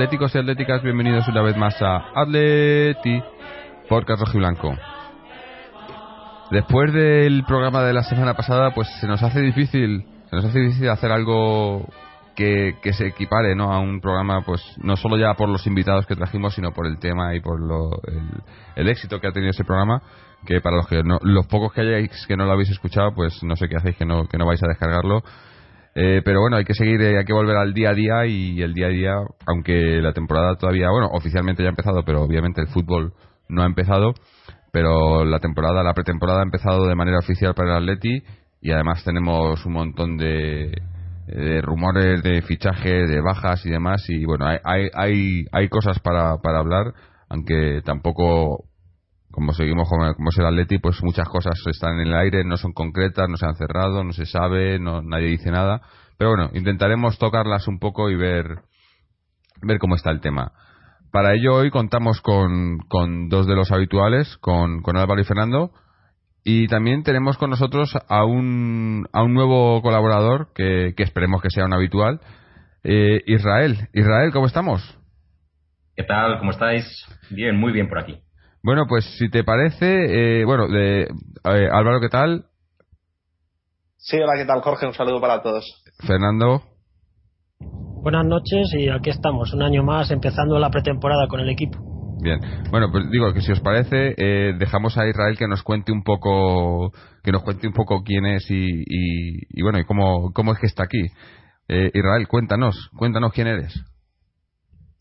atléticos y atléticas, bienvenidos una vez más a Atleti Podcast Blanco. Después del programa de la semana pasada, pues se nos hace difícil, se nos hace difícil hacer algo que, se equipare ¿no? a un programa, pues no solo ya por los invitados que trajimos, sino por el tema y por lo, el, éxito que ha tenido ese programa. Que para los que los pocos que hayáis que no lo habéis escuchado, pues no sé qué hacéis que no, que no vais a descargarlo. Eh, pero bueno, hay que seguir, eh, hay que volver al día a día y el día a día, aunque la temporada todavía, bueno, oficialmente ya ha empezado, pero obviamente el fútbol no ha empezado, pero la temporada, la pretemporada ha empezado de manera oficial para el Atleti y además tenemos un montón de, de rumores de fichaje, de bajas y demás. Y bueno, hay, hay, hay cosas para, para hablar, aunque tampoco, como seguimos como, el Atleti, pues muchas cosas están en el aire, no son concretas, no se han cerrado, no se sabe, no, nadie dice nada. Pero bueno, intentaremos tocarlas un poco y ver, ver cómo está el tema. Para ello hoy contamos con, con dos de los habituales, con, con Álvaro y Fernando. Y también tenemos con nosotros a un, a un nuevo colaborador que, esperemos que sea un habitual, eh, Israel. Israel, ¿cómo estamos? ¿Qué tal? ¿Cómo estáis? Bien, muy bien por aquí. Bueno, pues si te parece, eh, bueno, de, Álvaro, ¿qué tal? Sí, hola, ¿qué tal, Jorge? Un saludo para todos. Fernando. Buenas noches y aquí estamos, un año más empezando la pretemporada con el equipo. Bien, bueno, pues digo que si os parece, eh, dejamos a Israel que nos cuente un poco, que nos cuente un poco quién es y, y, bueno, y cómo, cómo es que está aquí. Eh, Israel, cuéntanos, cuéntanos quién eres.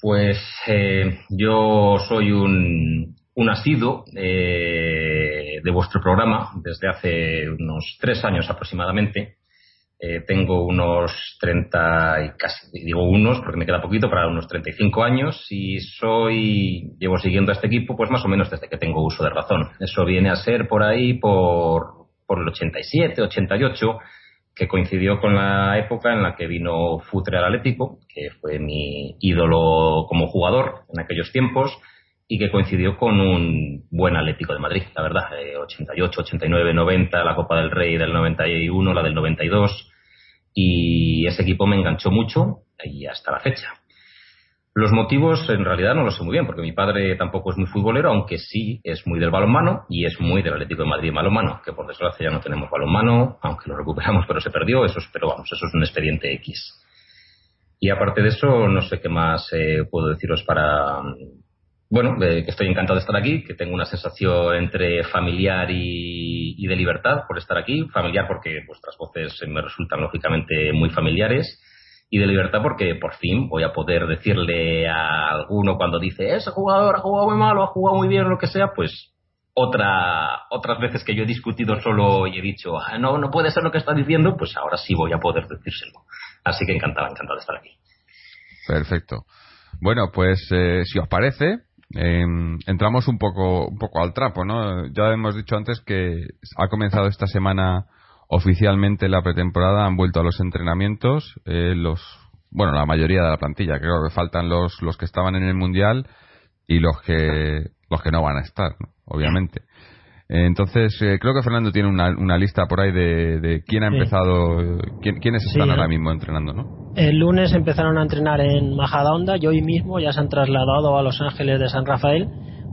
Pues eh, yo soy un, un asido de vuestro programa desde hace unos tres años aproximadamente. Eh, tengo unos 30 y casi, digo unos porque me queda poquito, para unos 35 años y soy, llevo siguiendo a este equipo pues más o menos desde que tengo uso de razón. Eso viene a ser por ahí por, por el 87, 88, que coincidió con la época en la que vino Futre al Atlético, que fue mi ídolo como jugador en aquellos tiempos y que coincidió con un buen Atlético de Madrid, la verdad, 88, 89, 90, la Copa del Rey del 91, la del 92, y ese equipo me enganchó mucho y hasta la fecha. Los motivos en realidad no lo sé muy bien, porque mi padre tampoco es muy futbolero, aunque sí es muy del balonmano y es muy del Atlético de Madrid balonmano, que por desgracia ya no tenemos balonmano, aunque lo recuperamos pero se perdió, eso es, pero vamos, eso es un expediente X. Y aparte de eso, no sé qué más eh, puedo deciros para, bueno, que estoy encantado de estar aquí, que tengo una sensación entre familiar y, de libertad por estar aquí. Familiar porque vuestras voces me resultan lógicamente muy familiares y de libertad porque por fin voy a poder decirle a alguno cuando dice ese jugador ha jugado muy mal o ha jugado muy bien o lo que sea, pues otra, otras veces que yo he discutido solo y he dicho ah, no, no puede ser lo que está diciendo, pues ahora sí voy a poder decírselo. Así que encantado, encantado de estar aquí. Perfecto. Bueno, pues eh, si os parece, Em, entramos un poco, un poco al trapo, ¿no? Ya hemos dicho antes que ha comenzado esta semana oficialmente la pretemporada, han vuelto a los entrenamientos, eh, los, bueno, la mayoría de la plantilla, creo que faltan los, los que estaban en el mundial y los que, los que no van a estar, obviamente. Entonces, eh, creo que Fernando tiene una, una lista por ahí de, quién ha empezado, quiénes están ahora mismo entrenando, ¿no? El lunes empezaron a entrenar en Majadahonda y hoy mismo ya se han trasladado a Los Ángeles de San Rafael,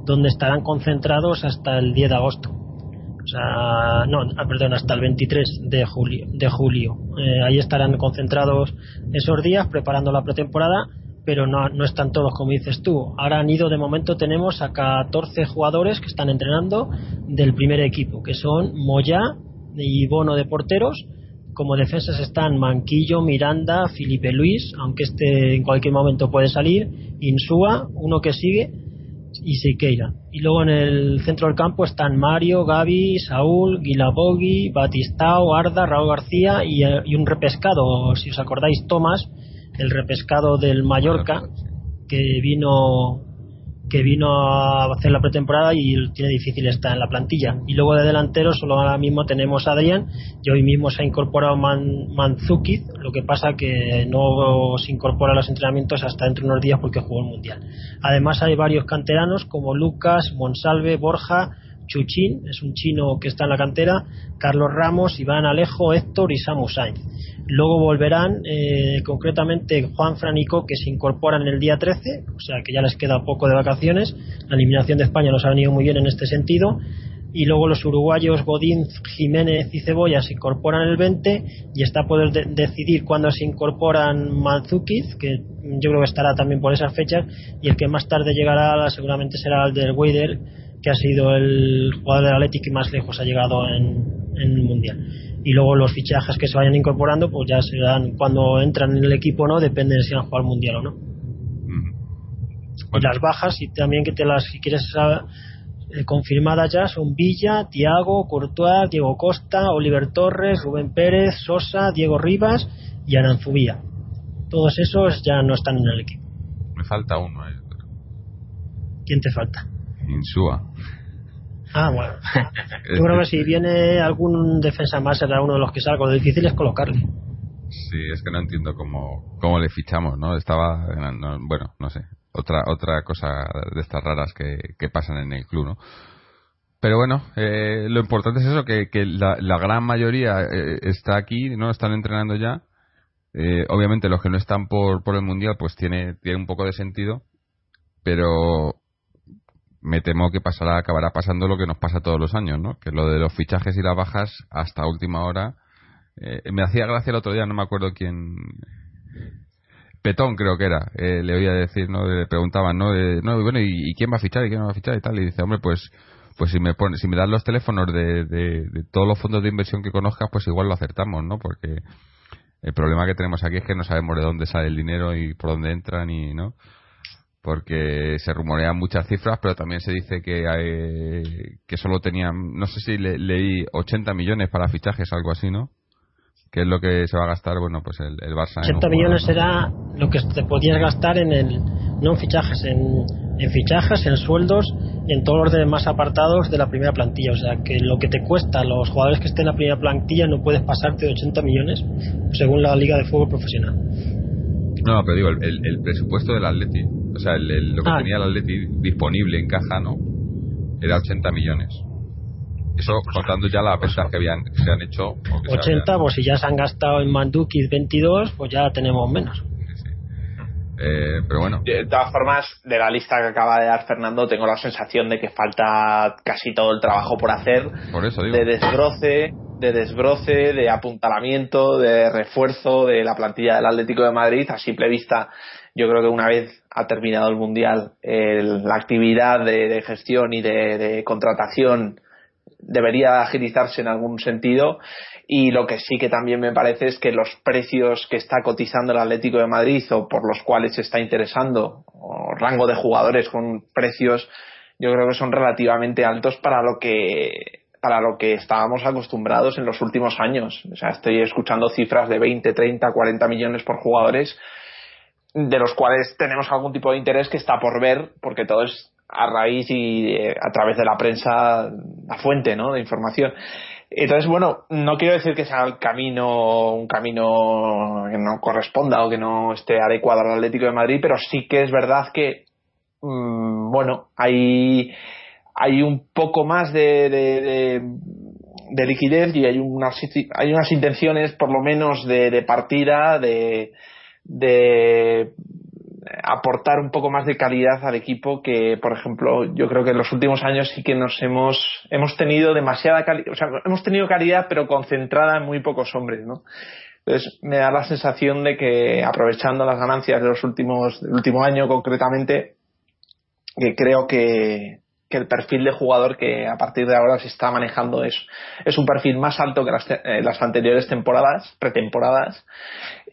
donde estarán concentrados hasta el 10 de agosto. O sea, no, ah, perdón, hasta el 23 de julio. De julio. Eh, ahí estarán concentrados esos días preparando la pretemporada pero no, no están todos como dices tú. Ahora han ido, de momento tenemos a 14 jugadores que están entrenando del primer equipo, que son Moya y Bono de porteros. Como defensas están Manquillo, Miranda, Felipe Luis, aunque este en cualquier momento puede salir, Insúa, uno que sigue, y Siqueira. Y luego en el centro del campo están Mario, Gaby, Saúl, Guilabogui, Batistao, Arda, Raúl García y, y un repescado, si os acordáis, Tomás, el repescado del Mallorca que vino que vino a hacer la pretemporada y tiene difícil estar en la plantilla. Y luego de delantero solo ahora mismo tenemos a Adrián y hoy mismo se ha incorporado Man, lo que pasa que no se incorpora a los entrenamientos hasta dentro de unos días porque jugó el Mundial. Además hay varios canteranos como Lucas, Monsalve, Borja, Chuchín, es un chino que está en la cantera, Carlos Ramos, Iván Alejo, Héctor y Samu Sainz. Luego volverán eh, concretamente Juan Franico, que se incorporan el día 13, o sea que ya les queda poco de vacaciones. La eliminación de España nos ha venido muy bien en este sentido. Y luego los uruguayos Godín, Jiménez y Cebolla se incorporan el 20 y está a poder decidir cuándo se incorporan Manzukiz, que yo creo que estará también por esas fechas, y el que más tarde llegará seguramente será el del Weider, que ha sido el jugador del Atlético que más lejos ha llegado en, en el Mundial y luego los fichajes que se vayan incorporando pues ya serán cuando entran en el equipo no depende de si han jugado al mundial o no y las bajas y también que te las si quieres eh, confirmadas ya son Villa, Tiago, Courtois, Diego Costa, Oliver Torres, Rubén Pérez, Sosa, Diego Rivas y Aranzubía. Todos esos ya no están en el equipo. Me falta uno. Eh. ¿Quién te falta? Insúa. Ah, bueno. Yo creo que si viene algún defensa más será uno de los que salga. Lo difícil es colocarle. Sí, es que no entiendo cómo, cómo le fichamos, ¿no? Estaba, bueno, no sé, otra otra cosa de estas raras que, que pasan en el club, ¿no? Pero bueno, eh, lo importante es eso, que, que la, la, gran mayoría eh, está aquí, ¿no? Están entrenando ya. Eh, obviamente los que no están por, por el Mundial, pues tiene, tiene un poco de sentido. Pero me temo que pasará, acabará pasando lo que nos pasa todos los años, ¿no? Que lo de los fichajes y las bajas hasta última hora. Eh, me hacía gracia el otro día, no me acuerdo quién. Petón creo que era, eh, le oía decir, ¿no? Le preguntaban, ¿no? no bueno, ¿y, quién va a fichar y quién no va a fichar y tal? Y dice, hombre, pues pues si me pone, si me dan los teléfonos de, de, de, todos los fondos de inversión que conozcas, pues igual lo acertamos, ¿no? Porque el problema que tenemos aquí es que no sabemos de dónde sale el dinero y por dónde entran y, ¿no? Porque se rumorean muchas cifras, pero también se dice que solo tenían, no sé si leí 80 millones para fichajes, algo así, ¿no? Que es lo que se va a gastar, bueno, pues el, el Barça. 80 millones será lo que te podías gastar en el, no en fichajes, en, en fichajes, en sueldos y en todos los demás apartados de la primera plantilla. O sea, que lo que te cuesta a los jugadores que estén en la primera plantilla no puedes pasarte de 80 millones según la Liga de Fútbol Profesional. No, pero digo, el, el presupuesto del Atleti o sea, el, lo que ah. tenía el Atleti disponible en caja, ¿no? Era 80 millones. Eso contando ya las ventas que habían se han hecho. 80, pues si ya se han gastado en Mandukis 22, pues ya tenemos menos. Eh, pero bueno. De todas formas, de la lista que acaba de dar Fernando, tengo la sensación de que falta casi todo el trabajo por hacer. Por eso De desbroce, de desbroce, de apuntalamiento, de refuerzo de la plantilla del Atlético de Madrid. A simple vista, yo creo que una vez ha terminado el Mundial, la actividad de, gestión y de, contratación debería agilizarse en algún sentido y lo que sí que también me parece es que los precios que está cotizando el Atlético de Madrid o por los cuales se está interesando o rango de jugadores con precios yo creo que son relativamente altos para lo que para lo que estábamos acostumbrados en los últimos años. O sea, estoy escuchando cifras de 20, 30, 40 millones por jugadores de los cuales tenemos algún tipo de interés que está por ver, porque todo es a raíz y eh, a través de la prensa, la fuente ¿no? de información. Entonces, bueno, no quiero decir que sea el camino, un camino que no corresponda o que no esté adecuado al Atlético de Madrid, pero sí que es verdad que, mm, bueno, hay, hay un poco más de, de, de, liquidez y hay unas, hay unas intenciones, por lo menos, de, de partida, de, de aportar un poco más de calidad al equipo que por ejemplo yo creo que en los últimos años sí que nos hemos hemos tenido demasiada calidad o sea hemos tenido calidad pero concentrada en muy pocos hombres no entonces me da la sensación de que aprovechando las ganancias de los últimos del último año concretamente que creo que que el perfil de jugador que a partir de ahora se está manejando es, es un perfil más alto que las, eh, las anteriores temporadas, pretemporadas,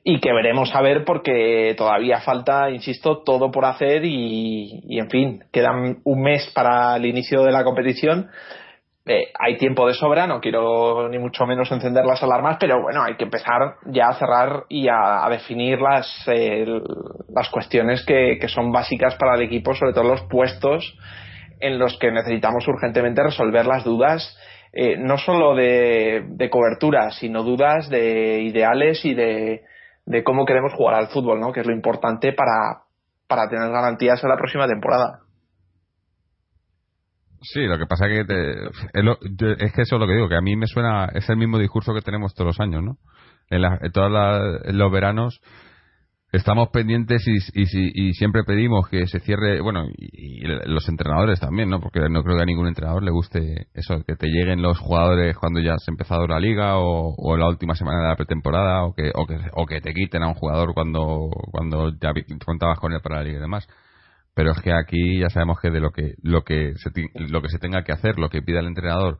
y que veremos a ver porque todavía falta, insisto, todo por hacer y, y en fin, quedan un mes para el inicio de la competición. Eh, hay tiempo de sobra, no quiero ni mucho menos encender las alarmas, pero bueno, hay que empezar ya a cerrar y a, definir las, las cuestiones que, que son básicas para el equipo, sobre todo los puestos en los que necesitamos urgentemente resolver las dudas, eh, no solo de, cobertura, sino dudas de ideales y de, cómo queremos jugar al fútbol, ¿no? que es lo importante para, para tener garantías en la próxima temporada. Sí, lo que pasa que es, que eso es lo que digo, que a mí me suena, es el mismo discurso que tenemos todos los años, ¿no? En, la, en los veranos estamos pendientes y, y, siempre pedimos que se cierre, bueno, y, los entrenadores también, ¿no? Porque no creo que a ningún entrenador le guste eso, que te lleguen los jugadores cuando ya has empezado la liga o, o la última semana de la pretemporada o que, o que, o que te quiten a un jugador cuando, cuando ya contabas con él para la liga y demás. Pero es que aquí ya sabemos que de lo que, lo que se, lo que se tenga que hacer, lo que pida el entrenador,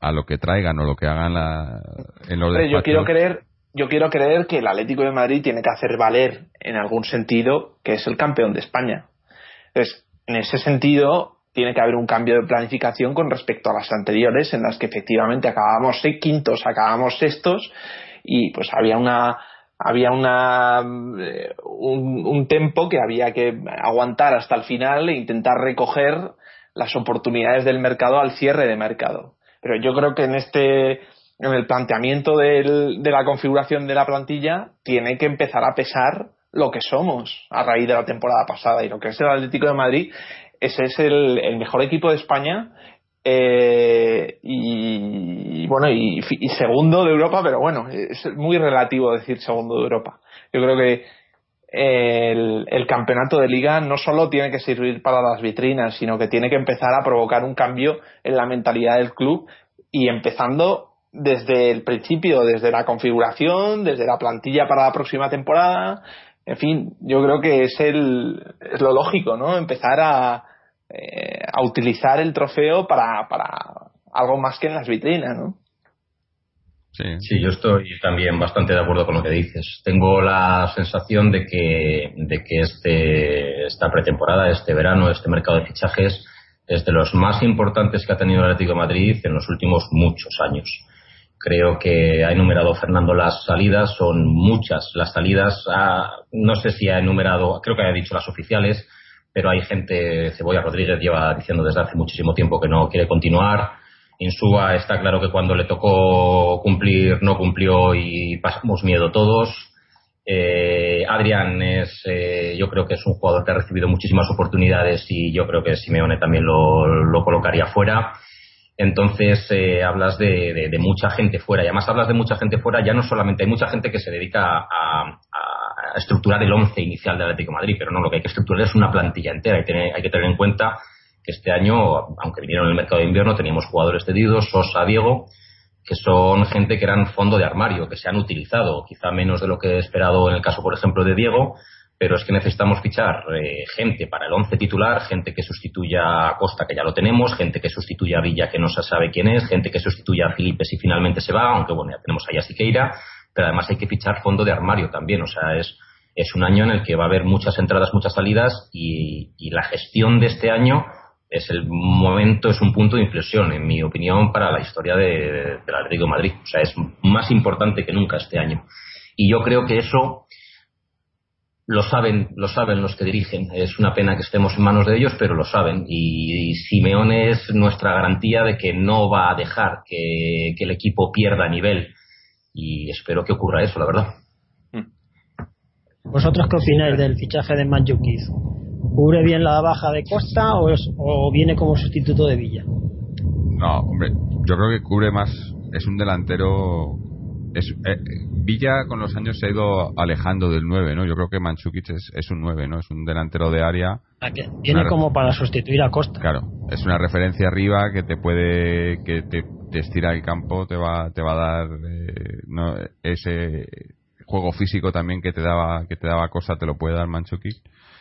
a lo que traigan o lo que hagan la, en los Yo quiero creer yo quiero creer que el Atlético de Madrid tiene que hacer valer en algún sentido que es el campeón de España. Entonces, en ese sentido, tiene que haber un cambio de planificación con respecto a las anteriores, en las que efectivamente acabábamos quintos, acabábamos sextos, y pues había una había una eh, un, un tempo que había que aguantar hasta el final e intentar recoger las oportunidades del mercado al cierre de mercado. Pero yo creo que en este en el planteamiento de la configuración de la plantilla tiene que empezar a pesar lo que somos a raíz de la temporada pasada. Y lo que es el Atlético de Madrid ese es el, mejor equipo de España eh, y, bueno y, segundo de Europa pero bueno es muy relativo decir segundo de Europa. Yo creo que el, el, campeonato de liga no solo tiene que servir para las vitrinas, sino que tiene que empezar a provocar un cambio en la mentalidad del club y empezando desde el principio, desde la configuración, desde la plantilla para la próxima temporada. En fin, yo creo que es, el, es lo lógico, ¿no? Empezar a, eh, a utilizar el trofeo para, para algo más que en las vitrinas, ¿no? Sí. sí, yo estoy también bastante de acuerdo con lo que dices. Tengo la sensación de que, de que este, esta pretemporada, este verano, este mercado de fichajes es de los más importantes que ha tenido el Atlético de Madrid en los últimos muchos años. Creo que ha enumerado Fernando las salidas, son muchas las salidas. no sé si ha enumerado, creo que ha dicho las oficiales, pero hay gente, Cebolla Rodríguez lleva diciendo desde hace muchísimo tiempo que no quiere continuar. Insúa está claro que cuando le tocó cumplir no cumplió y pasamos miedo todos. Eh, Adrián es, eh, yo creo que es un jugador que ha recibido muchísimas oportunidades y yo creo que Simeone también lo colocaría fuera. Entonces eh, hablas de, mucha gente fuera y además hablas de mucha gente fuera, ya no solamente hay mucha gente que se dedica a, estructurar el once inicial del Atlético Madrid, pero no, lo que hay que estructurar es una plantilla entera. Hay, hay que tener en cuenta que este año, aunque vinieron en el mercado de invierno, teníamos jugadores cedidos, Sosa, Diego, que son gente que eran fondo de armario, que se han utilizado, quizá menos de lo que he esperado en el caso, por ejemplo, de Diego, pero es que necesitamos fichar eh, gente para el once titular, gente que sustituya a Costa, que ya lo tenemos, gente que sustituya a Villa, que no se sabe quién es, gente que sustituya a Felipe si finalmente se va, aunque bueno, ya tenemos ahí a Siqueira, pero además hay que fichar fondo de armario también, o sea, es, es un año en el que va a haber muchas entradas, muchas salidas y, la gestión de este año es el momento, es un punto de inflexión, en mi opinión, para la historia de, del Atlético Madrid. O sea, es más importante que nunca este año. Y yo creo que eso lo saben, lo saben los que dirigen. Es una pena que estemos en manos de ellos, pero lo saben. Y, Simeone es nuestra garantía de que no va a dejar que, el equipo pierda nivel. Y espero que ocurra eso, la verdad. ¿Vosotros qué opináis del fichaje de Manjukic? ¿Cubre bien la baja de Costa o, o viene como sustituto de Villa? No, hombre, yo creo que cubre más. Es un delantero es, eh, Villa con los años se ha ido alejando del 9, ¿no? Yo creo que Manchukic es, un 9, ¿no? Es un delantero de área. Viene como para sustituir a Costa. Claro, es una referencia arriba que te puede, que te, estira el campo, te va, te va a dar eh, ese juego físico también que te daba, que te daba Costa, te lo puede dar Manchukic.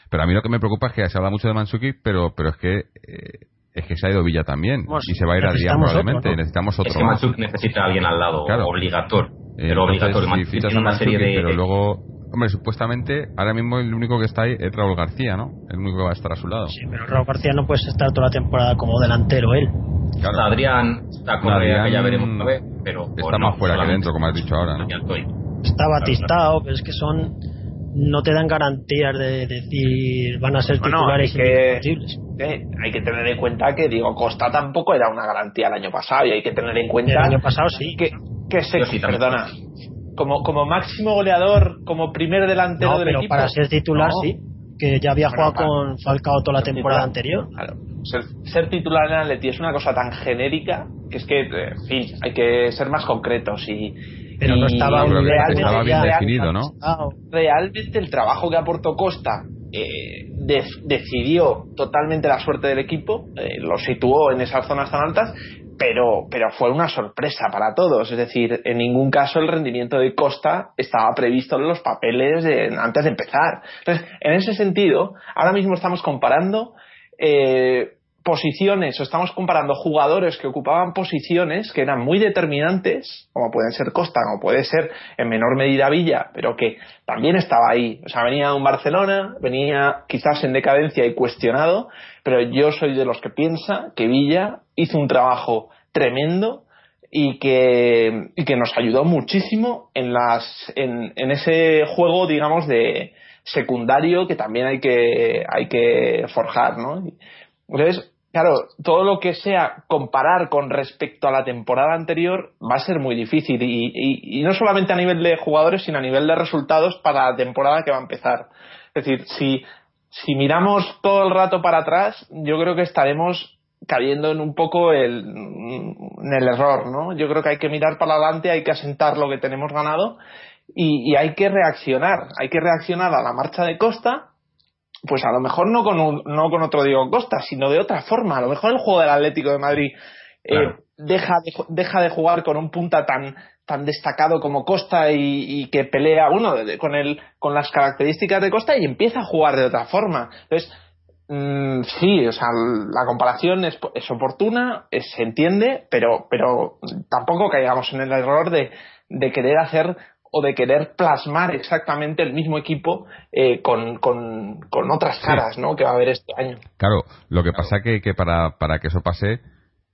Pero a mí lo que me preocupa es que se habla mucho de Manchukic, pero, pero es que eh, es que se ha ido Villa también y se va a ir a día probablemente. Necesitamos otro. Es que necesita a alguien al lado, obligatorio. Pero obligatorio. una serie de. Pero luego, hombre, supuestamente ahora mismo el único que está ahí es Raúl García, ¿no? El único que va a estar a su lado. Sí, pero Raúl García no puede estar toda la temporada como delantero él. Claro. Adrián está con Adrián, que ya veremos pero está más fuera que dentro, como has dicho ahora. ¿no? Está batistado, pero es que son no te dan garantías de decir van a ser titulares hay que, hay que tener en cuenta que digo Costa tampoco era una garantía el año pasado y hay que tener en cuenta el año pasado sí que, que se perdona como como máximo goleador como primer delantero del pero equipo. para ser titular sí que ya había jugado con Falcao toda la temporada anterior. claro. Ser titular en Atleti es una cosa tan genérica que es que, en fin, hay que ser más concretos y. Pero no estaba, realmente, estaba bien definido, ¿no? Realmente el trabajo que aportó Costa eh, decidió totalmente la suerte del equipo, eh, lo situó en esas zonas tan altas, pero, pero fue una sorpresa para todos. Es decir, en ningún caso el rendimiento de Costa estaba previsto en los papeles antes de empezar. Entonces, en ese sentido, ahora mismo estamos comparando eh, posiciones o estamos comparando jugadores que ocupaban posiciones que eran muy determinantes, como pueden ser Costa, como puede ser en menor medida Villa, pero que también estaba ahí. O sea, venía de un Barcelona, venía quizás en decadencia y cuestionado, pero yo soy de los que piensa que Villa hizo un trabajo tremendo y que, y que nos ayudó muchísimo en, las, en, en ese juego, digamos, de secundario que también hay que, hay que forjar, ¿no? Entonces, claro, todo lo que sea comparar con respecto a la temporada anterior va a ser muy difícil y, no solamente a nivel de jugadores, sino a nivel de resultados para la temporada que va a empezar. Es decir, si, miramos todo el rato para atrás, yo creo que estaremos cayendo en un poco el, en el error, ¿no? Yo creo que hay que mirar para adelante, hay que asentar lo que tenemos ganado y, y hay que reaccionar, hay que reaccionar a la marcha de Costa pues a lo mejor no con, no con otro Diego Costa, sino de otra forma. A lo mejor el juego del Atlético de Madrid eh, deja, de, deja de jugar con un punta tan, tan destacado como Costa y, que pelea uno con, el, con las características de Costa y empieza a jugar de otra forma. Entonces, mm, sí, o sea, la comparación es, es oportuna, se entiende, pero, pero tampoco caigamos en el error de, de querer hacer o de querer plasmar exactamente el mismo equipo eh, con, con, otras caras ¿no? que va a haber este año. Claro, lo que pasa que, que para, para que eso pase, eh,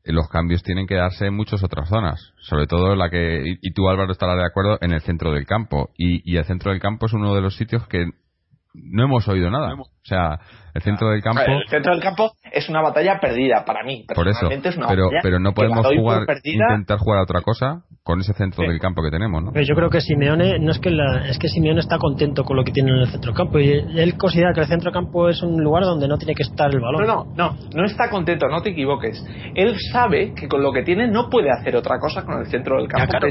los cambios tienen que darse en muchas otras zonas, sobre todo la que, y, tú Álvaro estarás de acuerdo, en el centro del campo. Y, y el centro del campo es uno de los sitios que no hemos oído nada. O sea, el centro del campo. El centro del campo es una batalla perdida para mí. Por eso. pero, pero no podemos jugar, intentar jugar a otra cosa con ese centro del campo que tenemos, ¿no? Pero yo creo que Simeone no es que es que Simeone está contento con lo que tiene en el centro del campo y él considera que el centro del campo es un lugar donde no tiene que estar el balón. No, no, no, no está contento, no te equivoques. Él sabe que con lo que tiene no puede hacer otra cosa con el centro del campo. claro,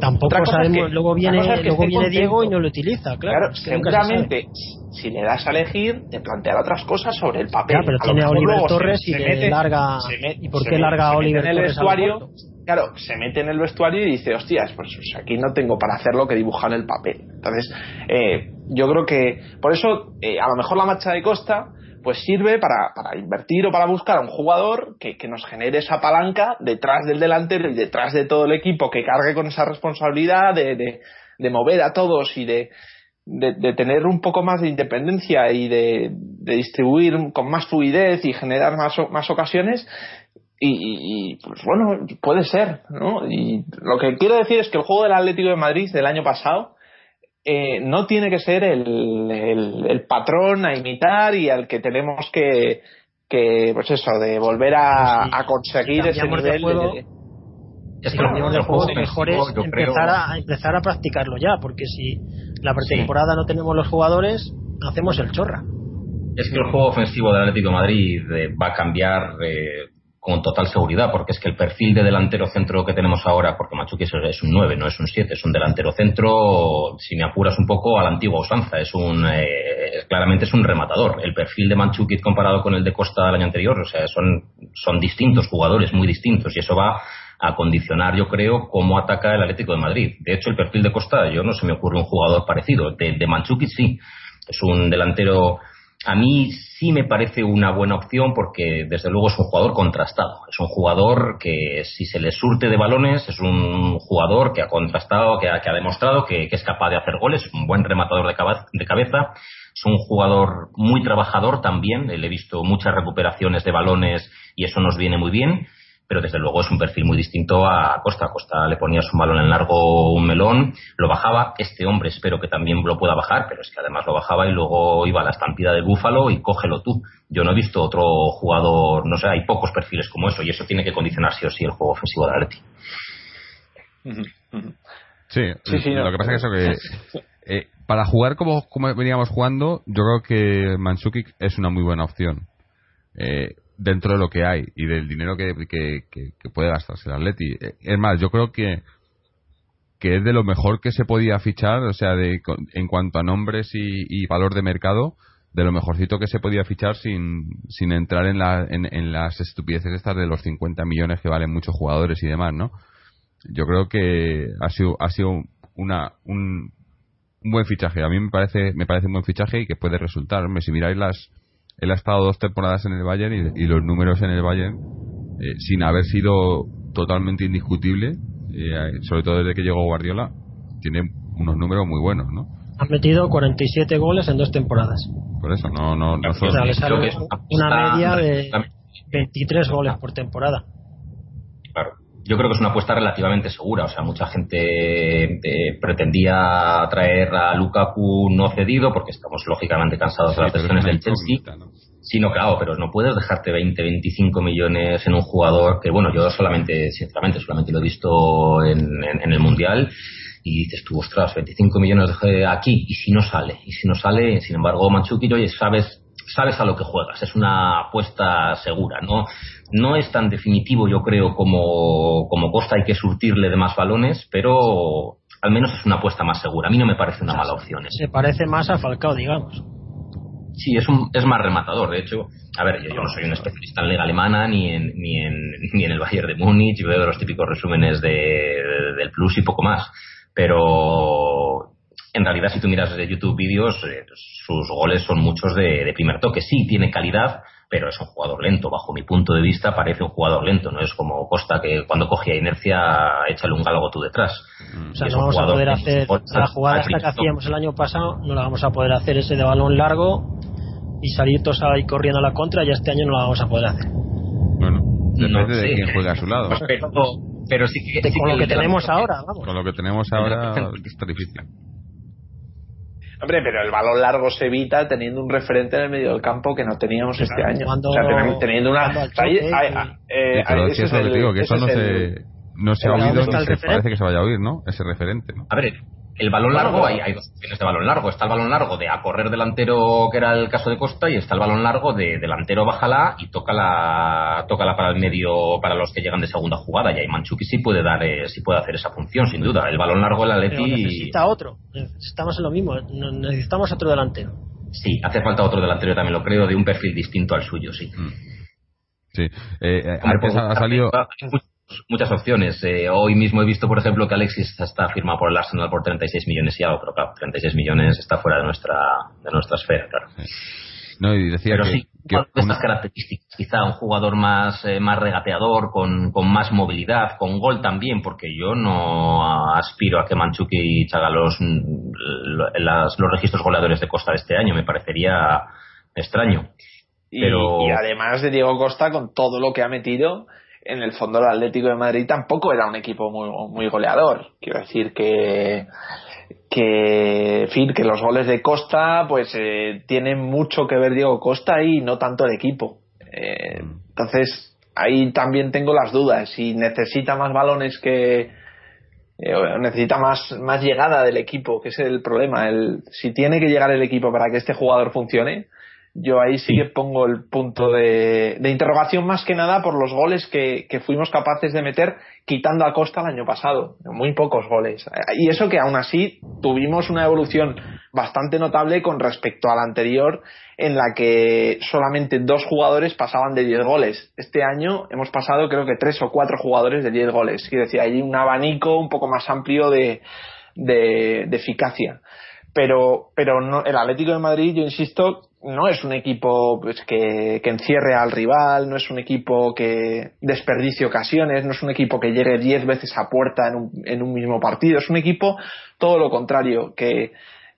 Tampoco sabemos, luego viene, luego viene Diego y no lo utiliza, claro. Claro, seguramente si le das a elegir te plantear otras cosas sobre el papel. pero tiene a Oliver Torres y larga ¿y por qué larga a Oliver en el vestuario? Claro, se mete en el vestuario y dice, hostias, pues aquí no tengo para hacer lo que dibuja en el papel. Entonces, eh, yo creo que por eso eh, a lo mejor la marcha de Costa pues sirve para, para invertir o para buscar a un jugador que, que, nos genere esa palanca detrás del delantero y detrás de todo el equipo que cargue con esa responsabilidad de, de, de mover a todos y de, de, tener un poco más de independencia y de, distribuir con más fluidez y generar más, más ocasiones. Y, pues bueno, puede ser, ¿no? Y lo que quiero decir es que el juego del Atlético de Madrid del año pasado eh, no tiene que ser el, el, patrón a imitar y al que tenemos que, que pues eso, de volver a, a conseguir ese nivel de, es que de juego mejor es empezar, a, empezar a practicarlo ya, porque si la pretemporada no tenemos los jugadores, hacemos el chorra. Es que el juego ofensivo del Atlético de Madrid eh, va a cambiar eh, con total seguridad, porque es que el perfil de delantero centro que tenemos ahora, porque Machuki es un 9, no es un 7, es un delantero centro, si me apuras un poco, a la antigua usanza, es un, eh, claramente es un rematador. El perfil de Manchukit comparado con el de Costa del año anterior, o sea, son, son distintos jugadores, muy distintos, y eso va a condicionar, yo creo, cómo ataca el Atlético de Madrid. De hecho, el perfil de Costa, yo no se me ocurre un jugador parecido. De, de sí. Es un delantero. A mí sí me parece una buena opción porque, desde luego, es un jugador contrastado. Es un jugador que, si se le surte de balones, es un jugador que ha contrastado, que ha, que ha demostrado que, es capaz de hacer goles, es un buen rematador de, de cabeza. Es un jugador muy trabajador también. Le he visto muchas recuperaciones de balones y eso nos viene muy bien pero desde luego es un perfil muy distinto a Costa. Costa le ponía su balón en largo un melón, lo bajaba, este hombre espero que también lo pueda bajar, pero es que además lo bajaba y luego iba a la estampida del búfalo y cógelo tú. Yo no he visto otro jugador, no sé, hay pocos perfiles como eso y eso tiene que condicionar sí o sí el juego ofensivo de Atleti. Sí, sí, lo que pasa es que, eso que eh, para jugar como, como veníamos jugando, yo creo que Mansukic es una muy buena opción. Eh, dentro de lo que hay y del dinero que, que, puede gastarse el Atleti. Es más, yo creo que que es de lo mejor que se podía fichar, o sea, de, en cuanto a nombres y, valor de mercado, de lo mejorcito que se podía fichar sin, sin entrar en, la, en, las estupideces estas de los 50 millones que valen muchos jugadores y demás, ¿no? Yo creo que ha sido, ha sido una, un, un buen fichaje. A mí me parece, me parece un buen fichaje y que puede resultar. si miráis las, él ha estado dos temporadas en el Bayern y, los números en el Bayern, eh, sin haber sido totalmente indiscutible, eh, sobre todo desde que llegó Guardiola, tiene unos números muy buenos, ¿no? Ha metido 47 goles en dos temporadas. Por eso, no, no, no son... una media de 23 goles por temporada. Claro yo creo que es una apuesta relativamente segura. O sea, mucha gente eh, pretendía traer a Lukaku no cedido, porque estamos lógicamente cansados de las decisiones del Chelsea. Sí, no, claro, pero no puedes dejarte 20, 25 millones en un jugador que, bueno, yo solamente, sinceramente, solamente lo he visto en, el Mundial y dices tú, ostras, 25 millones de aquí, y si no sale, y si no sale, sin embargo, Machuki, oye, sabes sabes a lo que juegas, es una apuesta segura, ¿no? No es tan definitivo, yo creo, como, como Costa, hay que surtirle de más balones, pero al menos es una apuesta más segura. A mí no me parece una mala opción. Se parece más a Falcao, digamos. Sí, es, un, es más rematador. De hecho, a ver, yo, no soy un especialista en liga alemana ni en, ni en, ni en el Bayern de Múnich, yo veo los típicos resúmenes de, del Plus y poco más. Pero en realidad, si tú miras de YouTube vídeos, eh, sus goles son muchos de, primer toque. Sí, tiene calidad, pero es un jugador lento. Bajo mi punto de vista, parece un jugador lento. No es como Costa que cuando cogía inercia, échale un galgo tú detrás. Mm. O sea, no vamos a poder hacer la jugada esta que hacíamos el año pasado, no la vamos a poder hacer ese de balón largo y salir todos ahí corriendo a la contra. Y este año no la vamos a poder hacer. Bueno, depende de quién juega a su lado. Pero, sí que, con lo que tenemos ahora, Con lo que tenemos ahora está difícil. Hombre, pero el balón largo se evita teniendo un referente en el medio del campo que no teníamos este año. o sea, teniendo una. Pero es eso digo, que eso no se, no se ha oído ni se parece que se vaya a oír, ¿no? Ese referente. ¿no? A ver, el balón largo, hay, hay, dos opciones de balón largo. Está el balón largo de a correr delantero, que era el caso de Costa, y está el balón largo de delantero bájala y toca la para el medio para los que llegan de segunda jugada. Y ahí Manchuki sí puede dar, eh, sí puede hacer esa función, sin duda. El balón largo, el Atleti. necesita otro. Necesitamos en lo mismo. Necesitamos otro delantero. Sí, hace falta otro delantero, también lo creo, de un perfil distinto al suyo, sí. Mm. Sí. Eh, eh ha salido muchas opciones. Eh, hoy mismo he visto, por ejemplo, que Alexis está firmado por el Arsenal por 36 millones y algo, pero claro, 36 millones está fuera de nuestra, de nuestra esfera, claro. No, y decía pero que, sí, estas características, quizá un jugador más, eh, más regateador, con, con, más movilidad, con gol también, porque yo no aspiro a que Manchuki haga los, los registros goleadores de Costa de este año, me parecería extraño. y además de Diego Costa, con todo lo que ha metido, en el fondo el Atlético de Madrid tampoco era un equipo muy, muy goleador. Quiero decir que que, fin, que los goles de Costa pues eh, tienen mucho que ver Diego Costa y no tanto el equipo. Eh, entonces ahí también tengo las dudas. Si necesita más balones que eh, necesita más, más llegada del equipo, que es el problema. El, si tiene que llegar el equipo para que este jugador funcione, yo ahí sí que pongo el punto de, interrogación más que nada por los goles que, fuimos capaces de meter quitando a Costa el año pasado. Muy pocos goles. Y eso que aún así tuvimos una evolución bastante notable con respecto a la anterior en la que solamente dos jugadores pasaban de 10 goles. Este año hemos pasado creo que tres o cuatro jugadores de 10 goles. Quiere decir, hay un abanico un poco más amplio de, de, de eficacia pero, pero no, el Atlético de Madrid, yo insisto, no es un equipo pues, que, encierre al rival, no es un equipo que desperdicie ocasiones, no es un equipo que llegue diez veces a puerta en un, en un mismo partido, es un equipo todo lo contrario, que,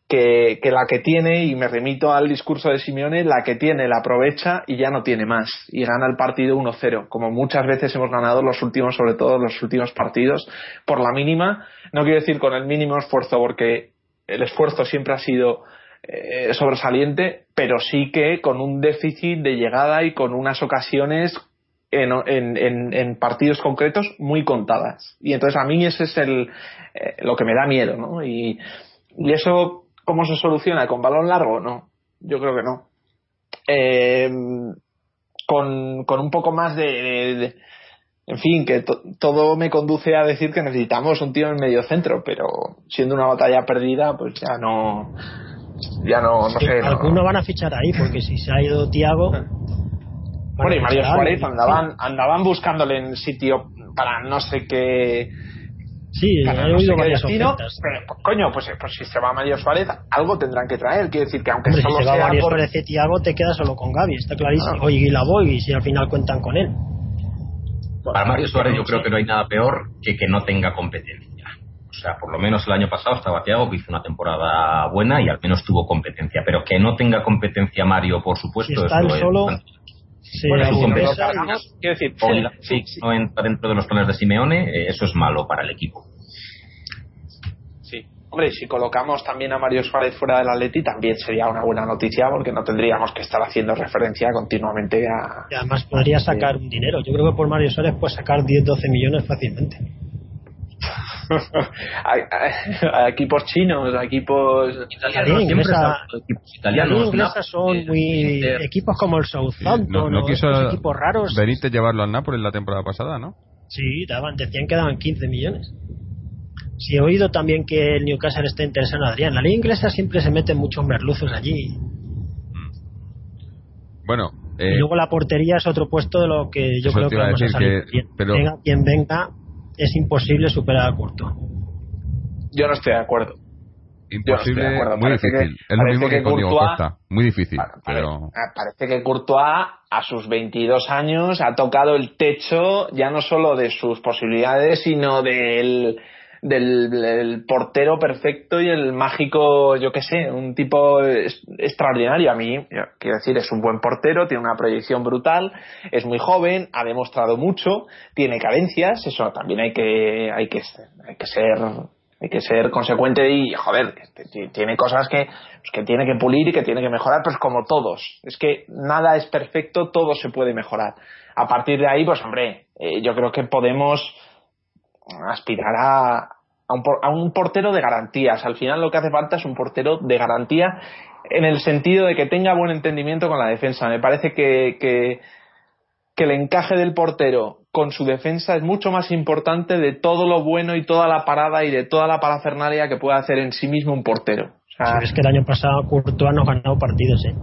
que, que, la que tiene, y me remito al discurso de Simeone, la que tiene la aprovecha y ya no tiene más, y gana el partido 1-0, como muchas veces hemos ganado los últimos, sobre todo los últimos partidos, por la mínima, no quiero decir con el mínimo esfuerzo, porque el esfuerzo siempre ha sido eh, sobresaliente, pero sí que con un déficit de llegada y con unas ocasiones en, en, en, partidos concretos muy contadas. Y entonces a mí ese es el, eh, lo que me da miedo, ¿no? Y, eso, ¿cómo se soluciona? ¿Con balón largo? No, yo creo que no. Eh, con, con un poco más de, en fin, que todo me conduce a decir que necesitamos un tío en el medio centro, pero siendo una batalla perdida, pues ya no, ya no, no sé. Algunos van a fichar ahí, porque si se ha ido Tiago. Bueno, y Mario Suárez andaban, andaban buscándole en sitio para no sé qué Sí, he oído varias ofertas. Pero, coño, pues, pues, si se va Mario Suárez, algo tendrán que traer. Quiere decir que aunque solo si se va Mario Suárez y Thiago, te quedas solo con Gaby, está clarísimo. Oye, y la voy, y si al final cuentan con él. Para Mario Suárez yo creo que no hay nada peor que que no tenga competencia. O sea, por lo menos el año pasado estaba Thiago, que hizo una temporada buena y al menos tuvo competencia. Pero que no tenga competencia Mario, por supuesto, si está él solo, Sí, bueno, su competencia, quiero decir, sí, sí, no entra dentro de los planes de Simeone, eh, eso es malo para el equipo. Hombre, si colocamos también a Mario Suárez fuera del Atleti también sería una buena noticia porque no tendríamos que estar haciendo referencia continuamente a... Y además podría sacar un dinero. Yo creo que por Mario Suárez puede sacar 10-12 millones fácilmente. a, equipos chinos, a equipos italianos, equipos italianos. son muy equipos como el Southampton, no, quiso equipos raros. Benítez llevarlo al Napoli la temporada pasada, ¿no? Sí, daban, decían que daban 15 millones. Si he oído también que el Newcastle está interesado en Adrián. La liga inglesa siempre se meten muchos merluzos allí. Mm. Bueno. y eh, luego la portería es otro puesto de lo que yo creo que vamos a salir pero... Venga quien venga, es imposible superar a Curto. Yo no estoy de acuerdo. Imposible, muy difícil. es lo mismo que, con Diego Costa. Muy difícil. pero... Parece que Courtois, a sus 22 años, ha tocado el techo ya no solo de sus posibilidades, sino del del, portero perfecto y el mágico, yo qué sé, un tipo extraordinario. A mí, quiero decir, es un buen portero, tiene una proyección brutal, es muy joven, ha demostrado mucho, tiene carencias, eso también hay que, hay que, hay que ser hay que ser consecuente y joder tiene cosas que, pues, que tiene que pulir y que tiene que mejorar pues como todos es que nada es perfecto todo se puede mejorar a partir de ahí pues hombre eh, yo creo que podemos aspirar a, a, un, portero de garantías. Al final lo que hace falta es un portero de garantía en el sentido de que tenga buen entendimiento con la defensa. Me parece que, que, el encaje del portero con su defensa es mucho más importante de todo lo bueno y toda la parada y de toda la parafernalia que puede hacer en sí mismo un portero. es que el año pasado Courtois no ganado partidos, ¿eh?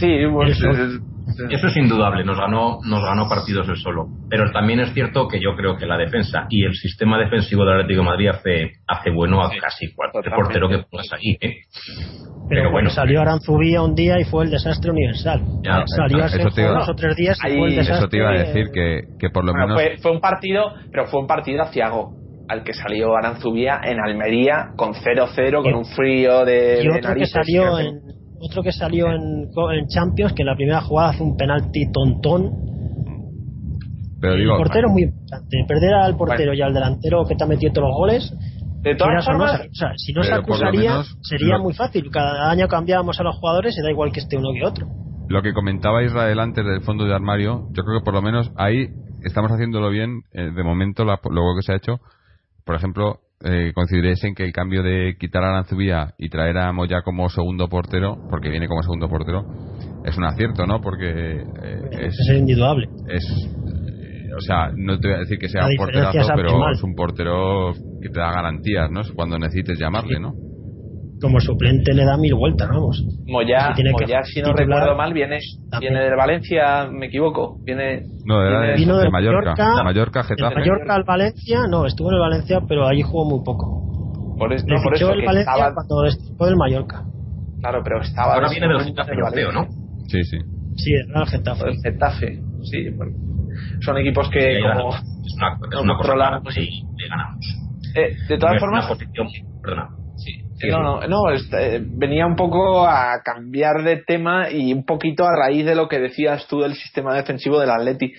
Sí, bueno, eso es indudable, nos ganó, nos ganó partidos él solo. Pero también es cierto que yo creo que la defensa y el sistema defensivo del Atlético de Madrid hace, hace bueno a casi cualquier portero que pongas ahí. ¿eh? Pero, bueno, salió Aranzubía un día y fue el desastre universal. salió hace dos o tres días y fue el desastre. Eso te iba a decir que, que por lo menos. Fue, fue, un partido, pero fue un partido aciago al que salió Aranzubía en Almería con 0-0, con un frío de. Y otro que salió en otro que salió en, en, Champions, que en la primera jugada hace un penalti tontón. Pero digo, el portero es muy importante. Perder al portero y al delantero que te ha metido todos los goles. De todas formas, o sea, si no se acusaría, sería muy fácil. Cada año cambiábamos a los jugadores y da igual que esté uno que otro. Lo que comentaba Israel antes del fondo de armario, yo creo que por lo menos ahí estamos haciéndolo bien. Eh, de momento, luego que se ha hecho, por ejemplo, eh, coincidiréis en que el cambio de quitar a Aranzubía y traer a Moya como segundo portero, porque viene como segundo portero, es un acierto, ¿no? Porque eh, es, es indudable. Es, eh, o sea, no te voy a decir que sea un porterazo, pero es un portero que te da garantías, ¿no? Cuando necesites llamarle, ¿no? Como suplente le da mil vueltas, vamos. Moya, si, Moya, si no recuerdo mal, viene, viene de Valencia, me equivoco. Viene, no, de, vino de, Mallorca. De Mallorca, Getafe. De Mallorca al Valencia, no, estuvo en el Valencia, pero allí jugó muy poco. Por, es, no, por eso el Valencia estaba... cuando estuvo del Mallorca. Claro, pero estaba. Ahora viene del Getafe europeo, ¿no? Sí, sí. Sí, era el Getafe. El Getafe, sí. Bueno. Son equipos que. Sí, como, es una, es una cosa pues sí, le ganamos. Eh, de todas formas. Una posición, perdona no, no, no eh, venía un poco a cambiar de tema y un poquito a raíz de lo que decías tú del sistema defensivo del Atleti.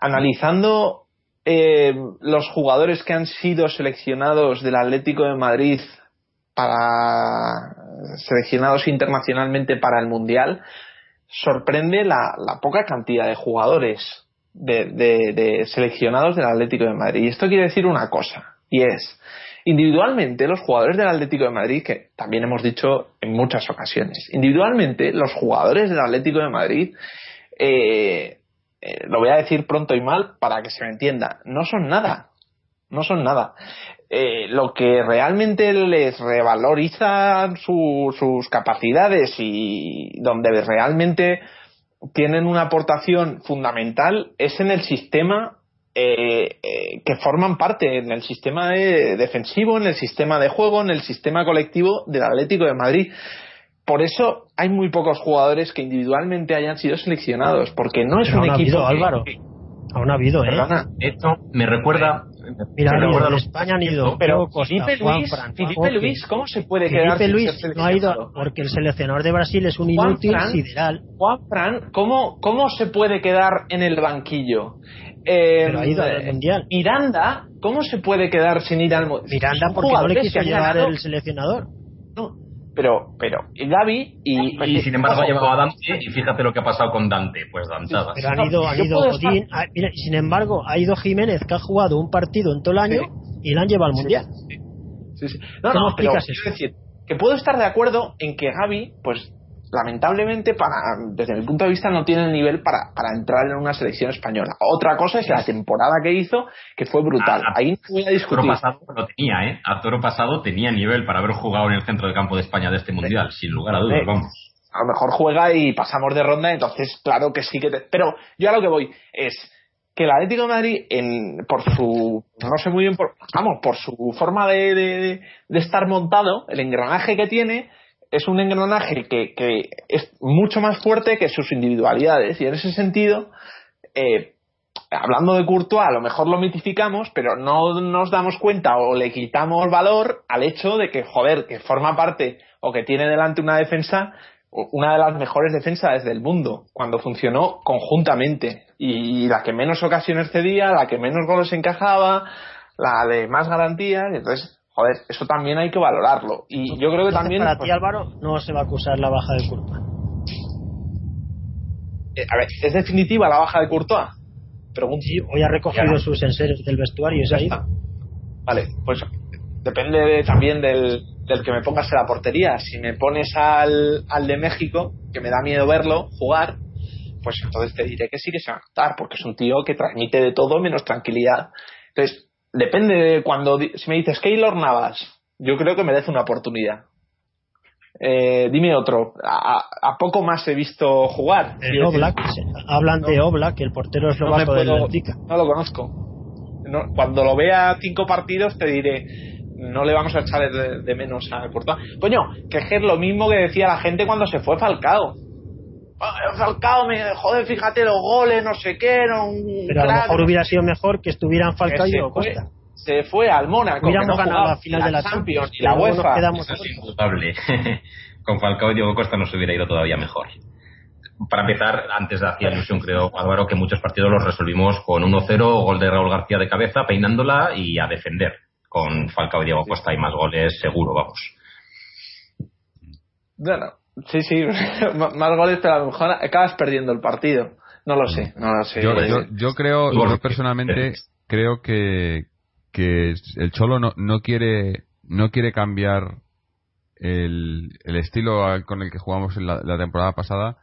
Analizando eh, los jugadores que han sido seleccionados del Atlético de Madrid para seleccionados internacionalmente para el Mundial, sorprende la, poca cantidad de jugadores de, de seleccionados del Atlético de Madrid. Y esto quiere decir una cosa, y es Individualmente, los jugadores del Atlético de Madrid, que también hemos dicho en muchas ocasiones, individualmente, los jugadores del Atlético de Madrid, eh, eh, lo voy a decir pronto y mal para que se me entienda, no son nada. No son nada. Eh, lo que realmente les revaloriza sus capacidades y donde realmente tienen una aportación fundamental es en el sistema eh, eh, que forman parte en el sistema defensivo, en el sistema de juego, en el sistema colectivo del Atlético de Madrid. Por eso hay muy pocos jugadores que individualmente hayan sido seleccionados, porque no es un equipo. Habido, Álvaro. Aún ha habido, ¿eh? Esto me recuerda. Mira, en España han ido. Pero Felipe Luis, Felipe Luis, ¿cómo se puede quedar Felipe Luis no ha ido porque el seleccionador de Brasil es un inútil Juan Fran, sideral. Juan Fran, ¿cómo, ¿cómo se puede quedar en el banquillo? Eh, pero ha ido al mundial. Miranda, ¿cómo se puede quedar sin ir al mundial? Miranda, porque no le quiso llevar el seleccionador. No, pero, pero Gaby y, y, sin embargo ha llevado a Dante y fíjate lo que ha pasado con Dante, pues pero han ido, han ido Godín, estar... mira, sin embargo ha ido Jiménez que ha jugado un partido en todo el año sí. y la han llevado al mundial. Sí, sí. sí no, ¿Cómo no, explicas pero, eso? Es decir, que puedo estar de acuerdo en que Gaby, pues lamentablemente para desde mi punto de vista no tiene el nivel para, para entrar en una selección española. Otra cosa es la temporada que hizo, que fue brutal. A, Ahí no voy a discutir. Toro pasado lo tenía, ¿eh? A Toro pasado tenía nivel para haber jugado en el centro del campo de España de este mundial, sí. sin lugar a dudas, sí. vamos. A lo mejor juega y pasamos de ronda, entonces claro que sí que te... Pero yo a lo que voy es que el Atlético de Madrid, en, por su, no sé muy bien, por, vamos, por su forma de, de, de estar montado, el engranaje que tiene, es un engranaje que, que, es mucho más fuerte que sus individualidades y en ese sentido eh, hablando de Courtois a lo mejor lo mitificamos pero no nos damos cuenta o le quitamos valor al hecho de que joder que forma parte o que tiene delante una defensa una de las mejores defensas del mundo cuando funcionó conjuntamente. Y la que menos ocasiones cedía la que menos goles encajaba la de más garantías entonces joder, eso también hay que valorarlo. Y yo creo que también. Para ti, Álvaro, no se va a acusar la baja de Courtois. Eh, a ver, ¿es definitiva la baja de Courtois? Pregunto. Sí, hoy ha recogido sus enseres del vestuario y se ha ido. Vale, pues depende de, también del, del, que me pongas en la portería. Si me pones al, al de México, que me da miedo verlo jugar, pues entonces te diré que sí que se va a notar, porque es un tío que transmite de todo menos tranquilidad. Entonces, depende de cuando si me dices Keylor Navas yo creo que merece una oportunidad. Eh, dime otro. A, a, poco más he visto jugar. El Oblak hablan no, de Oblak el portero eslovaco no del Benfica. no lo conozco. No, cuando lo vea cinco partidos te diré no le vamos a echar de, de menos a Courtois. Coño que es lo mismo que decía la gente cuando se fue Falcao Falcao me joder fíjate los goles no sé qué no un pero a lo mejor hubiera sido mejor que estuvieran Falcao y Diego Costa se fue al Mónaco hubiéramos no ganado la final de la Champions y la UEFA. Eso es indudable con Falcao y Diego Costa nos hubiera ido todavía mejor. Para empezar, antes de hacía ilusión, creo, Álvaro, que muchos partidos los resolvimos con 1-0, gol de Raúl García de cabeza, peinándola y a defender. Con Falcao y Diego Costa y más goles, seguro, vamos. Bueno, Sí, sí, más goles, pero a lo mejor acabas perdiendo el partido. No lo sé, no lo sé. Yo, yo, yo creo, yo personalmente creo que, que el Cholo no, no quiere no quiere cambiar el, el estilo con el que jugamos en la, la, temporada pasada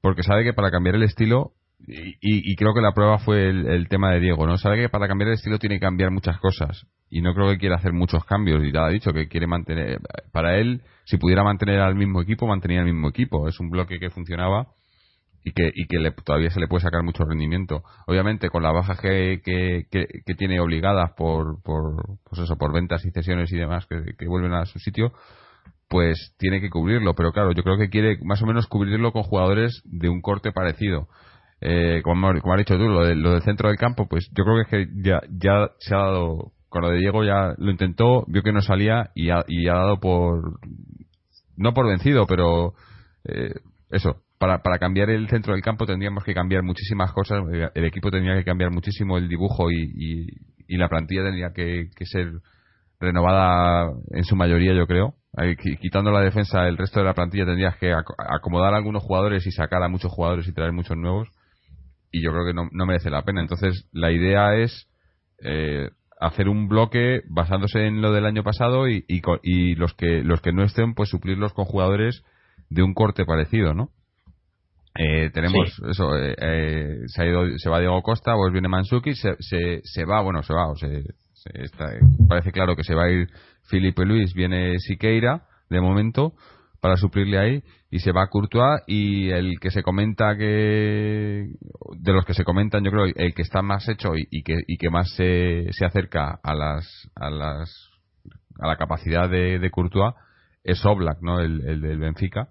porque sabe que para cambiar el estilo y, y, creo que la prueba fue el, tema de Diego no sabe que para cambiar el estilo tiene que cambiar muchas cosas. Y no creo que quiera hacer muchos cambios. Y ya ha dicho que quiere mantener para él si pudiera mantener al mismo equipo mantenía el mismo equipo. Es un bloque que funcionaba y que, y que le, todavía se le puede sacar mucho rendimiento. Obviamente con las bajas que, que, que, tiene obligadas por, por pues eso por ventas y cesiones y demás que vuelven a su sitio pues tiene que cubrirlo. Pero claro yo creo que quiere más o menos cubrirlo con jugadores de un corte parecido eh, como, como has dicho tú, lo, de, lo, del centro del campo, pues yo creo que, es que ya, ya se ha dado, con lo de Diego ya lo intentó, vio que no salía y ha, y ha dado por, no por vencido, pero eh, eso, para, para cambiar el centro del campo tendríamos que cambiar muchísimas cosas, el equipo tendría que cambiar muchísimo el dibujo y, la plantilla tendría que, que ser renovada en su mayoría, yo creo. Quitando la defensa, el resto de la plantilla tendrías que acomodar a algunos jugadores y sacar a muchos jugadores y traer muchos nuevos y yo creo que no, no merece la pena. Entonces, la idea es eh, hacer un bloque basándose en lo del año pasado y, y, y los que los que no estén pues suplirlos con jugadores de un corte parecido no eh, tenemos eso eh, eh, se ha ido se va Diego Costa pues viene Mansuki se, se, se va bueno se va o se, se está- parece claro que se va a ir Felipe Luis viene Siqueira de momento para suplirle ahí y se va Courtois y el que se comenta que de los que se comentan yo creo el que está más hecho y, y que y que más se, se acerca a las a las a la capacidad de, de Courtois es Oblak no el, el del Benfica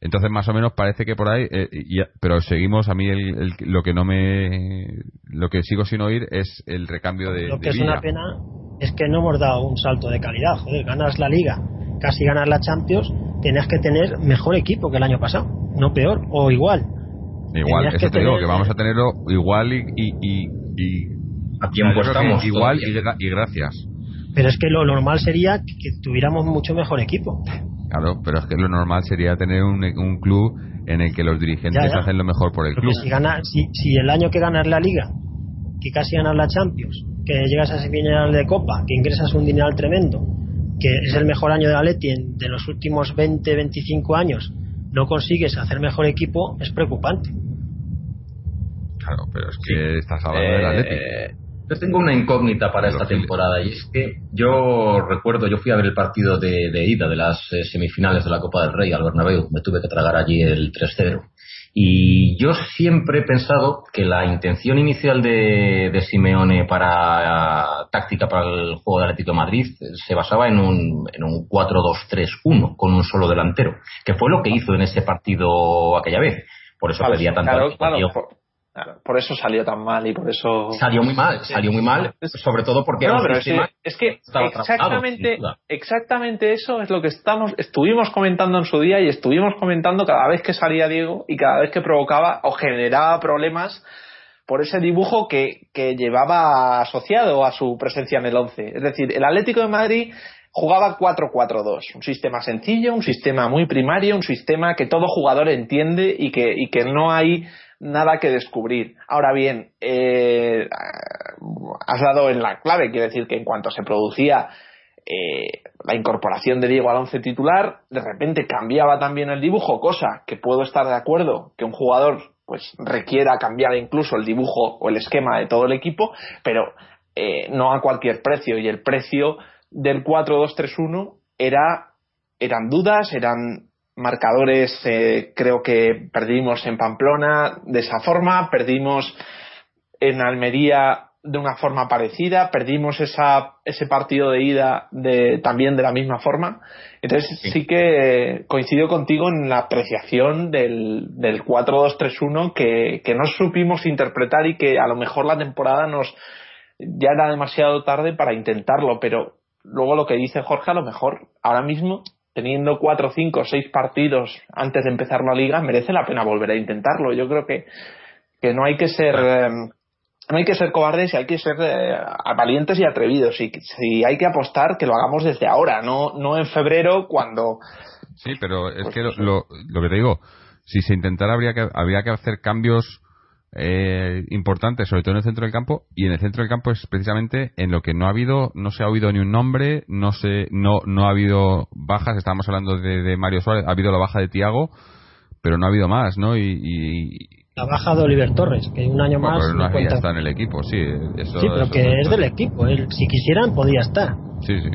entonces más o menos parece que por ahí eh, y- pero seguimos a mí el- el- lo que no me lo que sigo sin oír es el recambio de, Lo de que es Villa. una pena es que no hemos dado un salto de calidad. Joder, ganas la liga, casi ganas la Champions, tenías que tener mejor equipo que el año pasado, no peor, o igual. igual tenías eso que te digo tener- que vamos a tenerlo igual y y, y, y- A tiempo estamos. igual y, gracias Pero es que lo normal sería que, tuviéramos mucho mejor equipo. Claro, pero es que lo normal sería tener un, un club en el que los dirigentes Ya, ya. hacen lo mejor por el Porque club. si, gana, si, si el año que ganas la liga, que casi ganas la Champions, que llegas a semifinal de Copa, que ingresas un dineral tremendo, que es el mejor año de Atleti en- de los últimos 20, 25 años, no consigues hacer mejor equipo, es preocupante. Claro, pero es que estás hablando del Atlético. Eh, yo tengo una incógnita para esta temporada y es que yo recuerdo, yo fui a ver el partido de, de ida de las eh, semifinales de la Copa del Rey al Bernabéu, me tuve que tragar allí el 3-0 y yo siempre he pensado que la intención inicial de, de Simeone para táctica para el juego de Atlético de Madrid eh, se basaba en un, en un 4-2-3-1 con un solo delantero, que fue lo que hizo en ese partido aquella vez. Por eso Claro, pedía tanto claro, al claro, tío. por, claro, por eso salió tan mal y por eso. Salió muy mal, salió muy mal, sobre todo porque No, pero es es que exactamente, exactamente eso es lo que estamos, estuvimos comentando en su día y estuvimos comentando cada vez que salía Diego y cada vez que provocaba o generaba problemas por ese dibujo que, que llevaba asociado a su presencia en el 11. Es decir, el Atlético de Madrid jugaba 4-4-2, un sistema sencillo, un sistema muy primario, un sistema que todo jugador entiende y que, y que no hay nada que descubrir. Ahora bien, eh, has dado en la clave, quiero decir que en cuanto se producía eh, la incorporación de Diego al once titular, de repente cambiaba también el dibujo, cosa que puedo estar de acuerdo que un jugador pues requiera cambiar incluso el dibujo o el esquema de todo el equipo, pero eh, no a cualquier precio y el precio del 4-2-3-1 era eran dudas, eran marcadores, eh, creo que perdimos en Pamplona de esa forma, perdimos en Almería de una forma parecida, perdimos esa, ese partido de ida de, también de la misma forma. Entonces sí, Sí. que coincido contigo en la apreciación del, del 4-2-3-1 que, que no supimos interpretar y que a lo mejor la temporada nos ya era demasiado tarde para intentarlo, pero luego lo que dice Jorge a lo mejor ahora mismo teniendo cuatro, cinco, seis partidos antes de empezar la liga, merece la pena volver a intentarlo. Yo creo que, que no hay que ser eh, no hay que ser cobardes y hay que ser eh, valientes y atrevidos. Y si hay que apostar, que lo hagamos desde ahora, no, no en febrero cuando. Sí, pero es Pues que lo, lo que te digo, si se intentara habría que, habría que hacer cambios eh, importantes, sobre todo en el centro del campo, y en el centro del campo es precisamente en lo que no ha habido, no se ha oído ni un nombre, no se, no, no ha habido bajas, estábamos hablando de, de Mario Suárez, ha habido la baja de Tiago, pero no ha habido más, ¿no? Y, y- La baja de Oliver Torres, que un año bueno, más pero no había estado en el equipo, sí, eso, Sí, pero eso que es del equipo. Él, si quisieran, podía estar. Sí, sí.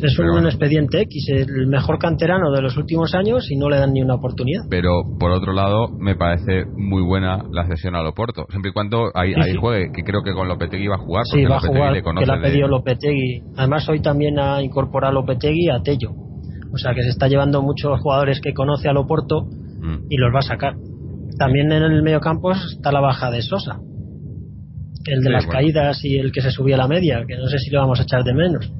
Es Pero un expediente X, el mejor canterano de los últimos años y no le dan ni una oportunidad. pero por otro lado me parece muy buena la cesión a Loporto siempre y cuando ahí, Sí, ahí sí. juegue que creo que con Lopetegui va a jugar Sí, va a jugar, le conoce que le ha de- pedido Lopetegui. Además, hoy también ha incorporado Lopetegui a Tello. O sea, que se está llevando muchos jugadores que conoce a Loporto Mm. y los va a sacar. También en el medio campo está la baja de Sosa. El de Sí, las bueno. caídas y el que se subía a la media, que no sé si lo vamos a echar de menos.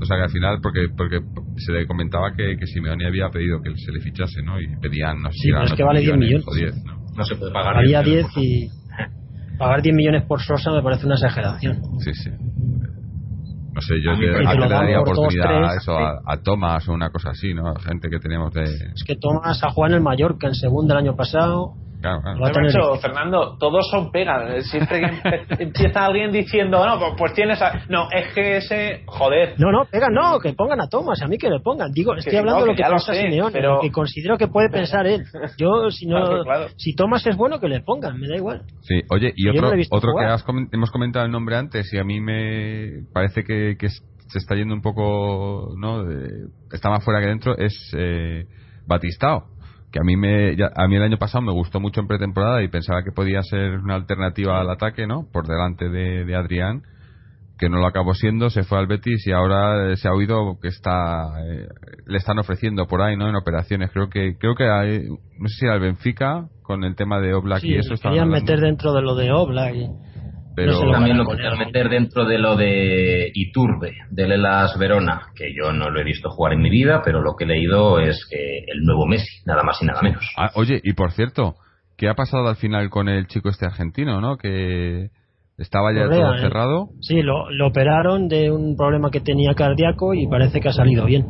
O sea que al final porque porque se le comentaba que, que Simeone había pedido que se le fichase no y pedían no sé Sí, pero es que ocho vale 10 millones. o 10 ¿no? no se puede pagar. Bien, 10 y pagar 10 millones por Sosa me parece una exageración. sí sí no sé yo te, a le daría por dos, oportunidad a tres, eso a, a Thomas o una cosa así no gente que tenemos de Es que Tomás ha jugado en el Mallorca en segunda el año pasado, Claro, claro. Tener Macho. Fernando, todos son pegas. Siempre que empieza alguien diciendo, no, pues, pues tienes. A... No, es que ese. Joder. No, no, pega, no, que pongan a Thomas, a mí que me pongan. Digo, estoy no, hablando de que lo que lo piensa sé, Simeone, pero- lo que considero que puede pensar él. Yo, si no, Claro, claro. si Thomas es bueno, que le pongan, me da igual. Sí, oye, y otro, otro que has comen- hemos comentado el nombre antes y a mí me parece que, que se está yendo un poco, ¿no? De- está más fuera que dentro, es eh, Batistao. Que a mí, me, ya- a mí el año pasado me gustó mucho en pretemporada y pensaba que podía ser una alternativa al ataque, ¿no? Por delante de, de Adrián, que no lo acabó siendo, se fue al Betis y ahora eh, se ha oído que está eh, le están ofreciendo por ahí, ¿no? En operaciones. Creo que creo que hay, no sé si el Benfica con el tema de Oblak Sí, y eso querían hablando. meter dentro de lo de Oblak. y- pero no se lo También lo poner, meter dentro de lo de Iturbe, del Elas Verona, que yo no lo he visto jugar en mi vida, pero lo que he leído es que el nuevo Messi, nada más y nada menos. Ah, oye, y por cierto, ¿qué ha pasado al final con el chico este argentino, no? Que estaba ya Correa, todo ¿eh? cerrado. Sí, lo, lo operaron de un problema que tenía cardíaco y parece que ha salido bien.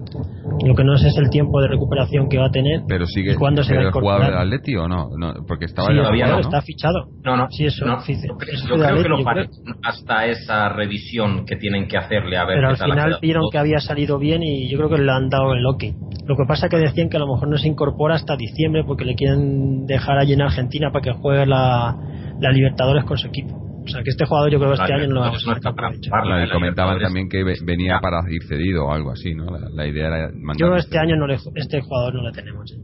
Lo que no sé es el tiempo de recuperación que va a tener. Pero sigue ¿Y cuándo se pero va a el jugador del? Atleti o no? no porque estaba Sí, ya todavía jugador no, está fichado. No, no, Sí, eso, no. yo creo, yo creo que lo creo. hasta esa revisión que tienen que hacerle a ver Pero qué al tal final vieron todo. que había salido bien y yo creo que le han dado el ok. Lo que pasa que decían que a lo mejor no se incorpora hasta diciembre porque le quieren dejar allí en Argentina para que juegue la, la Libertadores con su equipo. O sea que este jugador yo creo que este año no lo vamos entonces no a está para jugarla, y comentaban también que ve- venía para ir cedido o algo así, ¿no? La, la idea era mandar Yo este año no le, este jugador no le tenemos. ¿eh?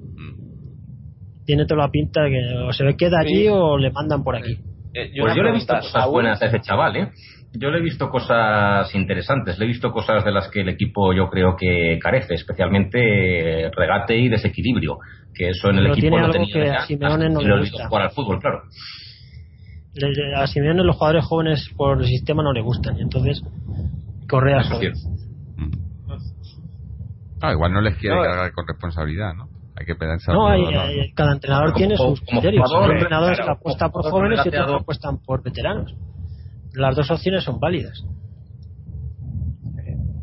Tiene toda la pinta de que o se queda allí Sí. o le mandan por aquí. Eh, y Pues yo le he visto cosas buenas a ese chaval, ¿eh? Yo le he visto cosas interesantes, le he visto cosas de las que el equipo yo creo que carece, especialmente eh, regate y desequilibrio, que eso en el Pero equipo tiene no algo tenía que ya, a Simeone no y le lo he gusta. visto jugar al fútbol, claro. Le- le- A Simeone los jugadores jóvenes por el sistema no le gustan y entonces Correa es joven. cierto. Ah, igual no les quiere No, cargar con responsabilidad, ¿no? Hay que pensar. No, hay, hay- cada entrenador Como- tiene como- sus como criterios. jugador, Hay entrenadores claro, apuestan por como jóvenes y otros apuestan por veteranos. Las dos opciones son válidas.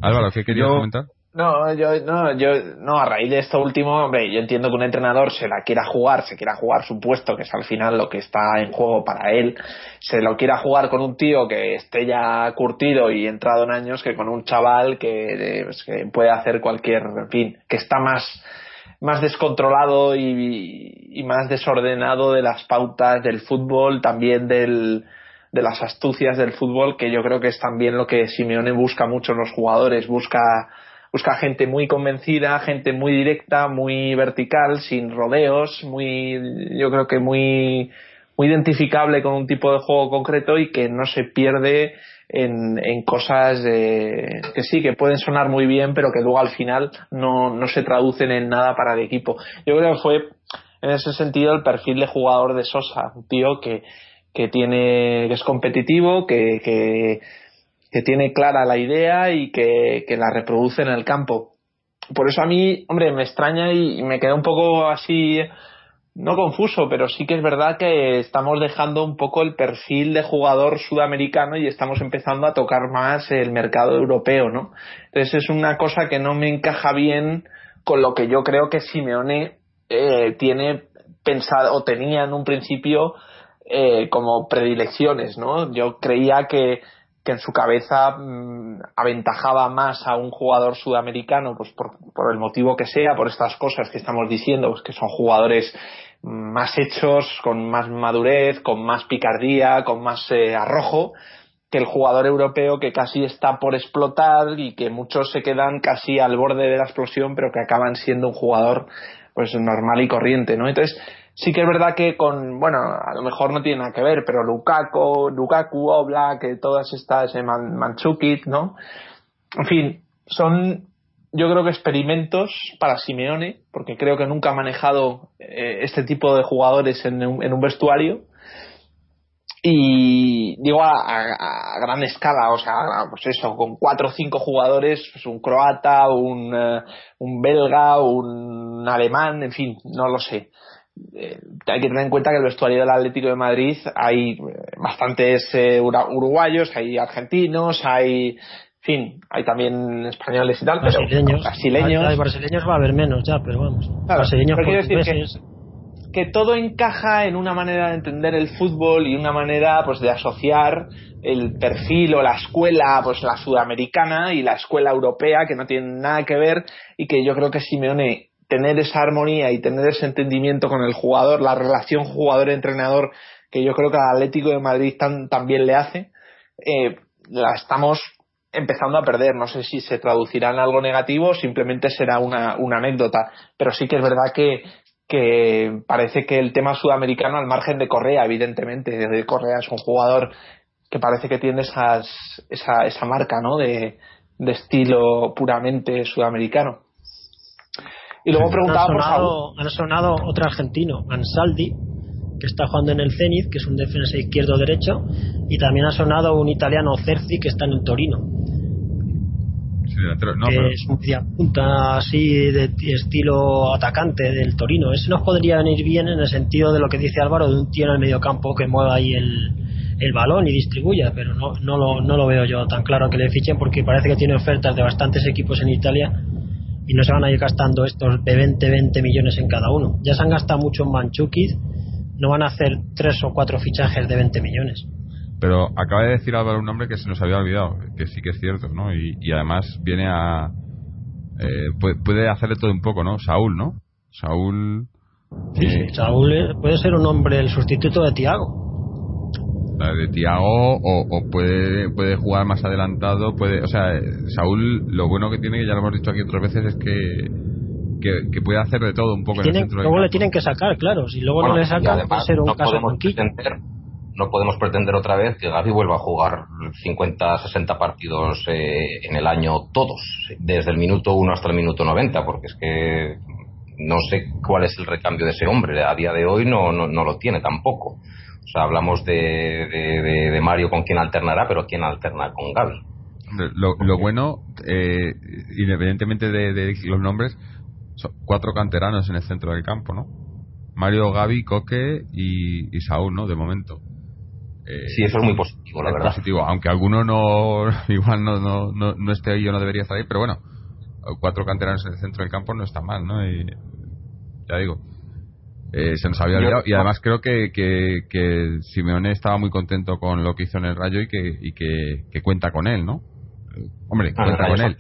Álvaro, ¿qué querías Yo- comentar? No, yo, no, yo, no, a raíz de esto último, hombre, yo entiendo que un entrenador se la quiera jugar, se quiera jugar su puesto, que es al final lo que está en juego para él, se lo quiera jugar con un tío que esté ya curtido y entrado en años que con un chaval que, eh, pues, que puede hacer cualquier, en fin, que está más, más descontrolado y, y más desordenado de las pautas del fútbol, también del, de las astucias del fútbol, que yo creo que es también lo que Simeone busca mucho en los jugadores, busca busca gente muy convencida, gente muy directa, muy vertical, sin rodeos, muy, yo creo que muy, muy identificable con un tipo de juego concreto y que no se pierde en, en cosas eh, que sí, que pueden sonar muy bien, pero que luego al final no, no se traducen en nada para el equipo. Yo creo que fue en ese sentido el perfil de jugador de Sosa, un tío que, que tiene, que es competitivo, que, que, que tiene clara la idea y que, que la reproduce en el campo. Por eso a mí, hombre, me extraña y, me queda un poco así, no confuso, pero sí que es verdad que estamos dejando un poco el perfil de jugador sudamericano y estamos empezando a tocar más el mercado europeo, ¿no? Entonces es una cosa que no me encaja bien con lo que yo creo que Simeone eh, tiene pensado o tenía en un principio eh, como predilecciones, ¿no? Yo creía que que en su cabeza mmm, aventajaba más a un jugador sudamericano, pues por, por, el motivo que sea, por estas cosas que estamos diciendo, pues que son jugadores más hechos, con más madurez, con más picardía, con más eh, arrojo, que el jugador europeo que casi está por explotar y que muchos se quedan casi al borde de la explosión, pero que acaban siendo un jugador pues normal y corriente, ¿no? Entonces, sí que es verdad que con, bueno, a lo mejor no tiene nada que ver, pero Lukaku, Lukaku, Oblak, todas estas, eh, Man, Manchukit, ¿no? En fin, son, yo creo que experimentos para Simeone, porque creo que nunca ha manejado eh, este tipo de jugadores en un, vestuario. Y digo a, gran escala, o sea, pues eso, con cuatro o cinco jugadores, pues un croata, un, uh, un belga, un alemán, en fin, no lo sé eh, hay que tener en cuenta que el vestuario del Atlético de Madrid hay bastantes eh, uruguayos, hay argentinos, hay, en fin, hay también españoles y tal, brasileños. pero brasileños. Va a haber menos ya, pero vamos. Claro, brasileños pero quiero decir portugueses. que todo encaja en una manera de entender el fútbol y una manera pues de asociar el perfil o la escuela pues la sudamericana y la escuela europea que no tienen nada que ver y que yo creo que Simeone tener esa armonía y tener ese entendimiento con el jugador la relación jugador-entrenador que yo creo que al Atlético de Madrid también le hace eh, la estamos empezando a perder. No sé si se traducirá en algo negativo o simplemente será una, anécdota. Pero sí que es verdad que, parece que el tema sudamericano, al margen de Correa, evidentemente, de Correa es un jugador que parece que tiene esas, esa, esa marca ¿no? de estilo puramente sudamericano. Y luego preguntaba han sonado, han sonado otro argentino, Ansaldi, que está jugando en el Zenit, que es un defensa izquierdo derecho, y también ha sonado un italiano Cerci que está en el Torino. que es un punta así de estilo atacante del Torino. Ese nos podría venir bien en el sentido de lo que dice Álvaro, de un tío en el medio campo que mueva ahí el, el balón y distribuya, pero no, no, lo, no lo veo yo tan claro que le fichen porque parece que tiene ofertas de bastantes equipos en Italia y no se van a ir gastando estos de 20, 20 millones en cada uno. Ya se han gastado mucho en Manchukis no van a hacer tres o cuatro fichajes de 20 millones. Pero acaba de decir Álvaro un nombre que se nos había olvidado, que sí que es cierto, ¿no? Y, además viene a. Eh, puede, hacerle todo un poco, ¿no? Saúl, ¿no? Saúl. Sí, Saúl puede ser un hombre, el sustituto de Tiago. De Tiago, o, puede, puede jugar más adelantado, puede. O sea, Saúl, lo bueno que tiene, que ya lo hemos dicho aquí otras veces, es que que, puede hacer de todo un poco en el centro Luego le tienen que sacar, claro. Si luego no le sacan, va a ser un no caso podemos pretender, No podemos pretender otra vez que Gaby vuelva a jugar 50, 60 partidos eh, en el año todos, desde el minuto 1 hasta el minuto 90, porque es que no sé cuál es el recambio de ese hombre. A día de hoy no, no, lo tiene tampoco. O sea, hablamos de, de, Mario con quien alternará, pero quién alterna con Gaby. Lo, lo bueno, eh, independientemente de, los nombres, cuatro canteranos en el centro del campo, ¿no? Mario, Gaby, Coque y, Saúl, ¿no? De momento. Eh, sí, eso es muy positivo, la verdad. Positivo, aunque alguno no, igual no, no, no, esté ahí o no debería estar ahí, pero bueno, cuatro canteranos en el centro del campo no está mal, ¿no? Y, ya digo, eh, se nos había olvidado. Y además creo que, que, Simeone estaba muy contento con lo que hizo en el Rayo y que, y que, cuenta con él, ¿no? Hombre, cuenta con él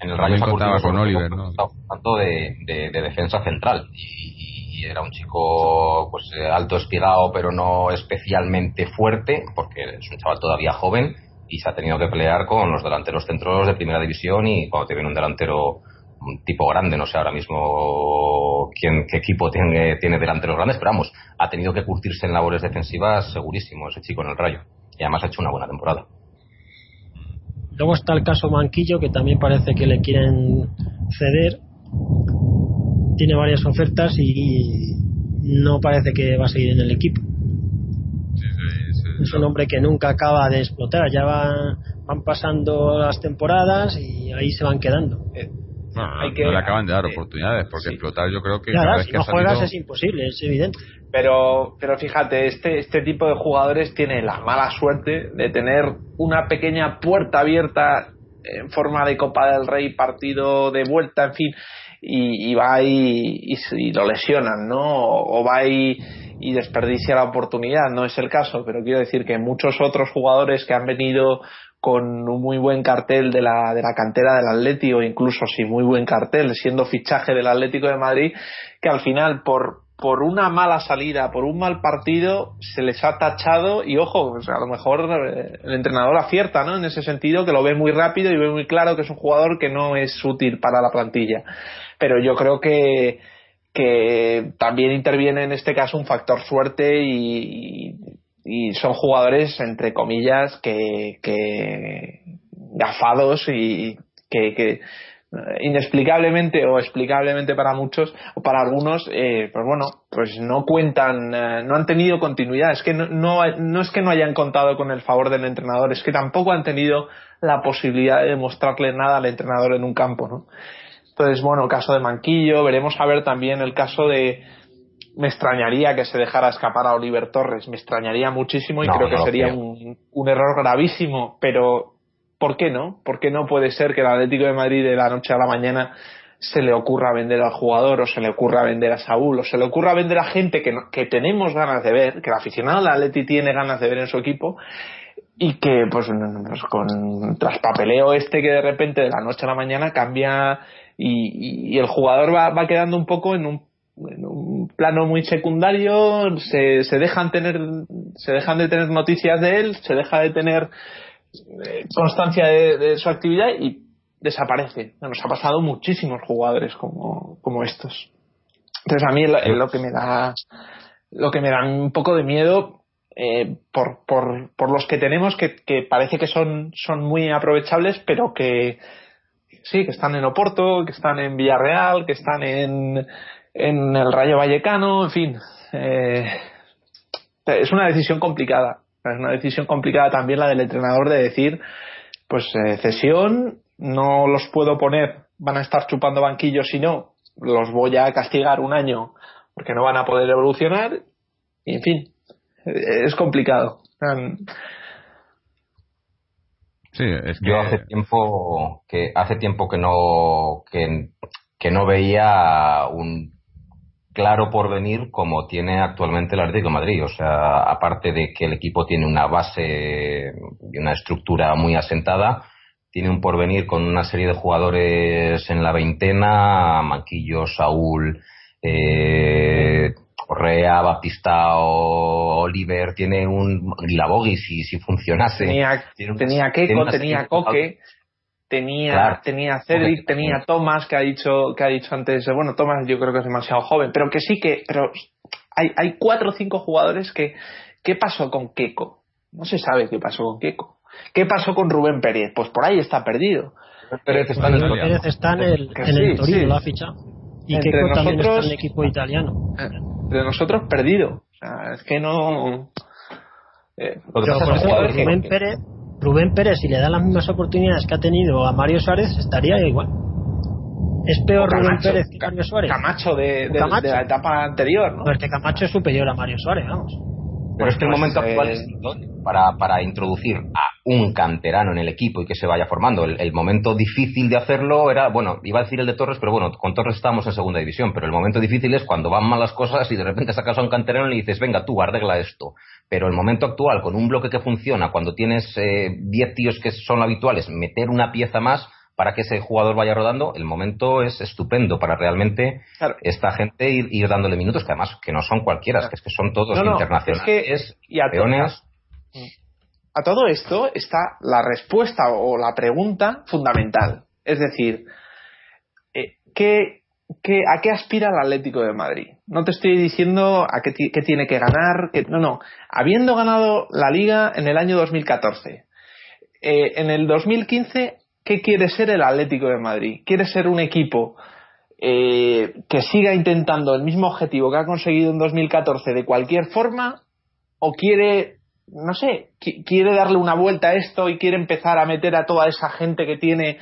en el Rayo contaba con Oliver, ¿no? Tanto de, de, defensa central y, era un chico pues eh, alto espigado pero no especialmente fuerte porque es un chaval todavía joven y se ha tenido que pelear con los delanteros centros de primera división y cuando te viene un delantero un tipo grande, no sé ahora mismo quién, qué equipo tiene, tiene delanteros grandes, pero vamos, ha tenido que curtirse en labores defensivas segurísimo ese chico en el Rayo y además ha hecho una buena temporada. Luego está el caso Manquillo, que también parece que le quieren ceder. Tiene varias ofertas y no parece que va a seguir en el equipo. es un hombre que nunca acaba de explotar. Ya van, van pasando las temporadas y ahí se van quedando. Eh, no, hay que, le acaban de dar oportunidades, porque explotar yo creo que. Cada vez si no juegas es imposible, es evidente. Pero, pero fíjate, este, este tipo de jugadores tiene la mala suerte de tener una pequeña puerta abierta en forma de Copa del Rey, partido de vuelta, en fin, y, va y, y, lo lesionan, ¿no? O, va y, y desperdicia la oportunidad, no es el caso, pero quiero decir que muchos otros jugadores que han venido con un muy buen cartel de la, de la cantera del Atleti o incluso sin muy buen cartel, siendo fichaje del Atlético de Madrid, que al final por, por una mala salida, por un mal partido, se les ha tachado y ojo, pues a lo mejor eh, el entrenador acierta, ¿no? En ese sentido, que lo ve muy rápido y ve muy claro que es un jugador que no es útil para la plantilla. Pero yo creo que, que también interviene en este caso un factor suerte y, son jugadores entre comillas que, gafados y que, inexplicablemente o explicablemente para muchos o para algunos eh, pues bueno pues no cuentan eh, no han tenido continuidad. Es que no, no, es que no hayan contado con el favor del entrenador es que tampoco han tenido la posibilidad de demostrarle nada al entrenador en un campo no entonces bueno el caso de Manquillo veremos a ver también el caso de me extrañaría que se dejara escapar a Oliver Torres, me extrañaría muchísimo y creo que sería un, un, error gravísimo, pero ¿por qué no? ¿Por qué no puede ser que el Atlético de Madrid de la noche a la mañana se le ocurra vender al jugador o se le ocurra vender a Saúl o se le ocurra vender a gente que, que tenemos ganas de ver, que el aficionado de Atleti tiene ganas de ver en su equipo y que pues, pues con traspapeleo este que de repente de la noche a la mañana cambia y, el jugador va, va, quedando un poco en un, plano muy secundario se, se dejan tener se dejan de tener noticias de él se deja de tener eh, constancia de, su actividad y desaparece. Nos ha pasado muchísimos jugadores como, como estos. Entonces a mí es lo que me da lo que me da un poco de miedo eh, por, por, por, los que tenemos que, parece que son, son muy aprovechables, pero que sí, que están en Oporto, que están en Villarreal, que están en, en el Rayo Vallecano, en fin. Eh, es una decisión complicada. Es una decisión complicada también la del entrenador de decir, pues eh, cesión, no los puedo poner, van a estar chupando banquillos si no, los voy a castigar un año porque no van a poder evolucionar. Y en fin, es complicado. Sí, es que... Yo hace tiempo que hace tiempo que no que, que no veía un claro porvenir como tiene actualmente el Atlético de Madrid. O sea, aparte de que el equipo tiene una base y una estructura muy asentada, tiene un porvenir con una serie de jugadores en la veintena, Manquillo, Saúl, eh, Correa, Baptistao, Oliver, tiene un Labogui si, si funcionase. Tenía, tenía Keiko, tenía Coque, tenía, tenía Cedric, tenía Thomas que ha dicho, que ha dicho antes, bueno, Thomas yo creo que es demasiado joven, pero que sí que, pero hay, hay cuatro o cinco jugadores que, ¿qué pasó con Keiko? No se sabe qué pasó con Keiko. ¿Qué pasó con Rubén Pérez? Pues por ahí está perdido. Pérez está en el, Pérez está en el, en el Torino, lo ha fichado. Y Keiko también está en el equipo italiano. De nosotros perdido. O sea, es que no. Eh, Rubén, Pérez, Rubén Pérez, si le da las mismas oportunidades que ha tenido a Mario Suárez, estaría igual. ¿Es peor Rubén Pérez que Mario Suárez? Camacho de, de, la etapa anterior, ¿no? Porque Camacho es superior a Mario Suárez, vamos. Pero es que el pues, momento actual es para, para introducir a un canterano en el equipo y que se vaya formando. El, momento difícil de hacerlo era, bueno, iba a decir el de Torres, pero bueno, con Torres estamos en segunda división, pero el momento difícil es cuando van mal las cosas y de repente sacas a un canterano y dices, venga, tú arregla esto. Pero el momento actual, con un bloque que funciona, cuando tienes 10 eh, tíos que son habituales, meter una pieza más, para que ese jugador vaya rodando, el momento es estupendo para realmente esta gente ir, dándole minutos, que además que no son cualquiera, que es que son todos internacionales, y a. A todo esto está la respuesta o la pregunta fundamental. Es decir, eh, ¿qué, a qué aspira el Atlético de Madrid? No te estoy diciendo a qué, tiene que ganar. no, no. Habiendo ganado la liga en el año 2014, eh, en el 2015 ¿qué quiere ser el Atlético de Madrid? ¿Quiere ser un equipo eh, que siga intentando el mismo objetivo que ha conseguido en 2014 de cualquier forma? ¿O quiere, no sé, quiere darle una vuelta a esto y quiere empezar a meter a toda esa gente que tiene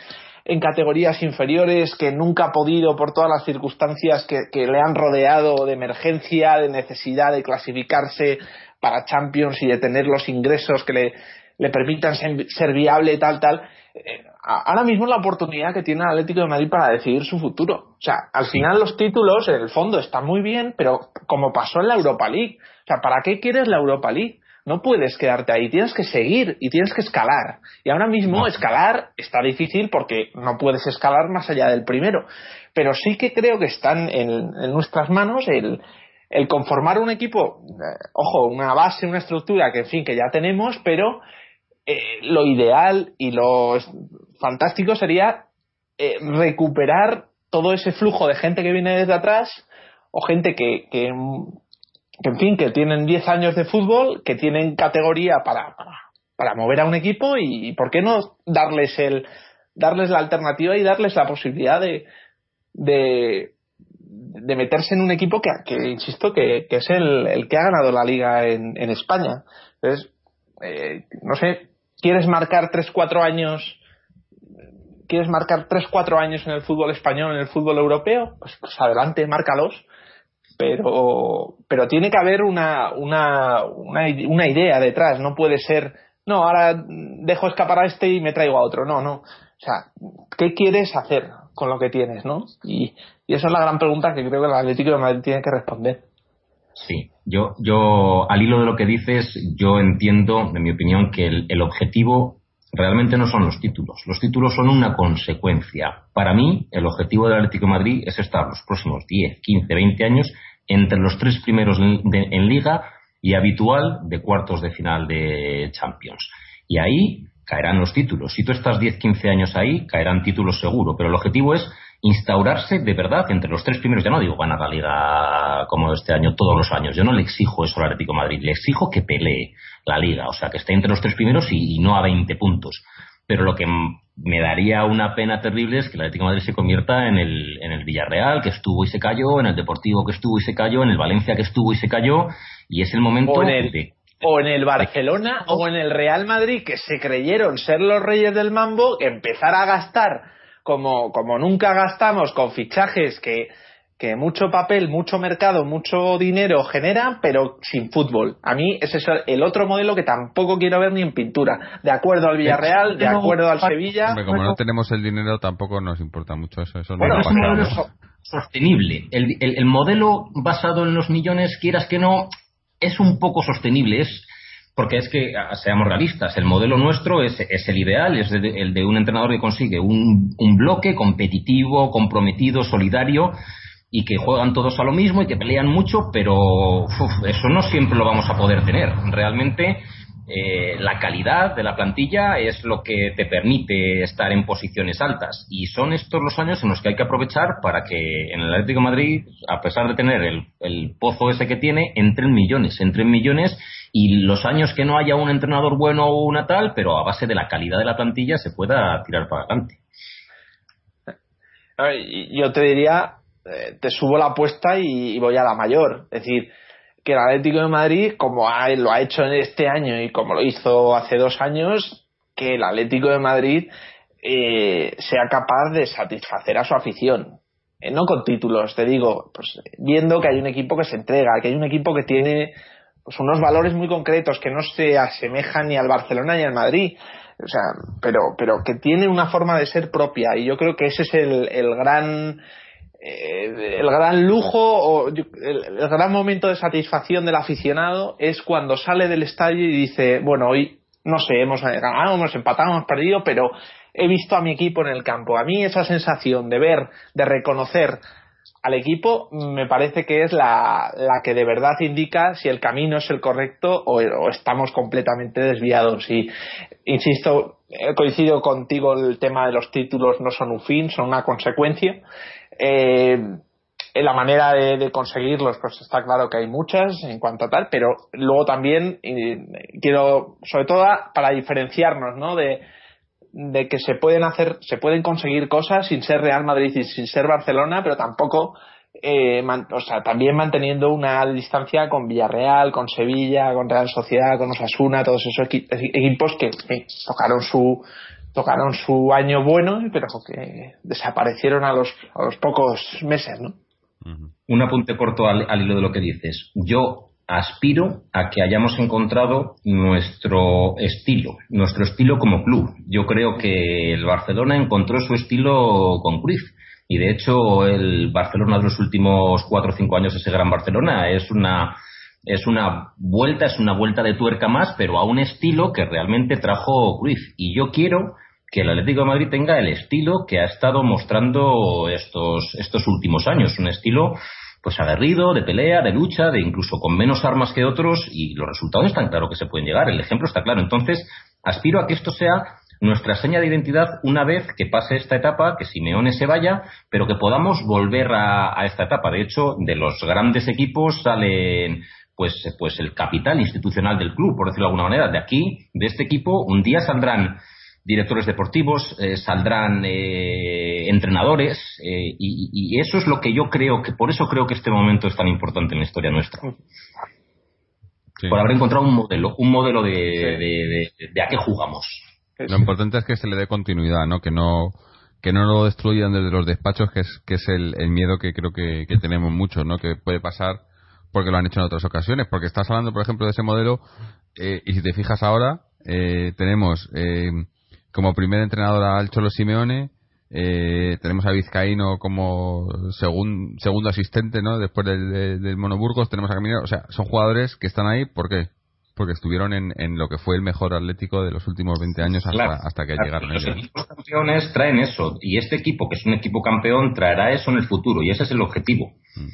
en categorías inferiores, que nunca ha podido por todas las circunstancias que, le han rodeado de emergencia, de necesidad de clasificarse para Champions y de tener los ingresos que le, le permitan ser, viable, tal, tal. Eh, ahora mismo es la oportunidad que tiene el Atlético de Madrid para decidir su futuro. O sea, al final los títulos, en el fondo, están muy bien, pero como pasó en la Europa League. O sea, ¿para qué quieres la Europa League? No puedes quedarte ahí, tienes que seguir y tienes que escalar. Y ahora mismo escalar está difícil porque no puedes escalar más allá del primero. Pero sí que creo que están en, nuestras manos el, el conformar un equipo, eh, ojo, una base, una estructura que en fin, que ya tenemos, pero eh, lo ideal y lo fantástico sería eh, recuperar todo ese flujo de gente que viene desde atrás o gente que, que, en fin, que tienen 10 años de fútbol, que tienen categoría para, para, mover a un equipo y, por qué no darles el darles la alternativa y darles la posibilidad de, de, de meterse en un equipo que, que insisto, que, que es el, el, que ha ganado la liga en, en España. Entonces, eh, no sé, quieres marcar 3-4 años quieres marcar 3-4 años en el fútbol español, en el fútbol europeo, pues, pues, adelante, márcalos. Pero, pero tiene que haber una, una, una, idea detrás. No puede ser no, ahora dejo escapar a este y me traigo a otro. No, no. O sea, ¿qué quieres hacer con lo que tienes, no? Y, y esa es la gran pregunta que creo que el Atlético tiene que responder. Sí, yo, yo, al hilo de lo que dices, yo entiendo, en mi opinión, que el, el objetivo realmente no son los títulos. Los títulos son una consecuencia. Para mí, el objetivo del Atlético Madrid es estar los próximos 10, 15, 20 años entre los tres primeros en liga y habitual de cuartos de final de Champions. Y ahí caerán los títulos. Si tú estás 10, 15 años ahí, caerán títulos seguro. Pero el objetivo es instaurarse de verdad entre los tres primeros. Ya no digo ganar la liga como este año todos los años. Yo no le exijo eso al Atlético de Madrid. Le exijo que pelee la liga. O sea, que esté entre los tres primeros y, y no a 20 puntos. Pero lo que me daría una pena terrible es que el Atlético de Madrid se convierta en el, en el Villarreal, que estuvo y se cayó, en el Deportivo, que estuvo y se cayó, en el Valencia, que estuvo y se cayó, y es el momento o en el, de... O en el Barcelona o en el Real Madrid, que se creyeron ser los reyes del mambo, empezar a gastar como, como nunca gastamos con fichajes que que mucho papel, mucho mercado, mucho dinero genera, pero sin fútbol. A mí ese es el otro modelo que tampoco quiero ver ni en pintura. De acuerdo al Villarreal, de acuerdo al Sevilla. Hombre, como no tenemos el dinero, tampoco nos importa mucho eso. eso bueno, no es un modelo so sostenible. El, el, el, modelo basado en los millones, quieras que no, es un poco sostenible. Es porque es que, seamos realistas, el modelo nuestro es, es el ideal, es de, el de un entrenador que consigue un, bloque competitivo, comprometido, solidario y que juegan todos a lo mismo y que pelean mucho, pero uf, eso no siempre lo vamos a poder tener. Realmente eh, la calidad de la plantilla es lo que te permite estar en posiciones altas y son estos los años en los que hay que aprovechar para que en el Atlético Madrid, a pesar de tener el, el pozo ese que tiene, entren millones, entren millones y los años que no haya un entrenador bueno o una tal, pero a base de la calidad de la plantilla se pueda tirar para adelante. Yo te diría, eh, te subo la apuesta y, voy a la mayor. Es decir, que el Atlético de Madrid, como ha, lo ha hecho en este año y como lo hizo hace dos años, que el Atlético de Madrid eh, sea capaz de satisfacer a su afición. Eh, no con títulos, te digo, pues viendo que hay un equipo que se entrega, que hay un equipo que tiene pues unos valores muy concretos que no se asemejan ni al Barcelona ni al Madrid. O sea, pero, pero que tiene una forma de ser propia y yo creo que ese es el, el gran el gran lujo o el, gran momento de satisfacción del aficionado es cuando sale del estadio y dice, bueno, hoy no sé, hemos ganado, hemos empatado, hemos perdido, pero he visto a mi equipo en el campo. A mí esa sensación de ver, de reconocer al equipo, me parece que es la, la que de verdad indica si el camino es el correcto o, o estamos completamente desviados. Y, insisto, coincido contigo, el tema de los títulos no son un fin, son una consecuencia eh, la manera de, conseguirlos, pues está claro que hay muchas en cuanto a tal, pero luego también quiero, sobre todo para diferenciarnos, ¿no? De, que se pueden hacer, se pueden conseguir cosas sin ser Real Madrid y sin ser Barcelona, pero tampoco, eh, o sea, también manteniendo una distancia con Villarreal, con Sevilla, con Real Sociedad, con Osasuna, todos esos equi equipos que tocaron su, tocaron su año bueno, pero que desaparecieron a los, a los pocos meses, ¿no? Un apunte corto al, al, hilo de lo que dices. Yo aspiro a que hayamos encontrado nuestro estilo, nuestro estilo como club. Yo creo que el Barcelona encontró su estilo con Cruyff. Y de hecho, el Barcelona de los últimos cuatro o cinco años, ese gran Barcelona, es una es una vuelta, es una vuelta de tuerca más, pero a un estilo que realmente trajo Cruyff. Y yo quiero que el Atlético de Madrid tenga el estilo que ha estado mostrando estos, estos últimos años, un estilo pues aguerrido, de pelea, de lucha, de incluso con menos armas que otros y los resultados están claro que se pueden llegar, el ejemplo está claro. Entonces, aspiro a que esto sea nuestra seña de identidad una vez que pase esta etapa, que Simeone se vaya, pero que podamos volver a, a esta etapa. De hecho, de los grandes equipos salen pues, pues el capital institucional del club, por decirlo de alguna manera. De aquí, de este equipo, un día saldrán directores deportivos, eh, saldrán eh, entrenadores eh, y, y, eso es lo que yo creo que por eso creo que este momento es tan importante en la historia nuestra. Sí. Por haber encontrado un modelo, un modelo de, sí. de, de, de, a qué jugamos. Lo importante es que se le dé continuidad, ¿no? Que no que no lo destruyan desde los despachos, que es que es el, el miedo que creo que, que tenemos muchos, ¿no? Que puede pasar porque lo han hecho en otras ocasiones, porque estás hablando, por ejemplo, de ese modelo eh, y si te fijas ahora, eh, tenemos eh, como primer entrenador al Cholo Simeone, eh, tenemos a Vizcaíno como segundo asistente, ¿no? Después del, del, Monoburgos tenemos a Caminero. O sea, son jugadores que están ahí, ¿por qué? Porque estuvieron en, en lo que fue el mejor Atlético de los últimos 20 años hasta, hasta que llegaron Los equipos campeones traen eso. Y este equipo, que es un equipo campeón, traerá eso en el futuro. Y ese es el objetivo. Mm.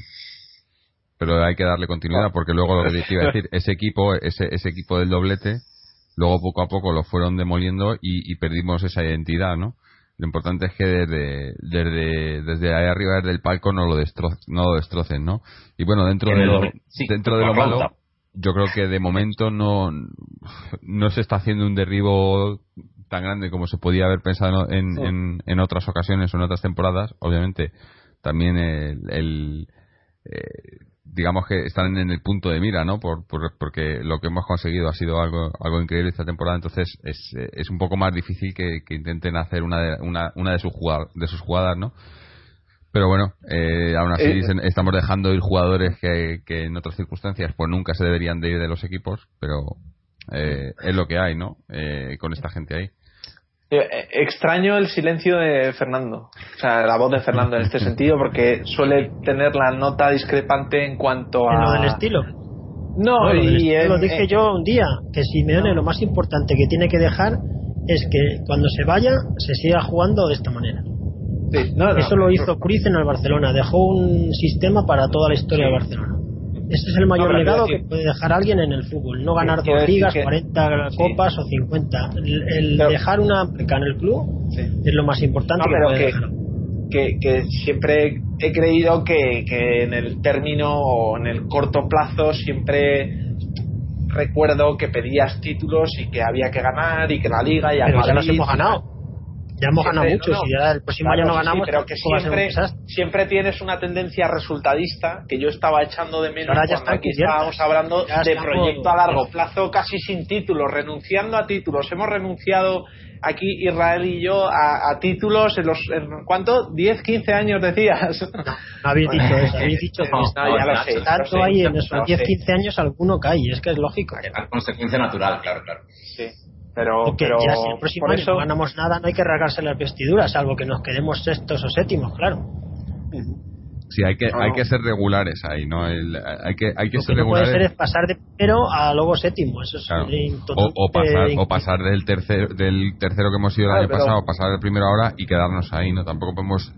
Pero hay que darle continuidad, porque luego lo que te iba a decir, ese equipo, ese, ese equipo del doblete, luego poco a poco lo fueron demoliendo y, y perdimos esa identidad, ¿no? Lo importante es que desde, desde, desde ahí arriba, desde el palco, no lo, no lo destrocen, ¿no? Y bueno, dentro de lo, dentro de lo malo, yo creo que de momento no, no se está haciendo un derribo tan grande como se podía haber pensado en, en, en otras ocasiones o en otras temporadas. Obviamente, también el, el eh, digamos que están en el punto de mira, ¿no? Por, porque lo que hemos conseguido ha sido algo, algo increíble esta temporada, entonces es, es un poco más difícil que, intenten hacer una de, una, una de, sus jugadas, de sus jugadas, ¿no? Pero bueno, eh, aún así eh, estamos dejando ir jugadores que, que, en otras circunstancias pues nunca se deberían de ir de los equipos, pero eh, es lo que hay, ¿no? Eh, con esta gente ahí. Eh, extraño el silencio de Fernando, o sea, la voz de Fernando en este sentido, porque suele tener la nota discrepante en cuanto a. ¿En lo del estilo? No, y lo dije yo un día, que Simeone lo más importante que tiene que dejar es que cuando se vaya se siga jugando de esta manera. Eso lo hizo Cruz en el Barcelona, dejó un sistema para toda la historia de Barcelona. Este es el mayor legado que puede dejar alguien en el fútbol. No ganar dos ligas, 40 copas o 50. El, dejar una pleca en el club es lo más importante que puede dejar. Que, que, siempre he creído que, que en el término o en el corto plazo siempre recuerdo que pedías títulos y que había que ganar y que la liga y Pero ya nos hemos ganado ya hemos ganado mucho, si ya el próximo año no ganamos, pero que siempre, siempre tienes una tendencia resultadista que yo estaba echando de menos ya cuando aquí estábamos hablando de proyecto a largo plazo, casi sin títulos, renunciando a títulos. Hemos renunciado aquí Israel y yo a, títulos en los en, ¿cuánto? 10, 15 años decías. No, habéis dicho eso, habéis dicho no, ya lo sé, tanto ahí en esos 10, 15 años alguno cae, es que es lógico. Es consecuencia natural, claro, claro. Sí. Pero, Porque ya si el próximo año no ganamos nada, no hay que rasgarse las vestiduras, salvo que nos quedemos sextos o séptimos, claro. Sí, hay que, hay que ser regulares ahí, ¿no? hay que, hay que Lo ser que no regulares. puede ser es pasar de primero a luego séptimo, eso es o, o, pasar, o pasar del tercero, del tercero que hemos ido el año pasado, pasar del primero ahora y quedarnos ahí, ¿no? Tampoco podemos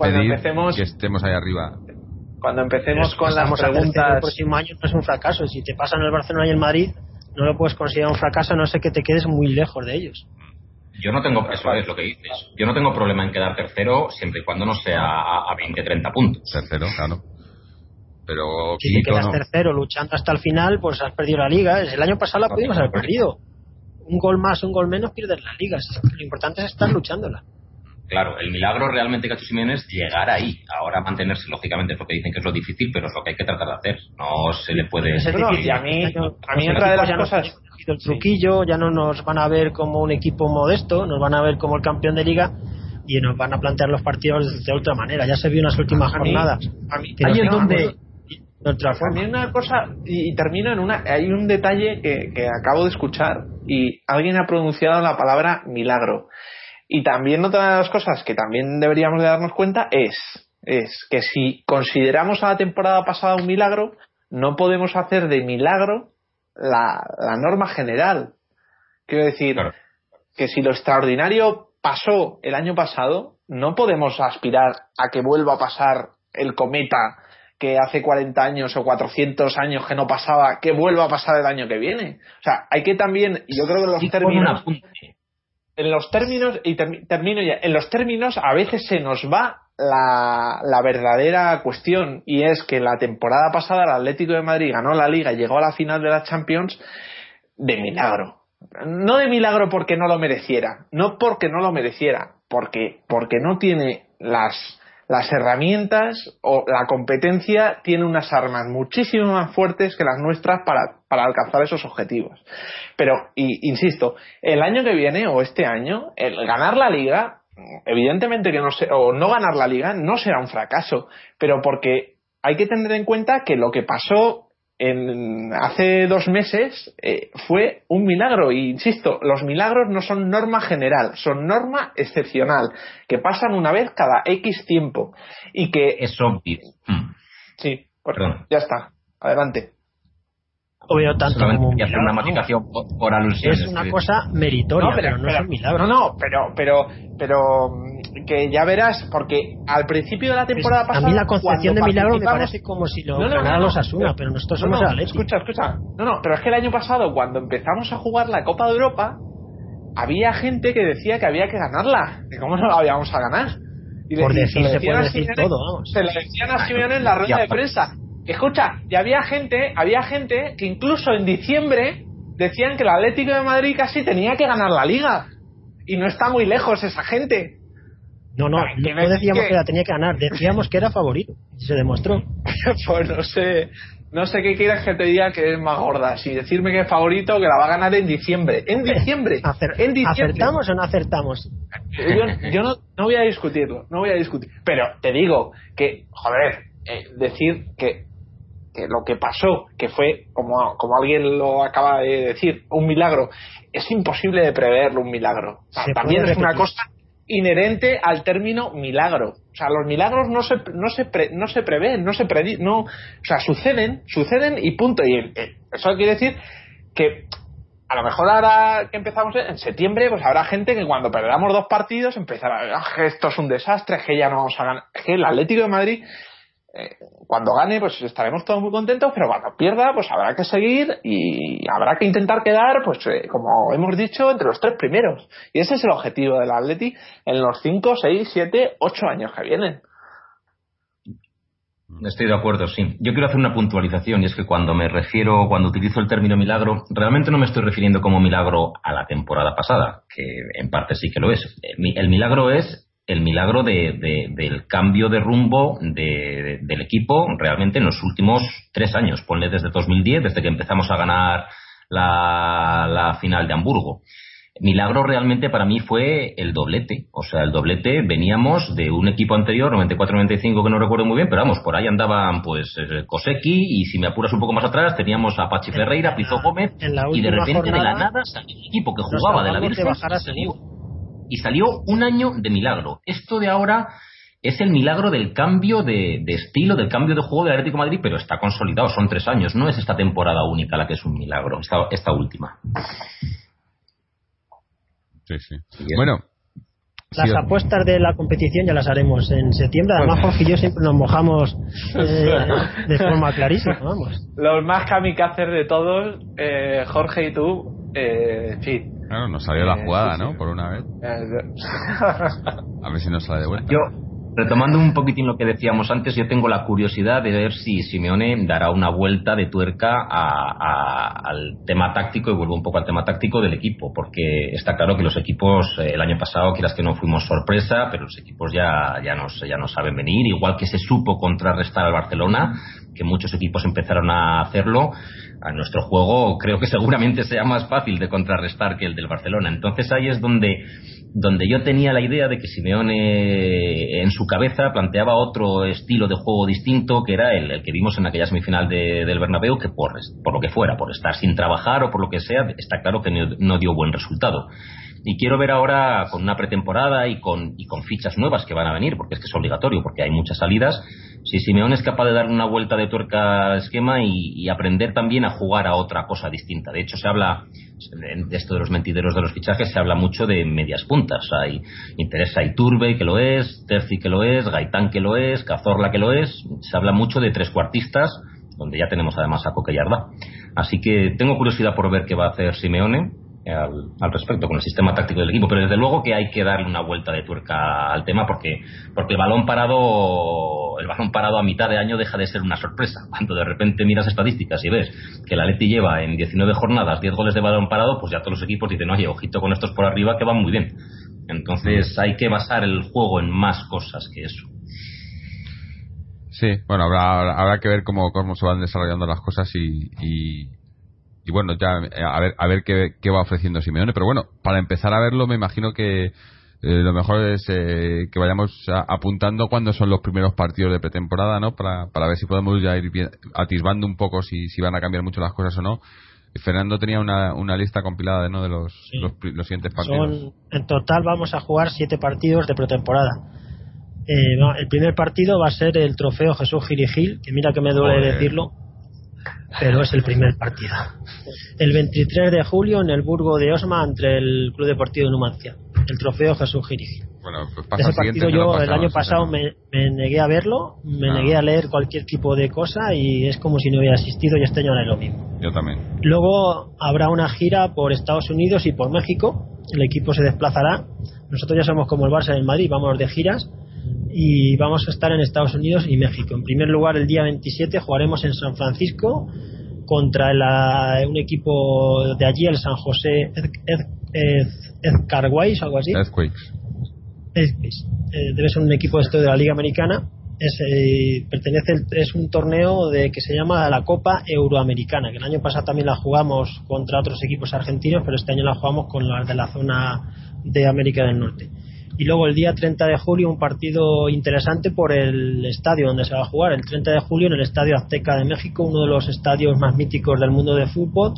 pedir que estemos ahí arriba. Cuando empecemos con las preguntas... El próximo año no es un fracaso, si te pasan el Barcelona y el Madrid no lo puedes considerar un fracaso, no sé que te quedes muy lejos de ellos. Yo no tengo, eso es lo que dices, yo no tengo problema en quedar tercero siempre y cuando no sea a, 20, 30 puntos. Tercero, claro. Pero si te quedas tercero luchando hasta el final, pues has perdido la liga. El año pasado la pudimos haber perdido. Un gol más, un gol menos, pierdes la liga. Lo importante es estar luchándola. Claro, el milagro realmente que ha hecho Simeone es llegar ahí. Ahora mantenerse, lógicamente, porque dicen que es lo difícil, pero es lo que hay que tratar de hacer. No se le puede... Es difícil. a mí, a mí otra de las cosas... El truquillo, ya no nos van a ver como un equipo modesto, nos van a ver como el campeón de liga y nos van a plantear los partidos de otra manera. Ya se vio en las últimas jornadas. A mí, hay donde... una cosa, y, termino en una. Hay un detalle que, que acabo de escuchar y alguien ha pronunciado la palabra milagro. Y también otra de las cosas que también deberíamos de darnos cuenta es, es que si consideramos a la temporada pasada un milagro, no podemos hacer de milagro la, norma general. Quiero decir, que si lo extraordinario pasó el año pasado, no podemos aspirar a que vuelva a pasar el cometa que hace 40 años o 400 años que no pasaba, que vuelva a pasar el año que viene. O sea, hay que también, y yo creo que los términos en los términos, y termino ya, en los términos a veces se nos va la, la, verdadera cuestión y es que la temporada pasada el Atlético de Madrid ganó la liga y llegó a la final de la Champions de milagro. No de milagro porque no lo mereciera, no porque no lo mereciera, porque, porque no tiene las, las herramientas o la competencia tiene unas armas muchísimo más fuertes que las nuestras para, para alcanzar esos objetivos. Pero, y, insisto, el año que viene o este año, el ganar la liga, evidentemente que no se, o no ganar la liga no será un fracaso, pero porque hay que tener en cuenta que lo que pasó en, hace dos meses eh, fue un milagro. Y insisto, los milagros no son norma general, son norma excepcional, que pasan una vez cada X tiempo. Y que. Es obvio. Hmm. Sí, bueno, ya está. Adelante veo tanto como un hacer una por. Es una cosa meritoria, no, pero, no es un milagro. No, no, pero, pero, pero mm, que ya verás, porque al principio de la temporada pasada. A mí la concepción de milagro me parece como si lo no, los Asuna, pero nosotros somos no, Escucha, escucha. No, no, pero es que el año pasado, cuando empezamos a jugar la Copa de Europa, había gente que decía que había que ganarla. ¿Y cómo no la habíamos a ganar? Y por decir, se puede decir todo, vamos. Se le decían a Simeone en la rueda de prensa Escucha, y había gente, había gente que incluso en diciembre decían que el Atlético de Madrid casi tenía que ganar la liga. Y no está muy lejos esa gente. No, no, no decíamos que... la tenía que ganar, decíamos que era favorito. Y se demostró. pues no sé, no sé qué quieres que te diga que es más gorda. Si decirme que es favorito, que la va a ganar en diciembre. En diciembre. en diciembre. ¿Acertamos o no acertamos? Yo, no, no, voy a discutirlo, no voy a discutir. Pero te digo que, joder, eh, decir que que lo que pasó, que fue, como, como alguien lo acaba de decir, un milagro, es imposible de preverlo un milagro. también es una cosa inherente al término milagro. O sea, los milagros no se, no se, no se prevén, no se predi no, o sea, suceden, suceden y punto. Y eh, eso quiere decir que a lo mejor ahora que empezamos en septiembre, pues habrá gente que cuando perdamos dos partidos empezará, ah, esto es un desastre, que ya no vamos a ganar. que el Atlético de Madrid eh, cuando gane, pues estaremos todos muy contentos, pero cuando pierda, pues habrá que seguir y habrá que intentar quedar, pues eh, como hemos dicho, entre los tres primeros. Y ese es el objetivo del Atleti en los 5, 6, 7, 8 años que vienen. Estoy de acuerdo, sí. Yo quiero hacer una puntualización y es que cuando me refiero, cuando utilizo el término milagro, realmente no me estoy refiriendo como milagro a la temporada pasada, que en parte sí que lo es. El milagro es el milagro de, del cambio de rumbo del equipo realmente en los últimos tres años. Ponle desde 2010, desde que empezamos a ganar la, final de Hamburgo. Milagro realmente para mí fue el doblete. O sea, el doblete veníamos de un equipo anterior, 94-95, que no recuerdo muy bien, pero vamos, por ahí andaban pues Koseki y si me apuras un poco más atrás teníamos a Pachi Ferreira, Pizo Gómez y de repente de la nada salió un equipo que jugaba de la Virgen y salió un año de milagro. Esto de ahora es el milagro del cambio de, estilo, del cambio de juego del Atlético de Madrid, pero está consolidado, son tres años, no es esta temporada única la que es un milagro, esta, esta última. Sí, sí. Bueno. Las apuestas de la competición ya las haremos en septiembre. Además, Jorge y yo siempre nos mojamos eh, de forma clarísima. Vamos. Los más kamikazes de todos, eh, Jorge y tú, eh, sí, Claro, nos salió la jugada, ¿no? Por una vez. A ver si nos sale de vuelta. Yo, retomando un poquitín lo que decíamos antes, yo tengo la curiosidad de ver si Simeone dará una vuelta de tuerca al tema táctico, y vuelvo un poco al tema táctico del equipo, porque está claro que los equipos, eh, el año pasado, quieras que no fuimos sorpresa, pero los equipos ya, ya, nos, ya no saben venir, igual que se supo contrarrestar al Barcelona, que muchos equipos empezaron a hacerlo, a nuestro juego creo que seguramente sea más fácil de contrarrestar que el del Barcelona. Entonces ahí es donde, donde yo tenía la idea de que Simeone en su cabeza planteaba otro estilo de juego distinto que era el, que vimos en aquella semifinal del Bernabéu, que por, por lo que fuera, por estar sin trabajar o por lo que sea, está claro que no dio buen resultado. Y quiero ver ahora con una pretemporada y con, y con fichas nuevas que van a venir, porque es que es obligatorio, porque hay muchas salidas, si Simeone es capaz de dar una vuelta de tuerca al esquema y, aprender también a jugar a otra cosa distinta. De hecho, se habla, de esto de los mentideros de los fichajes, se habla mucho de medias puntas. Hay Interesa Iturbe, que lo es, Terzi, que lo es, Gaitán, que lo es, Cazorla, que lo es. Se habla mucho de tres cuartistas, donde ya tenemos además a Coque. Así que tengo curiosidad por ver qué va a hacer Simeone al, respecto con el sistema táctico del equipo, pero desde luego que hay que darle una vuelta de tuerca al tema porque porque el balón parado el balón parado a mitad de año deja de ser una sorpresa. Cuando de repente miras estadísticas y ves que la Leti lleva en 19 jornadas 10 goles de balón parado, pues ya todos los equipos dicen, "Oye, ojito con estos por arriba que van muy bien." Entonces hay que basar el juego en más cosas que eso. Sí, bueno, habrá, habrá que ver cómo, cómo se van desarrollando las cosas y y bueno, ya eh, a ver, a ver qué, va ofreciendo Simeone. Pero bueno, para empezar a verlo, me imagino que eh, lo mejor es eh, que vayamos apuntando cuándo son los primeros partidos de pretemporada, ¿no? Para, para ver si podemos ya ir atisbando un poco si, si van a cambiar mucho las cosas o no. Fernando tenía una, una lista compilada ¿no? de los, los, siguientes partidos. en total vamos a jugar siete partidos de pretemporada. Eh, el primer partido va a ser el trofeo Jesús Girigil, que mira que me duele decirlo, pero es el primer partido. El 23 de julio en el Burgo de Osma entre el Club Deportivo de Numancia, el trofeo Jesús Girigil. Bueno, pues pasa Ese partido yo el año pasado me, negué a verlo, me ah. negué a leer cualquier tipo de cosa y es como si no hubiera asistido y este año es lo mismo. Yo también. Luego habrá una gira por Estados Unidos y por México. El equipo se desplazará. Nosotros ya somos como el Barça en Madrid, vamos de giras y vamos a estar en Estados Unidos y México. En primer lugar, el día 27 jugaremos en San Francisco contra un equipo de allí, el San José Edcarways, algo así. Eh, debe ser un equipo de esto de la Liga Americana. Es, eh, pertenece es un torneo de que se llama la Copa Euroamericana que el año pasado también la jugamos contra otros equipos argentinos pero este año la jugamos con las de la zona de América del Norte y luego el día 30 de julio un partido interesante por el estadio donde se va a jugar. El 30 de julio en el Estadio Azteca de México, uno de los estadios más míticos del mundo de fútbol.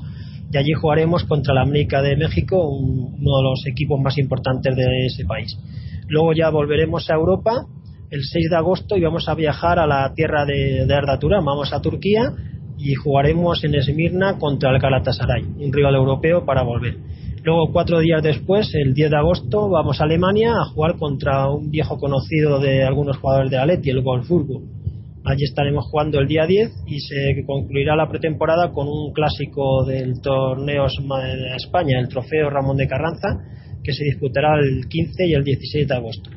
Y allí jugaremos contra la América de México, uno de los equipos más importantes de ese país. Luego ya volveremos a Europa el 6 de agosto y vamos a viajar a la tierra de, de vamos a Turquía y jugaremos en Esmirna contra el Galatasaray, un rival europeo para volver. Luego, cuatro días después, el 10 de agosto, vamos a Alemania a jugar contra un viejo conocido de algunos jugadores de Aleti, el Wolfsburgo. Allí estaremos jugando el día 10 y se concluirá la pretemporada con un clásico del torneo de España, el Trofeo Ramón de Carranza, que se disputará el 15 y el 16 de agosto.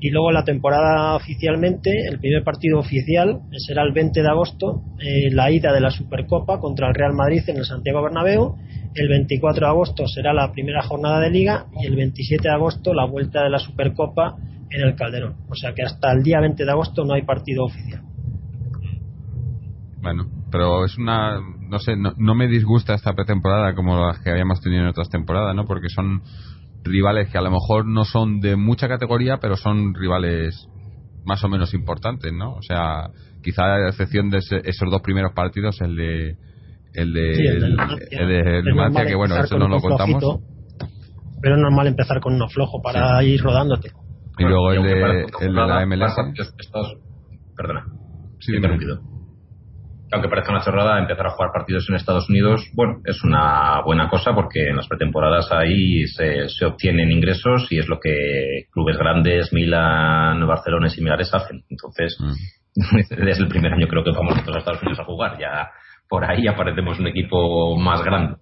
Y luego la temporada oficialmente, el primer partido oficial será el 20 de agosto, eh, la ida de la Supercopa contra el Real Madrid en el Santiago Bernabéu el 24 de agosto será la primera jornada de liga y el 27 de agosto la vuelta de la Supercopa en el Calderón. O sea que hasta el día 20 de agosto no hay partido oficial. Bueno, pero es una, no sé, no, me disgusta esta pretemporada como las que habíamos tenido en otras temporadas, ¿no? Porque son rivales que a lo mejor no son de mucha categoría, pero son rivales más o menos importantes, ¿no? O sea, quizá a excepción de esos dos primeros partidos, el de el de, el, de que bueno, eso no lo contamos. pero es normal empezar con uno flojo para ir rodándote. Y luego el de, el de la MLS. perdona, sí, interrumpido. Aunque parezca una chorrada, empezar a jugar partidos en Estados Unidos, bueno, es una buena cosa porque en las pretemporadas ahí se, se obtienen ingresos y es lo que clubes grandes, Milan, Barcelona y similares hacen. Entonces, mm. desde el primer año creo que vamos a Estados Unidos a jugar. Ya por ahí aparecemos un equipo más grande.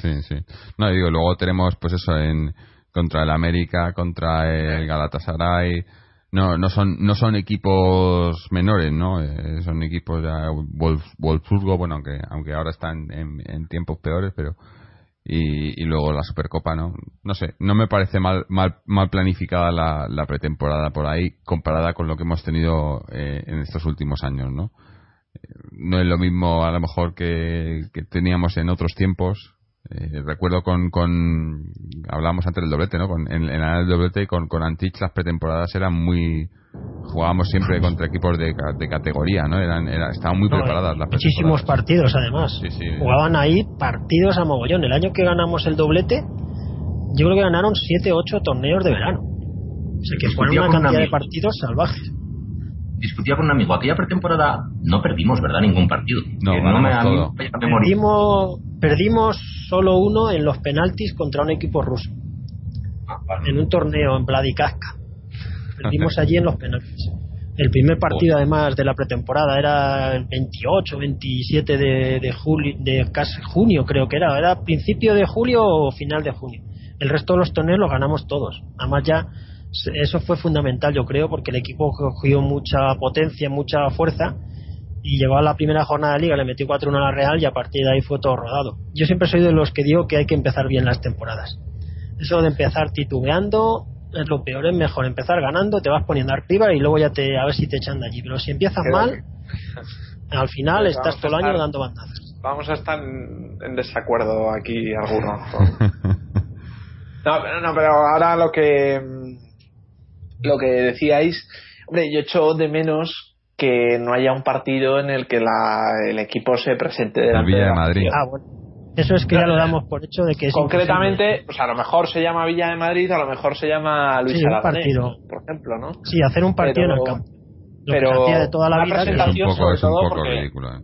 Sí, sí. No, digo, luego tenemos pues eso en contra el América, contra el Galatasaray. No, no son no son equipos menores, ¿no? Eh, son equipos ya Wolf, Wolfsburgo, bueno, aunque aunque ahora están en, tiempos peores, pero y, y, luego la Supercopa, ¿no? No sé, no me parece mal mal, mal planificada la, la pretemporada por ahí comparada con lo que hemos tenido eh, en estos últimos años, ¿no? No es lo mismo a lo mejor que, teníamos en otros tiempos. Eh, recuerdo con, con hablábamos antes del doblete, ¿no? Con, en, en el doblete con, con Antich las pretemporadas eran muy jugábamos siempre contra equipos de, de categoría, ¿no? Eran, estaban muy preparadas las Muchísimos partidos, además. Jugaban ahí partidos a mogollón. El año que ganamos el doblete, yo creo que ganaron 7 8 torneos de verano. O sea que fueron una cantidad de partidos salvajes discutía con un amigo, aquella pretemporada no perdimos, ¿verdad? Ningún partido. No, no perdimos, perdimos solo uno en los penaltis contra un equipo ruso. Ah, en un torneo en Vladikavkaz. Perdimos allí en los penaltis. El primer partido, además de la pretemporada, era el 28, 27 de, de, julio, de casi junio, creo que era. Era principio de julio o final de junio. El resto de los torneos los ganamos todos. Además, ya eso fue fundamental, yo creo, porque el equipo cogió mucha potencia, mucha fuerza y llegó a la primera jornada de liga, le metió 4-1 a la Real y a partir de ahí fue todo rodado. Yo siempre soy de los que digo que hay que empezar bien las temporadas. Eso de empezar titubeando es lo peor, es mejor empezar ganando, te vas poniendo arriba y luego ya te a ver si te echan de allí. Pero si empiezas mal, al final pues estás todo el año dando bandazas. Vamos a estar en, desacuerdo aquí algunos. no, no, pero ahora lo que lo que decíais, hombre, yo echo de menos que no haya un partido en el que la, el equipo se presente delante Villa de de la Madrid. afición. Ah, bueno. Eso es que ya lo damos por hecho de que es Concretamente, pues a lo mejor se llama Villa de Madrid, a lo mejor se llama Luis Sí, un Aragonés, partido. por ejemplo, ¿no? imposible. Sí, hacer un partido Pero- en el campo. Lo pero que de toda la una vida. que- Es un presentación poco, sobre es un todo poco porque- ridículo. ¿eh?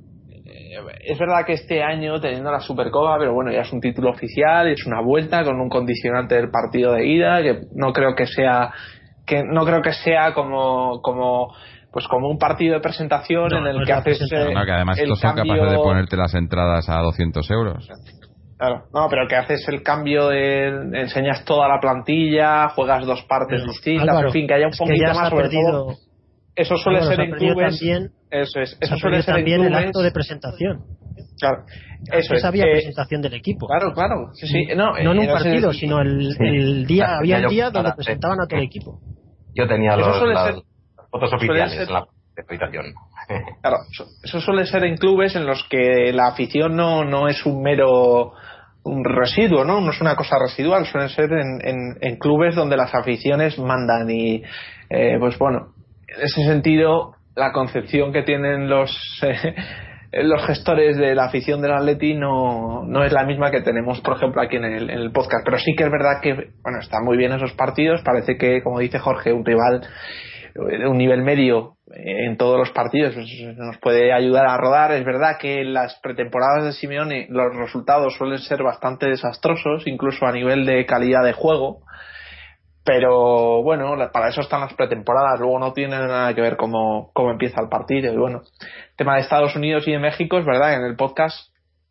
Eh, Es verdad que este año, teniendo la Supercopa, pero bueno, ya es un título oficial, es una vuelta con un condicionante del partido de ida, que no creo que sea, que no creo que sea como, como, pues como un partido de presentación No, en no el es que haces eh, No, que además el estos son cambio- capaces de ponerte las entradas a 200 euros. Claro, no, pero que haces el cambio de enseñas toda la plantilla, juegas dos partes Pero, distintas, Álvaro, en fin, que haya un poquito se más sobre perdido- todo. Eso suele Álvaro, ser se en clubes. también- eso es, se eso ha suele ser en también el clubes. acto de presentación. Claro, eso es. había eh, presentación del equipo. claro, claro. Sí, sí. No, no en un eh, partido, sino el, el día, había el día donde presentaban a todo el equipo. Yo tenía los, las ser- fotos oficiales ser- en la habitación. Claro, eso, eso suele ser en clubes en los que la afición no, no es un mero un residuo, ¿no? No es una cosa residual, suelen ser en, en- en clubes donde las aficiones mandan y, eh, pues bueno, en ese sentido, la concepción que tienen los eh, los gestores de la afición del Atleti no, no es la misma que tenemos, por ejemplo, aquí en el, en el podcast. Pero sí que es verdad que, bueno, están muy bien esos partidos. Parece que, como dice Jorge, un rival de un nivel medio en todos los partidos pues, nos puede ayudar a rodar. Es verdad que en las pretemporadas de Simeone los resultados suelen ser bastante desastrosos, incluso a nivel de calidad de juego. Pero bueno, la- para eso están las pretemporadas. Luego no tiene nada que ver cómo, cómo empieza el partido. Y bueno, tema de Estados Unidos y de México, es verdad, en el podcast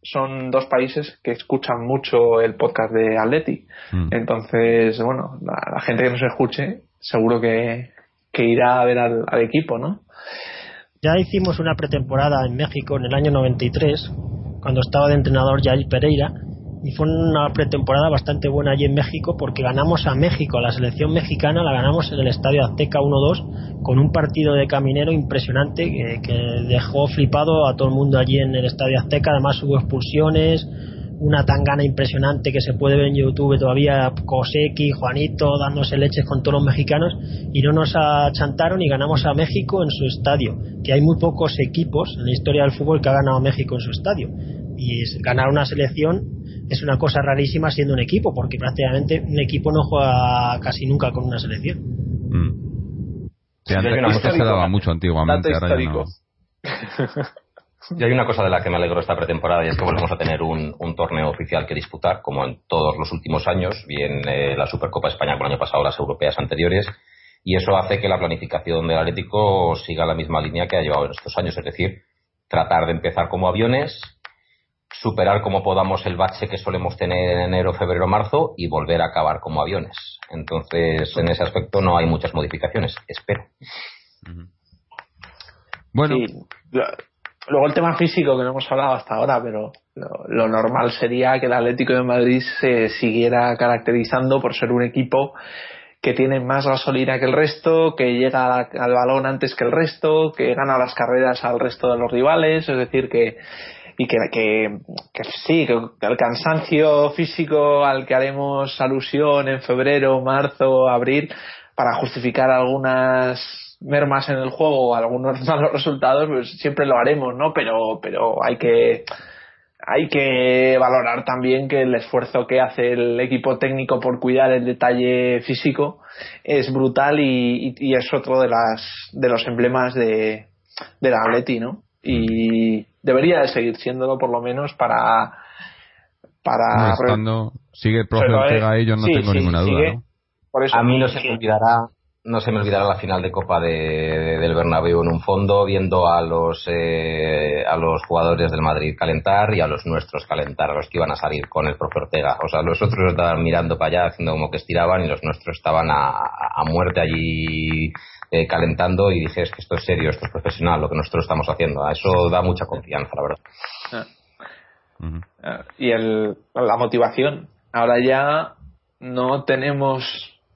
son dos países que escuchan mucho el podcast de Atleti. Mm. Entonces, bueno, la, la gente que nos escuche seguro que, que irá a ver al, al equipo, ¿no? Ya hicimos una pretemporada en México en el año 93, cuando estaba de entrenador Jair Pereira, y fue una pretemporada bastante buena allí en México porque ganamos a México, a la selección mexicana, la ganamos en el Estadio Azteca 1-2 con un partido de caminero impresionante que, que dejó flipado a todo el mundo allí en el Estadio Azteca. Además hubo expulsiones, una tangana impresionante que se puede ver en YouTube todavía, Koseki, Juanito dándose leches con todos los mexicanos y no nos achantaron y ganamos a México en su estadio, que hay muy pocos equipos en la historia del fútbol que ha ganado a México en su estadio. Y ganar una selección es una cosa rarísima siendo un equipo, porque prácticamente un equipo no juega casi nunca con una selección. Mm. Sí, antes se histórico. daba mucho antiguamente, ahora ya no. histórico. Y hay una cosa de la que me alegro esta pretemporada y es que volvemos a tener un, un torneo oficial que disputar, como en todos los últimos años, bien eh, la Supercopa España como el año pasado, las europeas anteriores, y eso hace que la planificación del Atlético siga la misma línea que ha llevado en estos años, es decir, tratar de empezar como aviones, superar como podamos el bache que solemos tener en enero, febrero, marzo y volver a acabar como aviones. Entonces, en ese aspecto no hay muchas modificaciones, espero. Bueno, Sí. Luego el tema físico que no hemos hablado hasta ahora, pero lo, lo normal sería que el Atlético de Madrid se siguiera caracterizando por ser un equipo que tiene más gasolina que el resto, que llega al balón antes que el resto, que gana las carreras al resto de los rivales, es decir, que y que, que, que sí, que el cansancio físico al que haremos alusión en febrero, marzo, abril, para justificar algunas mermas en el juego algunos malos resultados, pues siempre lo haremos, ¿no? Pero, pero hay que hay que valorar también que el esfuerzo que hace el equipo técnico por cuidar el detalle físico es brutal y, es otro de las de los emblemas de del Atleti, ¿no? Y debería de seguir siéndolo por lo menos para para no estando, sigue el profe Pero, eh, Ortega ahí, yo no sí, tengo sí, ninguna duda. ¿no? por eso A mí no se me olvidará, no se me olvidará la final de Copa de, de- del Bernabéu en un fondo, viendo a los eh, a los jugadores del Madrid calentar y a los nuestros calentar, a los que iban a salir con el profe Ortega. O sea, los otros estaban mirando para allá, haciendo como que estiraban, y los nuestros estaban a, a muerte allí eh, calentando. Y dije, es que esto es serio, esto es profesional, lo que nosotros estamos haciendo. Eso da mucha confianza, la verdad. Ujú. Ah, y el, la motivación. Ahora ya no tenemos,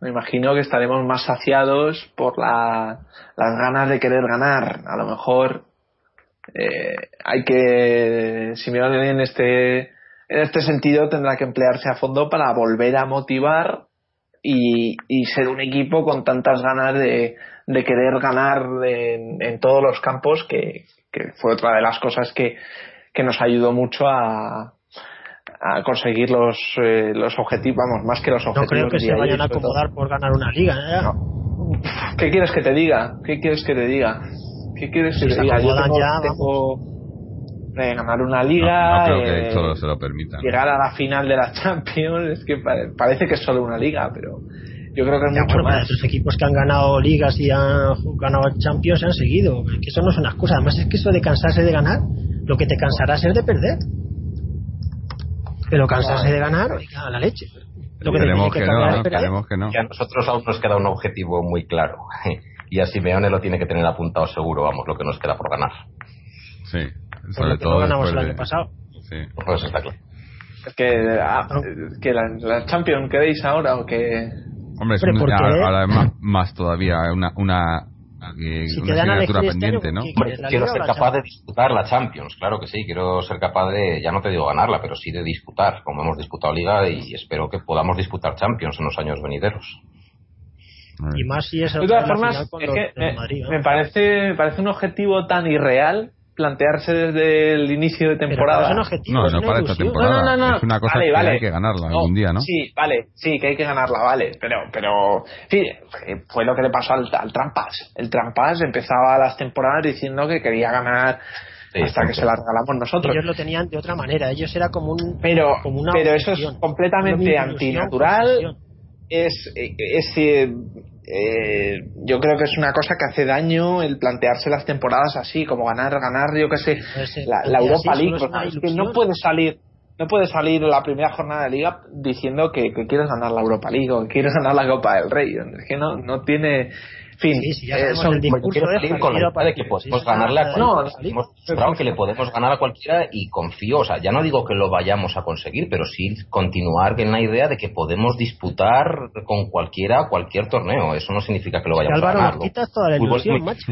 me imagino que estaremos más saciados por la, las ganas de querer ganar. A lo mejor eh, hay que, Simeone en este, en este sentido tendrá que emplearse a fondo para volver a motivar y, y ser un equipo con tantas ganas de, de querer ganar en, en todos los campos que, que fue otra de las cosas que, que nos ayudó mucho a, a conseguir los, eh, los objetivos, vamos, más que los No objetivos. creo que se vayan a todo. acomodar por ganar una liga. ¿eh? ¿Qué quieres que te diga? ¿Qué quieres que te diga? ¿Qué quieres que te se diga? Yo acomodan tengo, ya, tengo, eh, ganar una No, liga, no creo que eh, se lo llegar a la final de la Champions, es que pare- parece que es solo una liga, pero yo creo que es Ya, mucho bueno, para más. otros equipos que han ganado ligas y han ganado Champions han seguido. Es que eso no es una excusa. Además, es que eso de cansarse de ganar, lo que te cansará es de perder. Pero cansarse de ganar, oiga, la leche. Lo que tiene que que no, cambiar ¿no? es perder. Queremos que no. Y a nosotros aún nos queda un objetivo muy claro. Y a Simeone lo tiene que tener apuntado seguro, vamos, lo que nos queda por ganar. Sí, Por sobre lo que no todo ganamos el año de... pasado. Sí. Pues está claro. Es que, ah, que la, la Champions queréis ahora o que Hombre, es Hombre, un- porque- ahora ahora es más, más todavía una, una, Si asignatura este año, pendiente, ¿no? ¿qué Hombre, quieres, la quiero ser capaz de disputar la Champions, claro que sí. Quiero ser capaz de, ya no te digo ganarla, pero sí de disputar, como hemos disputado Liga y espero que podamos disputar Champions en los años venideros. Y más si es De todas la formas, es que de me, Madrid, ¿no? me parece, me parece un objetivo tan irreal plantearse desde el inicio de Pero temporada. es un objetivo, No, es no una para esta ilusión. temporada. No, no, no, no. Es una cosa Vale, que vale. hay que ganarla No, algún día, ¿no? Sí, vale, sí, que hay que ganarla, vale. Pero, pero, en fin, fue- lo que le pasó al, al Trampas. El Trampas empezaba las temporadas diciendo que quería ganar Sí, hasta que se la regalamos nosotros. Ellos lo tenían de otra manera. Ellos era como un. Pero, como una pero eso es completamente antinatural. obsesión. es, es eh, eh, yo creo que es una cosa que hace daño el plantearse las temporadas así, como ganar, ganar, yo qué sé, Ese- la, ese la así Europa League. es pues, que no puede salir, no puede salir la primera jornada de liga diciendo que, que quieres ganar la Europa League o que quieres ganar la Copa del Rey. Es que no, no tiene, en fin, Sí, sí, ya eh, son- el discurso quiero de salir con la de que podemos Sí, ganarle a cualquiera. no, que le podemos ganar a cualquiera y confío, o sea, ya no digo que lo vayamos a conseguir, pero sí continuar en la idea de que podemos disputar con cualquiera cualquier torneo. Eso no significa que lo vayamos Álvaro, a ganar. quitas toda la ilusión, muy macho.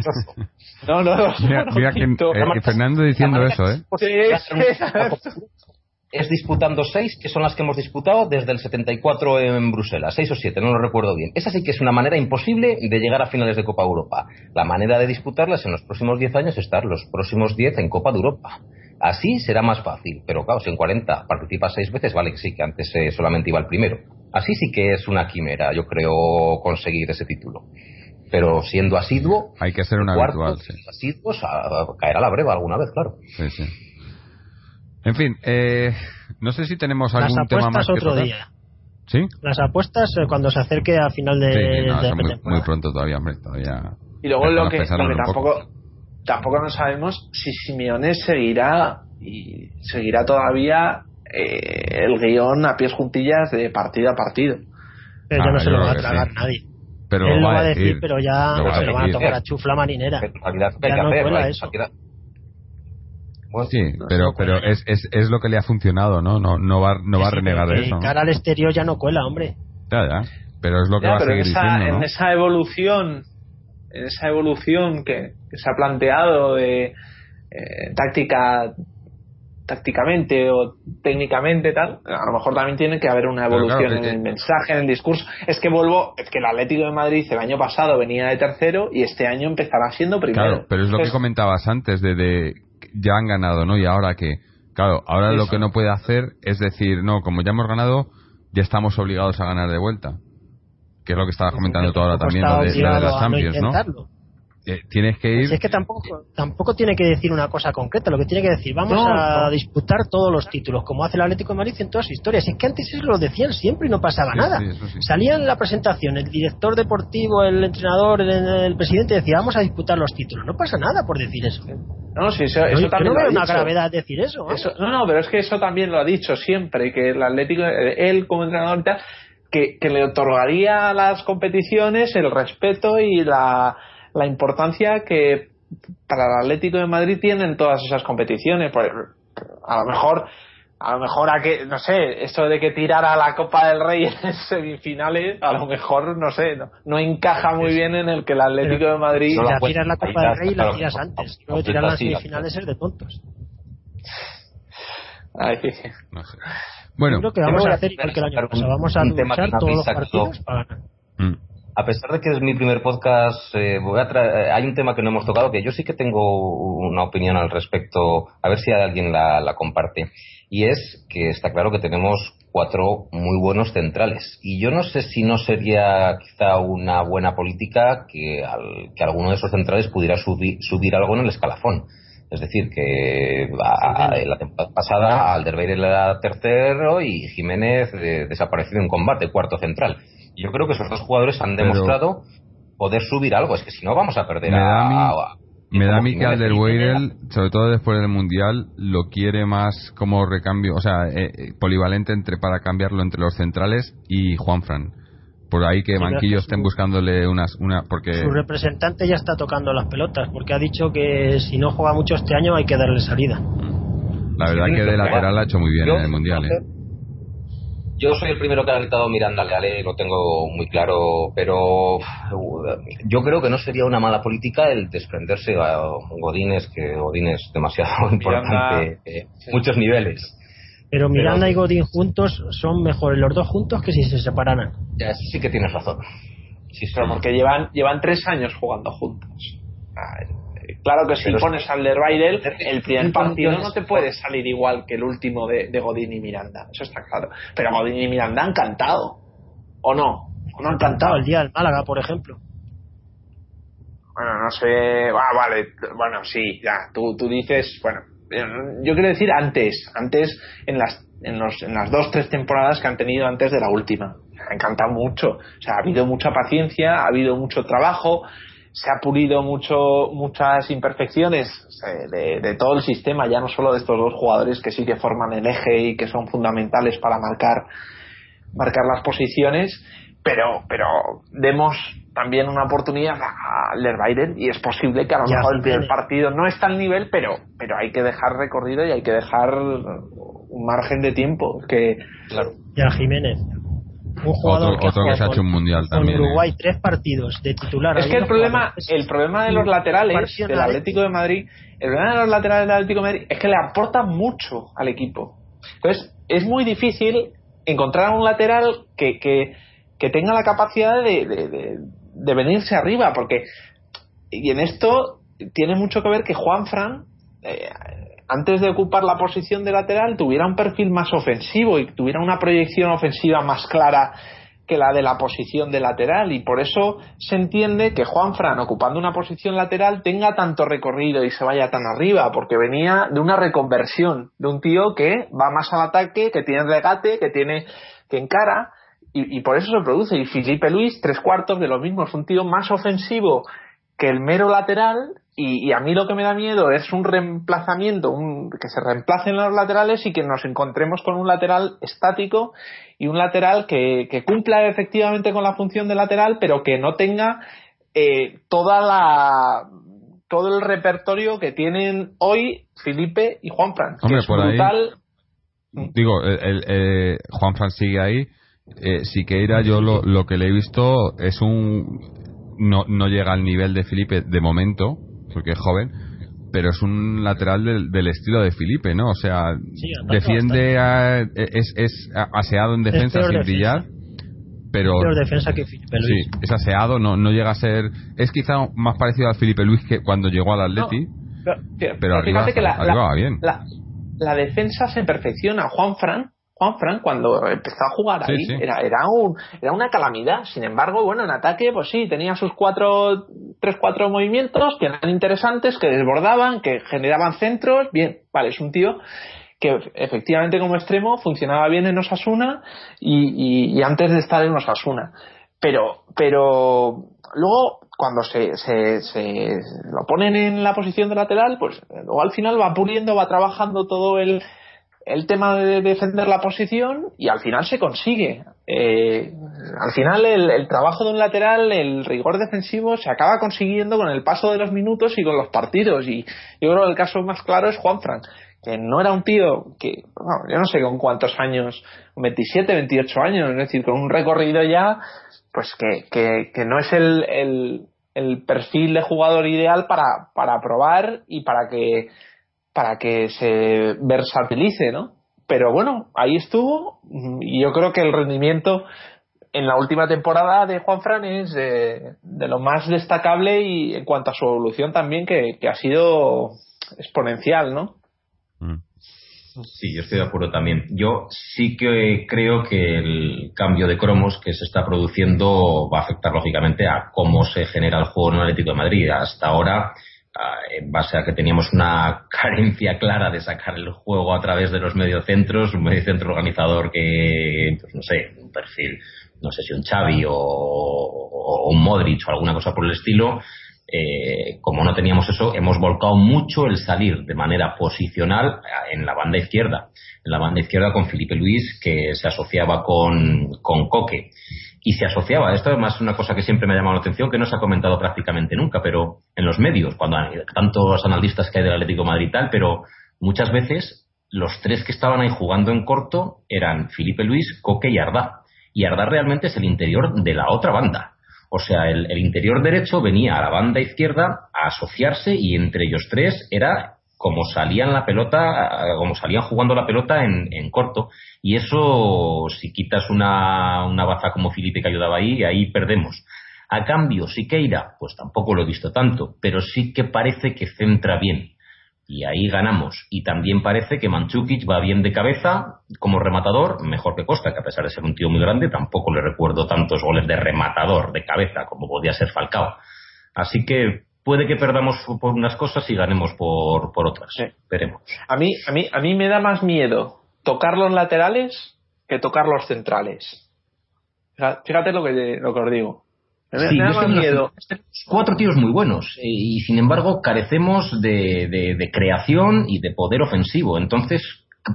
no, no, no, Mira, no, mira que, eh, Fernando diciendo eso, ¿eh? Es disputando seis, que son las que hemos disputado desde el 74 en Bruselas, seis o siete, no lo recuerdo bien. Esa sí que es una manera imposible de llegar a finales de Copa Europa. La manera de disputarlas en los próximos 10 años es estar los próximos 10 en Copa de Europa. Así será más fácil, pero claro, si en 40 participas seis veces, vale que sí, que antes eh, solamente iba el primero. Así sí que es una quimera, yo creo, conseguir ese título. Pero siendo asiduo, Hay que ser un cuarto, habitual, sí. asiduos, a- a- caerá la breva alguna vez, claro. Sí, sí. En fin, eh, no sé si tenemos Las algún tema más apuestas que otro tocar. día. ¿Sí? Las apuestas eh, cuando se acerque a final de, Sí, sí, no, de muy, temporada. muy pronto todavía, hombre, todavía. Y luego lo que, lo que tampoco, tampoco no sabemos si Simeone seguirá y seguirá todavía eh, el guion a pies juntillas de partido a partido. Pero ya Ah, no se lo va a que tragar sí. nadie. Pero Él lo va a decir, pero ya a se lo van a tomar a chufla marinera. En realidad, ¿qué hay Ya que no hacer? cuela Hay- eso. Bueno, Sí, No, pero, pero cuela. es, es, es lo que le ha funcionado, ¿no? No, no va, no va a renegar de eso. cara al exterior ya no cuela, hombre. Ya, ya. Pero es lo que Ya, va a pero en seguir esa, diciendo, en esa evolución, en esa evolución que, que se ha planteado de eh, táctica tácticamente o técnicamente tal, a lo mejor también tiene que haber una evolución claro, en el mensaje, en el discurso. Es que vuelvo, es que el Atlético de Madrid el año pasado venía de tercero y este año empezará siendo primero. Claro, pero es lo que comentabas antes de, de ya han ganado, ¿no? Y ahora que, claro, ahora lo que no puede hacer es decir, no, como ya hemos ganado, ya estamos obligados a ganar de vuelta. Que es lo que estabas comentando tú ahora también, lo de, lo de las Champions, ¿no? Eh, tienes que ir. Si es que tampoco, tampoco tiene que decir una cosa concreta, lo que tiene que decir, vamos No, a no. disputar todos los títulos, como hace el Atlético de Madrid en todas sus historias. Es que antes eso lo decían siempre y no pasaba Sí, nada. sí. Salía en la presentación el director deportivo, el entrenador, el, el presidente decía, vamos a disputar los títulos. No pasa nada por decir eso. no, sí, eso, eso yo también no veo una dicho. gravedad decir eso. vamos. Eso- no, no, pero es que eso también lo ha dicho siempre, que el Atlético, eh, él como entrenador y tal, que, que le otorgaría a las competiciones el respeto y la, la importancia que para el Atlético de Madrid tienen todas esas competiciones. Por- a lo mejor, a lo mejor a que, no sé, eso de que tirara la Copa del Rey en semifinales, a lo mejor, no sé, no, no encaja muy bien en el que el Atlético de Madrid la la tiras la Copa del Rey la claro, tiras antes. no, Luego no, tirar las sí, semifinales es de tontos. Ay, No sé. Bueno, creo que vamos a hacer igual que el año pasado. Vamos a luchar todos los partidos para ganar. Mm. A pesar de que es mi primer podcast, eh, voy a eh, hay un tema que no hemos tocado que yo sí que tengo una opinión al respecto, a ver si alguien la, la comparte. Y es que está claro que tenemos cuatro muy buenos centrales. Y yo no sé si no sería quizá una buena política que, al, que alguno de esos centrales pudiera subir, subir algo en el escalafón. Es decir, que la temporada pasada Alderweireld era tercero y Jiménez eh, desaparecido en combate, cuarto central. Yo creo que esos dos jugadores han demostrado poder subir algo. Es que si no vamos a perder a, me da a mí que Alderweireld, sobre todo después del Mundial, lo quiere más como recambio, o sea, eh, eh, polivalente entre para cambiarlo entre los centrales y Juanfran. Por ahí que Manquillo estén buscándole unas, una... porque Su representante ya está tocando las pelotas, porque ha dicho que si no juega mucho este año hay que darle salida. La verdad que de lateral ha hecho muy bien en el Mundial, ¿eh? Yo soy el primero que ha gritado Miranda Leale, lo tengo muy claro, pero yo creo que no sería una mala política el desprenderse a Godínez, que Godínez es demasiado importante, eh, muchos niveles. Pero Miranda y Godín juntos son mejores los dos juntos que si se separaran. Ya, sí que tienes razón. Sí, pero porque llevan, llevan tres años jugando juntos. Claro que si pones al Lerbairel, el primer partido no te puede salir igual que el último de, Godín y Miranda. Eso está claro. Pero Godín y Miranda han cantado. ¿O no? ¿O no han cantado? El día del Málaga, por ejemplo. Bueno, no sé. Ah, vale. Bueno, sí, ya. Tú, tú dices, bueno, yo quiero decir antes. Antes, en las, en, los, en las dos, tres temporadas que han tenido antes de la última. Ha encantado mucho. O sea, ha habido mucha paciencia, ha habido mucho trabajo se ha pulido mucho muchas imperfecciones de, de, todo el sistema, ya no solo de estos dos jugadores que sí que forman el eje y que son fundamentales para marcar marcar las posiciones, pero pero demos también una oportunidad a Lerbaiden y es posible que a lo mejor el primer partido no está al nivel, pero pero hay que dejar recorrido y hay que dejar un margen de tiempo que claro. Ya Jiménez un jugador otro, que, se ha hecho un mundial también. Uruguay ¿eh? tres partidos de titular. Es que el problema, el problema de los laterales del Atlético de Madrid, el problema de los laterales del Atlético de Madrid es que le aportan mucho al equipo. Entonces es muy difícil encontrar un lateral que, que, tenga la capacidad de, de, de, venirse arriba, porque y en esto tiene mucho que ver que Juan Fran eh, antes de ocupar la posición de lateral tuviera un perfil más ofensivo y tuviera una proyección ofensiva más clara que la de la posición de lateral. Y por eso se entiende que Juan Fran ocupando una posición lateral tenga tanto recorrido y se vaya tan arriba porque venía de una reconversión de un tío que va más al ataque, que tiene regate, que tiene que encara y, y por eso se produce. Y Felipe Luis tres cuartos de lo mismo es un tío más ofensivo que el mero lateral y, a mí lo que me da miedo es un reemplazamiento, un, que se reemplacen los laterales y que nos encontremos con un lateral estático y un lateral que, que cumpla efectivamente con la función de lateral, pero que no tenga eh, toda la todo el repertorio que tienen hoy Felipe y Juan Fran. Hombre, por ahí, digo, el, eh, Juan Fran sigue ahí. Eh, Siqueira, yo lo, lo que le he visto es un no, no llega al nivel de Felipe de momento, porque es joven, pero es un lateral del, estilo de Felipe, ¿no? O sea, defiende, es, es aseado en defensa sin brillar, pero defensa que Felipe Luis. Sí, es aseado, no, no llega a ser, es quizá más parecido al Felipe Luis que cuando llegó al Atleti, pero, arriba, que la, va bien. La, la defensa se perfecciona. Juan Fran Juan Fran cuando empezó a jugar ahí Era, era, un, era una calamidad. Sin embargo, bueno, en ataque, pues sí, tenía sus cuatro, tres, cuatro movimientos que eran interesantes, que desbordaban, que generaban centros. Bien, vale, es un tío que efectivamente como extremo funcionaba bien en Osasuna y, y, antes de estar en Osasuna. Pero, pero luego cuando se, se, se, lo ponen en la posición de lateral, pues luego al final va puliendo, va trabajando todo el, el tema de defender la posición y al final se consigue. Eh, al final el, trabajo de un lateral, el rigor defensivo se acaba consiguiendo con el paso de los minutos y con los partidos. Y yo creo que el caso más claro es Juan Frank, que no era un tío que, yo no sé con cuántos años, 27, 28 años, es decir, con un recorrido ya, pues que, que, que no es el, el, el perfil de jugador ideal para, para probar y para que para que se versatilice, ¿no? pero bueno, ahí estuvo y yo creo que el rendimiento en la última temporada de Juan Fran es de, lo más destacable y en cuanto a su evolución también que, ha sido exponencial, ¿no? Mm. Sí, yo estoy de acuerdo también. Yo sí que creo que el cambio de cromos que se está produciendo va a afectar lógicamente a cómo se genera el juego en el Atlético de Madrid. Hasta ahora en base a que teníamos una carencia clara de sacar el juego a través de los mediocentros, un mediocentro organizador que, pues no sé, un perfil, no sé si un Xavi o, un Modric o alguna cosa por el estilo, eh, como no teníamos eso, hemos volcado mucho el salir de manera posicional en la banda izquierda. En la banda izquierda con Felipe Luis, que se asociaba con, con Coque y se asociaba. Esto además es una cosa que siempre me ha llamado la atención, que no se ha comentado prácticamente nunca, pero en los medios, cuando hay tantos analistas que hay del Atlético Madrid y tal, pero muchas veces los tres que estaban ahí jugando en corto eran Felipe Luis, Coque y Arda. Y Arda realmente es el interior de la otra banda. O sea, el interior derecho venía a la banda izquierda a asociarse y entre ellos tres era como salían la pelota, como salían jugando la pelota en, en corto. Y eso, si quitas una, una baza como Felipe que ayudaba ahí, ahí perdemos. A cambio, Siqueira, pues tampoco lo he visto tanto, pero sí que parece que centra bien. Y ahí ganamos. Y también parece que Manchukic va bien de cabeza como rematador, mejor que Costa, que a pesar de ser un tío muy grande, tampoco le recuerdo tantos goles de rematador de cabeza como podía ser Falcao. Así que puede que perdamos por unas cosas y ganemos por, por otras. Veremos. A mí, a, mí, a mí me da más miedo tocar los laterales que tocar los centrales. Fíjate lo que, lo que os digo. Me, da más miedo. Cuatro tíos muy buenos y, sin embargo carecemos de, de, creación y de poder ofensivo. Entonces,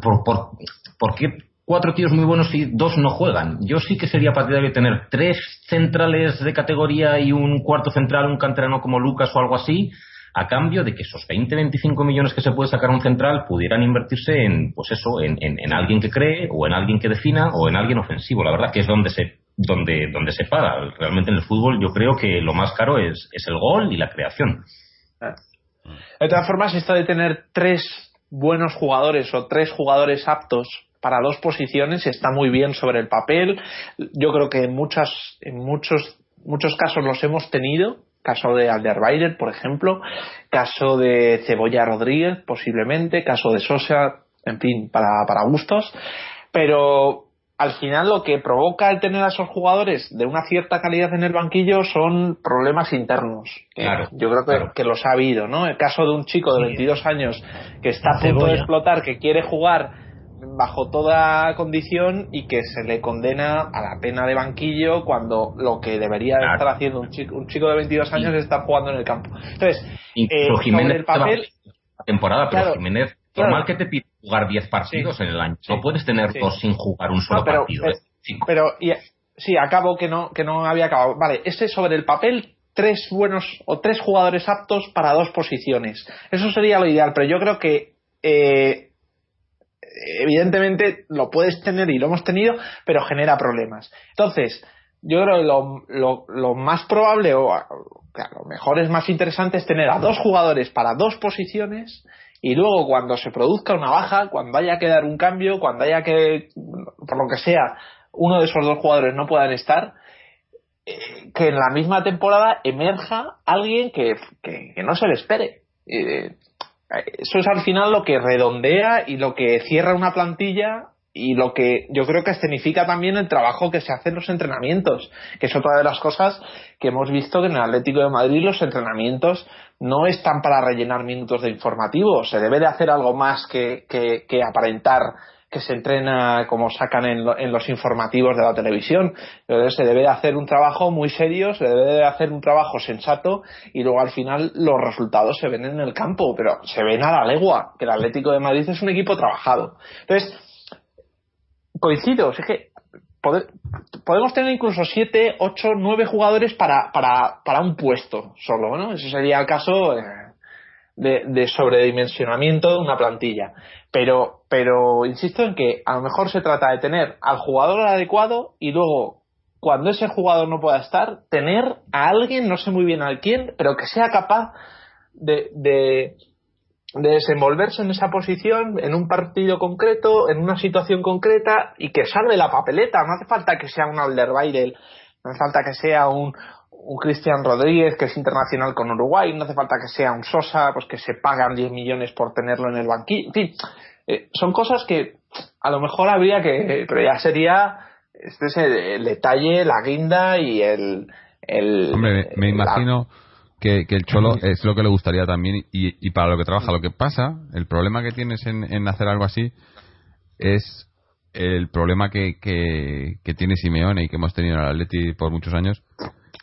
¿por, por, por qué cuatro tíos muy buenos y dos no juegan. Yo sí que sería partidario tener tres centrales de categoría y un cuarto central, un canterano como Lucas o algo así, a cambio de que esos 20, 25 millones que se puede sacar un central pudieran invertirse en, pues eso, en, en, alguien que cree o en alguien que defina o en alguien ofensivo. La verdad que es donde se donde, donde se paga. Realmente en el fútbol yo creo que lo más caro es, es el gol y la creación. De todas formas, esto de tener tres buenos jugadores o tres jugadores aptos para dos posiciones está muy bien sobre el papel. Yo creo que en muchas, en muchos, muchos casos los hemos tenido. Caso de Alderweiler, por ejemplo, caso de Cebolla Rodríguez, posiblemente, caso de Sosa, en fin, para, para gustos. Pero al final lo que provoca el tener a esos jugadores de una cierta calidad en el banquillo son problemas internos. Claro, Yo creo que, que, los ha habido, ¿no? El caso de un chico de 22 años que está a punto de explotar, que quiere jugar bajo toda condición y que se le condena a la pena de banquillo cuando lo que debería estar haciendo un chico, un chico de 22 años es estar jugando en el campo. Entonces, eh, Jiménez el papel, temporada, pero Jiménez, normal que te pide jugar 10 partidos en el año. no puedes tener dos sin jugar un solo partido. Eh, pero, sí, acabo que no, que no había acabado. Vale, ese sobre el papel tres buenos o tres jugadores aptos para dos posiciones. Eso sería lo ideal, pero yo creo que eh, evidentemente lo puedes tener y lo hemos tenido, pero genera problemas. Entonces, yo creo que lo, lo, más probable o lo mejor es más interesante es tener a dos jugadores para dos posiciones y luego cuando se produzca una baja, cuando haya que dar un cambio, cuando haya que, por lo que sea, uno de esos dos jugadores no puedan estar, eh, que en la misma temporada emerja alguien que, que, no se le espere. Eh, eso es al final lo que redondea y lo que cierra una plantilla y lo que yo creo que escenifica también el trabajo que se hace en los entrenamientos, que es otra de las cosas que hemos visto que en el Atlético de Madrid los entrenamientos no están para rellenar minutos de informativo, se debe de hacer algo más que, que aparentar que se entrena como sacan en, los informativos de la televisión. Entonces se debe de hacer un trabajo muy serio, se debe de hacer un trabajo sensato y luego al final los resultados se ven en el campo, pero se ven a la legua, que el Atlético de Madrid es un equipo trabajado. Entonces, coincido, es que podemos tener incluso 7, 8, 9 jugadores para, para, para un puesto solo, ¿no? Ese sería el caso eh, de, de sobredimensionamiento de una plantilla. Pero, pero insisto en que a lo mejor se trata de tener al jugador adecuado y luego, cuando ese jugador no pueda estar, tener a alguien, no sé muy bien al quién, pero que sea capaz de, de, de desenvolverse en esa posición, en un partido concreto, en una situación concreta y que salve la papeleta. No hace falta que sea un Alderweireld, no hace falta que sea un, un Cristian Rodríguez que es internacional con Uruguay, no hace falta que sea un Sosa, pues que se pagan 10 millones por tenerlo en el banquillo. En fin, eh, son cosas que a lo mejor habría que, pero ya sería, este es el, detalle, la guinda y el... el Hombre, me, imagino que, el Cholo es lo que le gustaría también y, para lo que trabaja. Lo que pasa, el problema que tienes en, hacer algo así es el problema que, que, tiene Simeone y que hemos tenido en el Atleti por muchos años,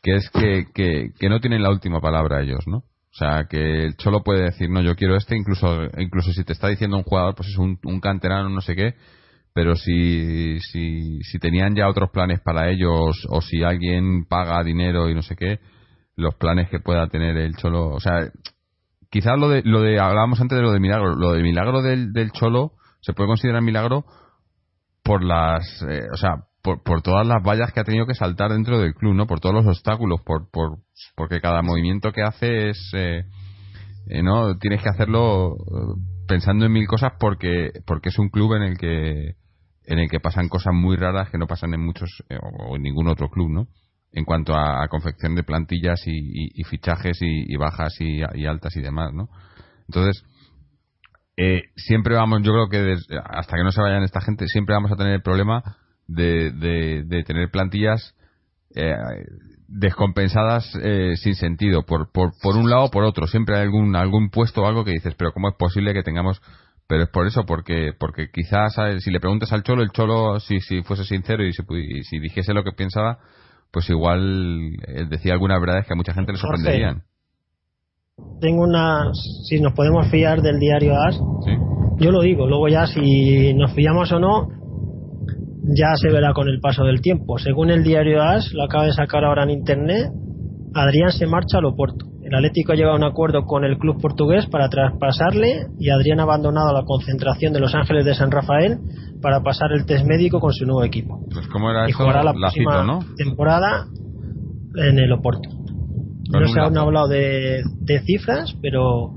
que es que, que, no tienen la última palabra ellos, ¿no? O sea, que el Cholo puede decir, no, yo quiero este, incluso incluso si te está diciendo un jugador, pues es un, un canterano, no sé qué, pero si, si, si tenían ya otros planes para ellos o si alguien paga dinero y no sé qué, los planes que pueda tener el Cholo. O sea, quizás lo de, lo de hablábamos antes de lo de milagro, lo de milagro del, del Cholo se puede considerar milagro por las, eh, o sea, por, por, todas las vallas que ha tenido que saltar dentro del club, ¿no? Por todos los obstáculos, por, por porque cada movimiento que hace es, eh, eh, ¿no? Tienes que hacerlo pensando en mil cosas porque, porque es un club en el que, en el que pasan cosas muy raras que no pasan en muchos o en ningún otro club, ¿no? en cuanto a, confección de plantillas y, fichajes y, bajas y, altas y demás, ¿no? Entonces, eh, siempre vamos, yo creo que hasta que no se vayan esta gente, siempre vamos a tener el problema de, de, tener plantillas eh, descompensadas eh, sin sentido, por, por, por un lado o por otro. Siempre hay algún, algún puesto o algo que dices, pero ¿cómo es posible que tengamos pero es por eso, porque porque quizás si le preguntas al Cholo, el Cholo, si, si fuese sincero y si, y si dijese lo que pensaba, pues igual eh, decía algunas verdades que a mucha gente le sorprenderían. Tengo una. Si nos podemos fiar del diario AS, yo lo digo, luego ya si nos fiamos o no, ya se verá con el paso del tiempo. Según el diario AS, lo acaba de sacar ahora en internet, Adrián se marcha al Oporto. El Atlético ha llegado a un acuerdo con el club portugués para traspasarle y Adrián ha abandonado la concentración de Los Ángeles de San Rafael para pasar el test médico con su nuevo equipo. Pues ¿cómo era y jugará la, próxima temporada en el Oporto. no se han hablado de, cifras, pero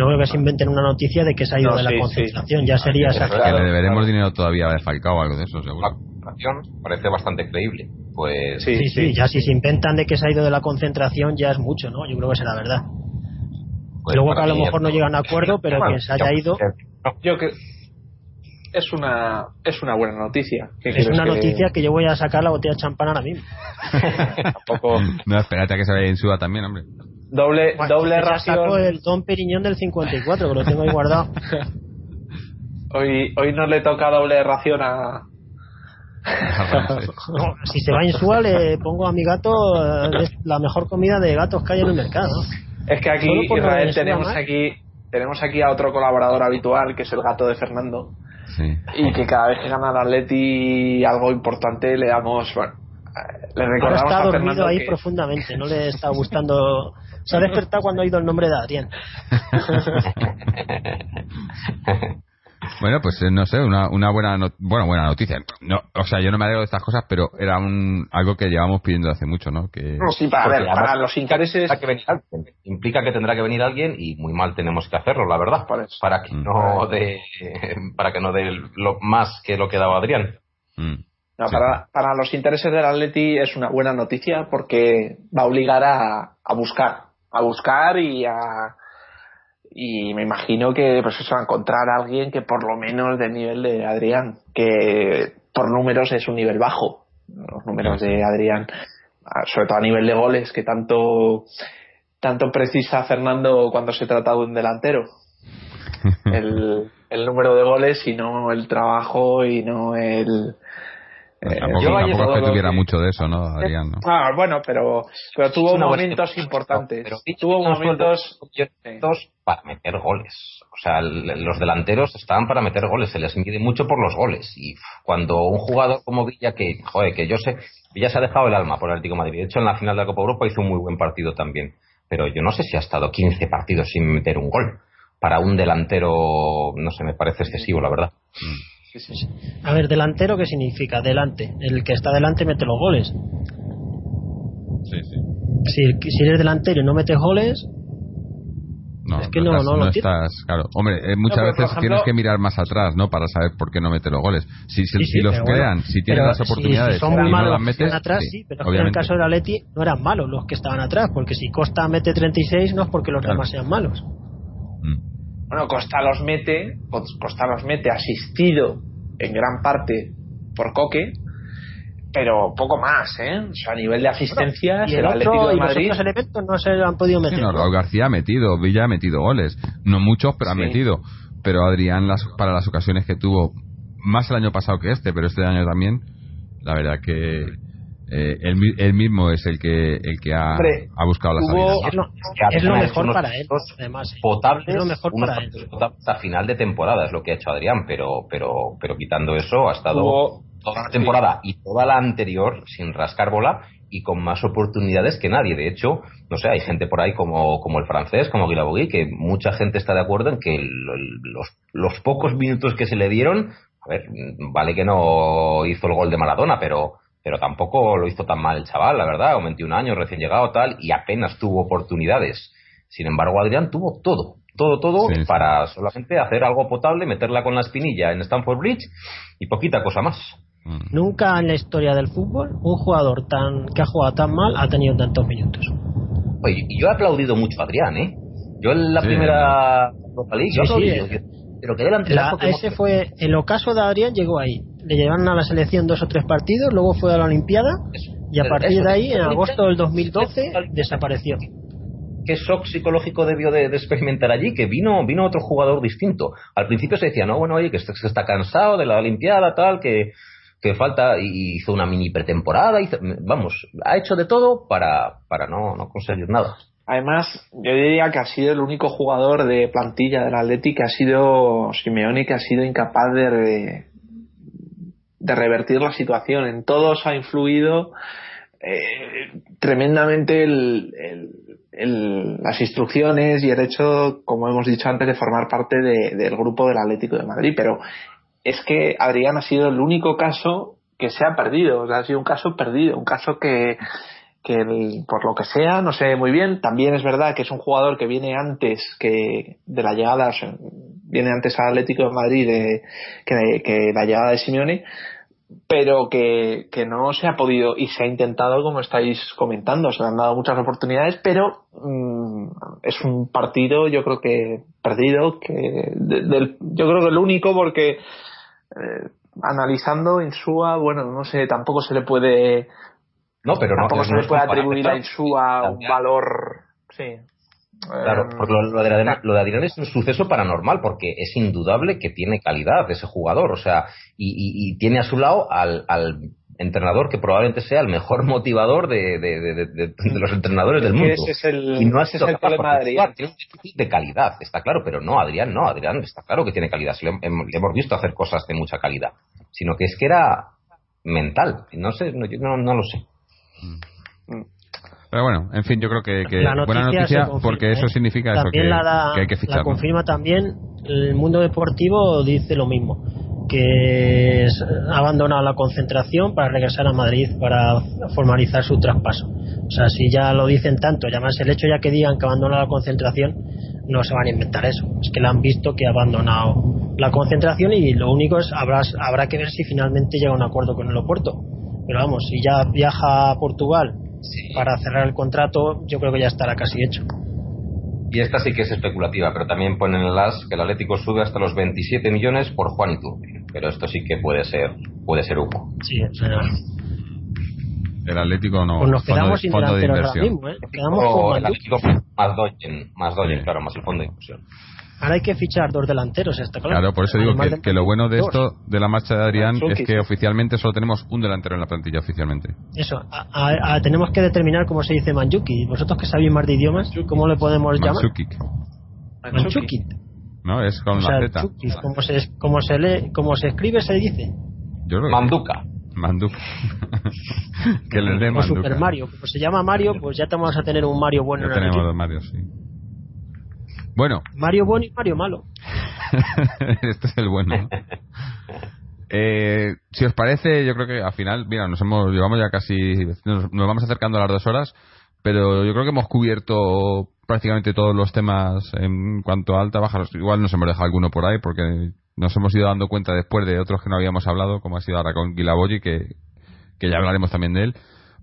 no creo que se inventen una noticia de que se ha ido de la concentración. Ya sería esa Que le deberemos dinero todavía de Falcao o algo de eso, seguro. La parece bastante creíble. Pues sí, sí, ya si se inventan de que se ha ido de la concentración ya es mucho, ¿no? Yo creo que será verdad. Pues Luego que a lo mejor no llegan a acuerdo, pero que se haya ido. Yo que es una es una buena noticia. Es una noticia que yo voy a sacar la botella de champán ahora mismo. Tampoco. No, espérate a que se vaya en suba también, hombre. Doble doble ración. Saco el Don Periñón del 54 que lo tengo ahí guardado. hoy hoy no le toca doble ración a si se va en Sua le pongo a mi gato eh, la mejor comida de gatos que hay en el mercado. Es que aquí, Israel, tenemos aquí, tenemos aquí a otro colaborador habitual que es el gato de Fernando. Y que cada vez que gana el Atleti algo importante le damos, bueno, le recordamos está a dormido ahí profundamente, no le está gustando. Se ha despertado cuando ha oído el nombre de Adrián. Bueno, pues eh, no sé, una, una buena bueno, buena noticia. No, o sea, yo no me alegro de estas cosas, pero era un, algo que llevamos pidiendo hace mucho, ¿no? Que, no, sí, para, ver, para los intereses... Que venir Implica que tendrá que venir alguien y muy mal tenemos que hacerlo, la verdad, para que mm. no dé para que no dé lo más que lo que daba Adrián. Mm. No, para, para los intereses del Atleti es una buena noticia porque va a obligar a, a buscar, a buscar y a y me imagino que pues eso, a encontrar a alguien que por lo menos del nivel de Adrián, que por números es un nivel bajo, los números de Adrián, sobre todo a nivel de goles, que tanto, tanto precisa Fernando cuando se trata de un delantero. El, el número de goles y no el trabajo y no el, pues eh, tampoco, tampoco es que tuviera mucho de eso, ¿no, Adrián? Ah, bueno, pero, pero tuvo momentos importantes. tuvo momentos para meter goles. O sea, los delanteros estaban para meter goles. Se les mide mucho por los goles. Y cuando un jugador como Villa, que, joder, que yo sé, Villa se ha dejado el alma por el Atlético Madrid. De hecho, en la final de la Copa Europa hizo un muy buen partido también. Pero yo no sé si ha estado 15 partidos sin meter un gol. Para un delantero, no sé, me parece excesivo, la verdad. Mm. A ver, delantero, ¿qué significa? Delante. El que está delante mete los goles. Sí, sí. Si, si eres delantero y no metes goles, No, es que no, estás, no lo estás, claro. Hombre, eh, muchas No, pero, veces ejemplo- tienes que mirar más atrás, ¿no? Para saber por qué no mete los goles. Si, si, Sí, si sí, los bueno, crean, si tienen las oportunidades si son y no malos las los que metes, están atrás, sí, sí, pero que en el obviamente. caso del Atleti no eran malos los que estaban atrás, porque si Costa mete 36 no es porque los Claro. demás sean malos. Bueno, Costa los mete, Costa los mete asistido en gran parte por Coque, pero poco más, ¿eh? O sea, a nivel de asistencias, y el el Atlético otro de y los Madrid. otros elementos no se han podido meter. no, ¿no? Raúl García ha metido, Villa ha metido goles. No muchos, pero ha Sí. metido. Pero Adrián, las, para las ocasiones que tuvo, más el año pasado que este, pero este año también, la verdad que eh, él, mi- él mismo es el que el que ha, Hombre, ha buscado la salida. Es lo, es mejor para él, además. ¿eh? potables, Es lo mejor para él. partidos potables a final de temporada es lo que ha hecho Adrián, pero pero pero quitando eso ha estado Hubo- toda la temporada y toda la anterior sin rascar bola y con más oportunidades que nadie. De hecho, no sé, hay gente por ahí como, como el francés, como Guilabogui, que mucha gente está de acuerdo en que el- el- los, los pocos minutos que se le dieron, a ver, vale que no hizo el gol de Maradona, pero pero tampoco lo hizo tan mal el chaval, la verdad, con 21 años, recién llegado tal, y apenas tuvo oportunidades. Sin embargo, Adrián tuvo todo, todo, todo Sí, sí. para solamente hacer algo potable, meterla con la espinilla en Stamford Bridge y poquita cosa más. Mm. Nunca en la historia del fútbol un jugador tan que ha jugado tan mal ha tenido tantos minutos. Oye, y yo he aplaudido mucho a Adrián, ¿eh? Yo en la Sí, primera Europa League, yo Sí, aplaudí, sí, yo- eh. pero que delanterazo La- ese hemos- fue el ocaso de Adrián llegó ahí. Le llevaron a la selección dos o tres partidos, luego fue a la Olimpiada Eso. y a Pero partir eso, de ahí, en agosto del 2012, eso, desapareció. ¿Qué shock psicológico debió de, de experimentar allí? Que vino, vino otro jugador distinto. Al principio se decía, no, bueno, oye, que está, que está cansado de la Olimpiada, tal, que, que falta, y hizo una mini pretemporada, hizo- vamos, ha hecho de todo para, para no, no conseguir nada. Además, yo diría que ha sido el único jugador de plantilla del Atleti que ha sido Simeone que ha sido incapaz de, re- de revertir la situación. En todos ha influido eh, tremendamente el- las instrucciones y el hecho, como hemos dicho antes, de formar parte de- del grupo del Atlético de Madrid. Pero es que Adrián ha sido el único caso que se ha perdido. O sea, ha sido un caso perdido, un caso que, que por lo que sea, no sé muy bien. También es verdad que es un jugador que viene antes que de la llegada, viene antes al Atlético de Madrid que, que la llegada de Simeone, pero que, que no se ha podido y se ha intentado, como estáis comentando, se le han dado muchas oportunidades, pero mm, es un partido, yo creo que perdido, que de- del, yo creo que el único porque eh, analizando Insúa, bueno, no sé, tampoco se le puede No, pero tampoco no se le puede atribuir a. Insúa un valor sí Claro, Eh, porque lo, lo de Adrián, lo de Adrián es un suceso paranormal, porque es indudable que tiene calidad ese jugador, o sea, y, y- y tiene a su lado al, al entrenador que probablemente sea el mejor motivador de, de- de- de- de- de los entrenadores del mundo. ese es el, y no ha ese sido es el problema de Adrián. tiene un déficit de calidad, está claro, pero no, Adrián no, Adrián está claro que tiene calidad, sí, le, le hemos visto hacer cosas de mucha calidad, sino que es que era mental, no sé, no, yo no, no lo sé. Pero bueno, en fin, yo creo que, que La buena noticia noticia confirma, porque eso significa eso que, la, da- que hay que la fichar. ¿no? confirma también el mundo deportivo dice lo mismo que ha abandonado la concentración para regresar a Madrid para formalizar su traspaso o sea si ya lo dicen tanto y además el hecho ya que digan que abandona la concentración no se van a inventar eso es que le han visto que ha abandonado la concentración y lo único es habrá, habrá que ver si finalmente llega a un acuerdo con el Oporto pero vamos si ya viaja a Portugal para cerrar el contrato yo creo que ya estará casi hecho Y esta sí que es especulativa, pero también ponen en las que el Atlético sube hasta los 27 millones por Juan y Turbi. Pero esto sí que puede ser puede ser humo. Sí, o sea, El Atlético no. pues nos fondo quedamos sin fondo de ahora inversión. mismo, ¿eh? Nos quedamos O con el. Atlético más Doyen, más Doyen, Sí. claro, más el fondo de inversión. Ahora hay que fichar dos delanteros, está claro. Claro, por eso digo que, que lo bueno de dos. esto, de la marcha de Adrián, es que oficialmente solo tenemos un delantero en la plantilla oficialmente. Eso, a- a- a- tenemos que determinar cómo se dice Manjuki. Vosotros que sabéis más de idiomas, ¿cómo le podemos llamar? Mandzukic, Manchuki. ¿no? Es con O sea, la Z. Como se, como se lee, como se escribe, se dice. Yo creo que Manduca. Manduk. que les dé O Manduca. Super Mario. Como se llama Mario, pues ya te vamos a tener un Mario bueno Ya en el tenemos dos Marios, sí. Bueno, Mario bueno y Mario malo. este es el bueno. Eh, si os parece, yo creo que al final, mira, nos hemos, llevamos ya casi, nos, nos vamos acercando a las dos horas. pero yo creo que hemos cubierto prácticamente todos los temas en cuanto a alta baja igual nos hemos dejado alguno por ahí porque nos hemos ido dando cuenta después de otros que no habíamos hablado como ha sido ahora con Guilaboyi que, que ya hablaremos también de él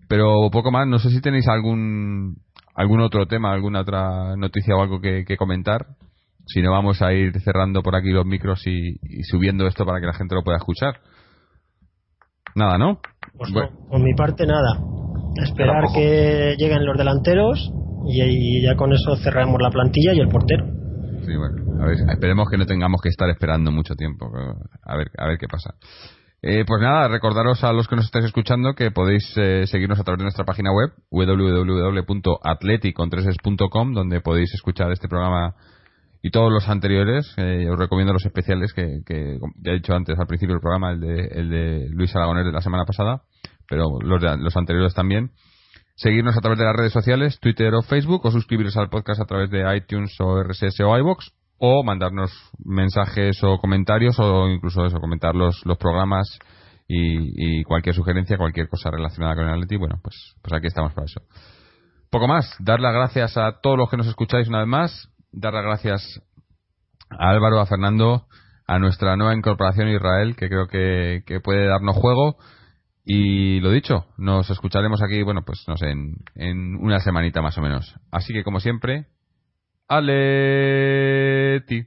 pero poco más no sé si tenéis algún algún otro tema alguna otra noticia o algo que, comentar si no vamos a ir cerrando por aquí los micros y, subiendo esto para que la gente lo pueda escuchar nada no pues por mi parte nada Esperar que lleguen los delanteros y, ya con eso cerramos la plantilla y el portero. Sí, bueno, a ver, esperemos que no tengamos que estar esperando mucho tiempo. A ver, a ver qué pasa. Eh, pues nada, recordaros a los que nos estáis escuchando que podéis eh, seguirnos a través de nuestra página web www.atleticontreses.com donde podéis escuchar este programa y todos los anteriores. Eh, os recomiendo los especiales que, que, ya he dicho antes al principio del programa, el de, el de Luis Aragonés de la semana pasada pero los, los anteriores también. Seguirnos a través de las redes sociales, Twitter o Facebook, o suscribiros al podcast a través de iTunes o RSS o iBox, o mandarnos mensajes o comentarios, o incluso eso, comentar los, los programas y, cualquier sugerencia, cualquier cosa relacionada con el Atleti, bueno, pues, pues aquí estamos para eso. Poco más, dar las gracias a todos los que nos escucháis una vez más, dar las gracias a Álvaro, a Fernando, a nuestra nueva incorporación Israel, que creo que, que puede darnos juego y lo dicho, nos escucharemos aquí, bueno, pues no sé, en, en una semanita más o menos. Así que como siempre, Aleti.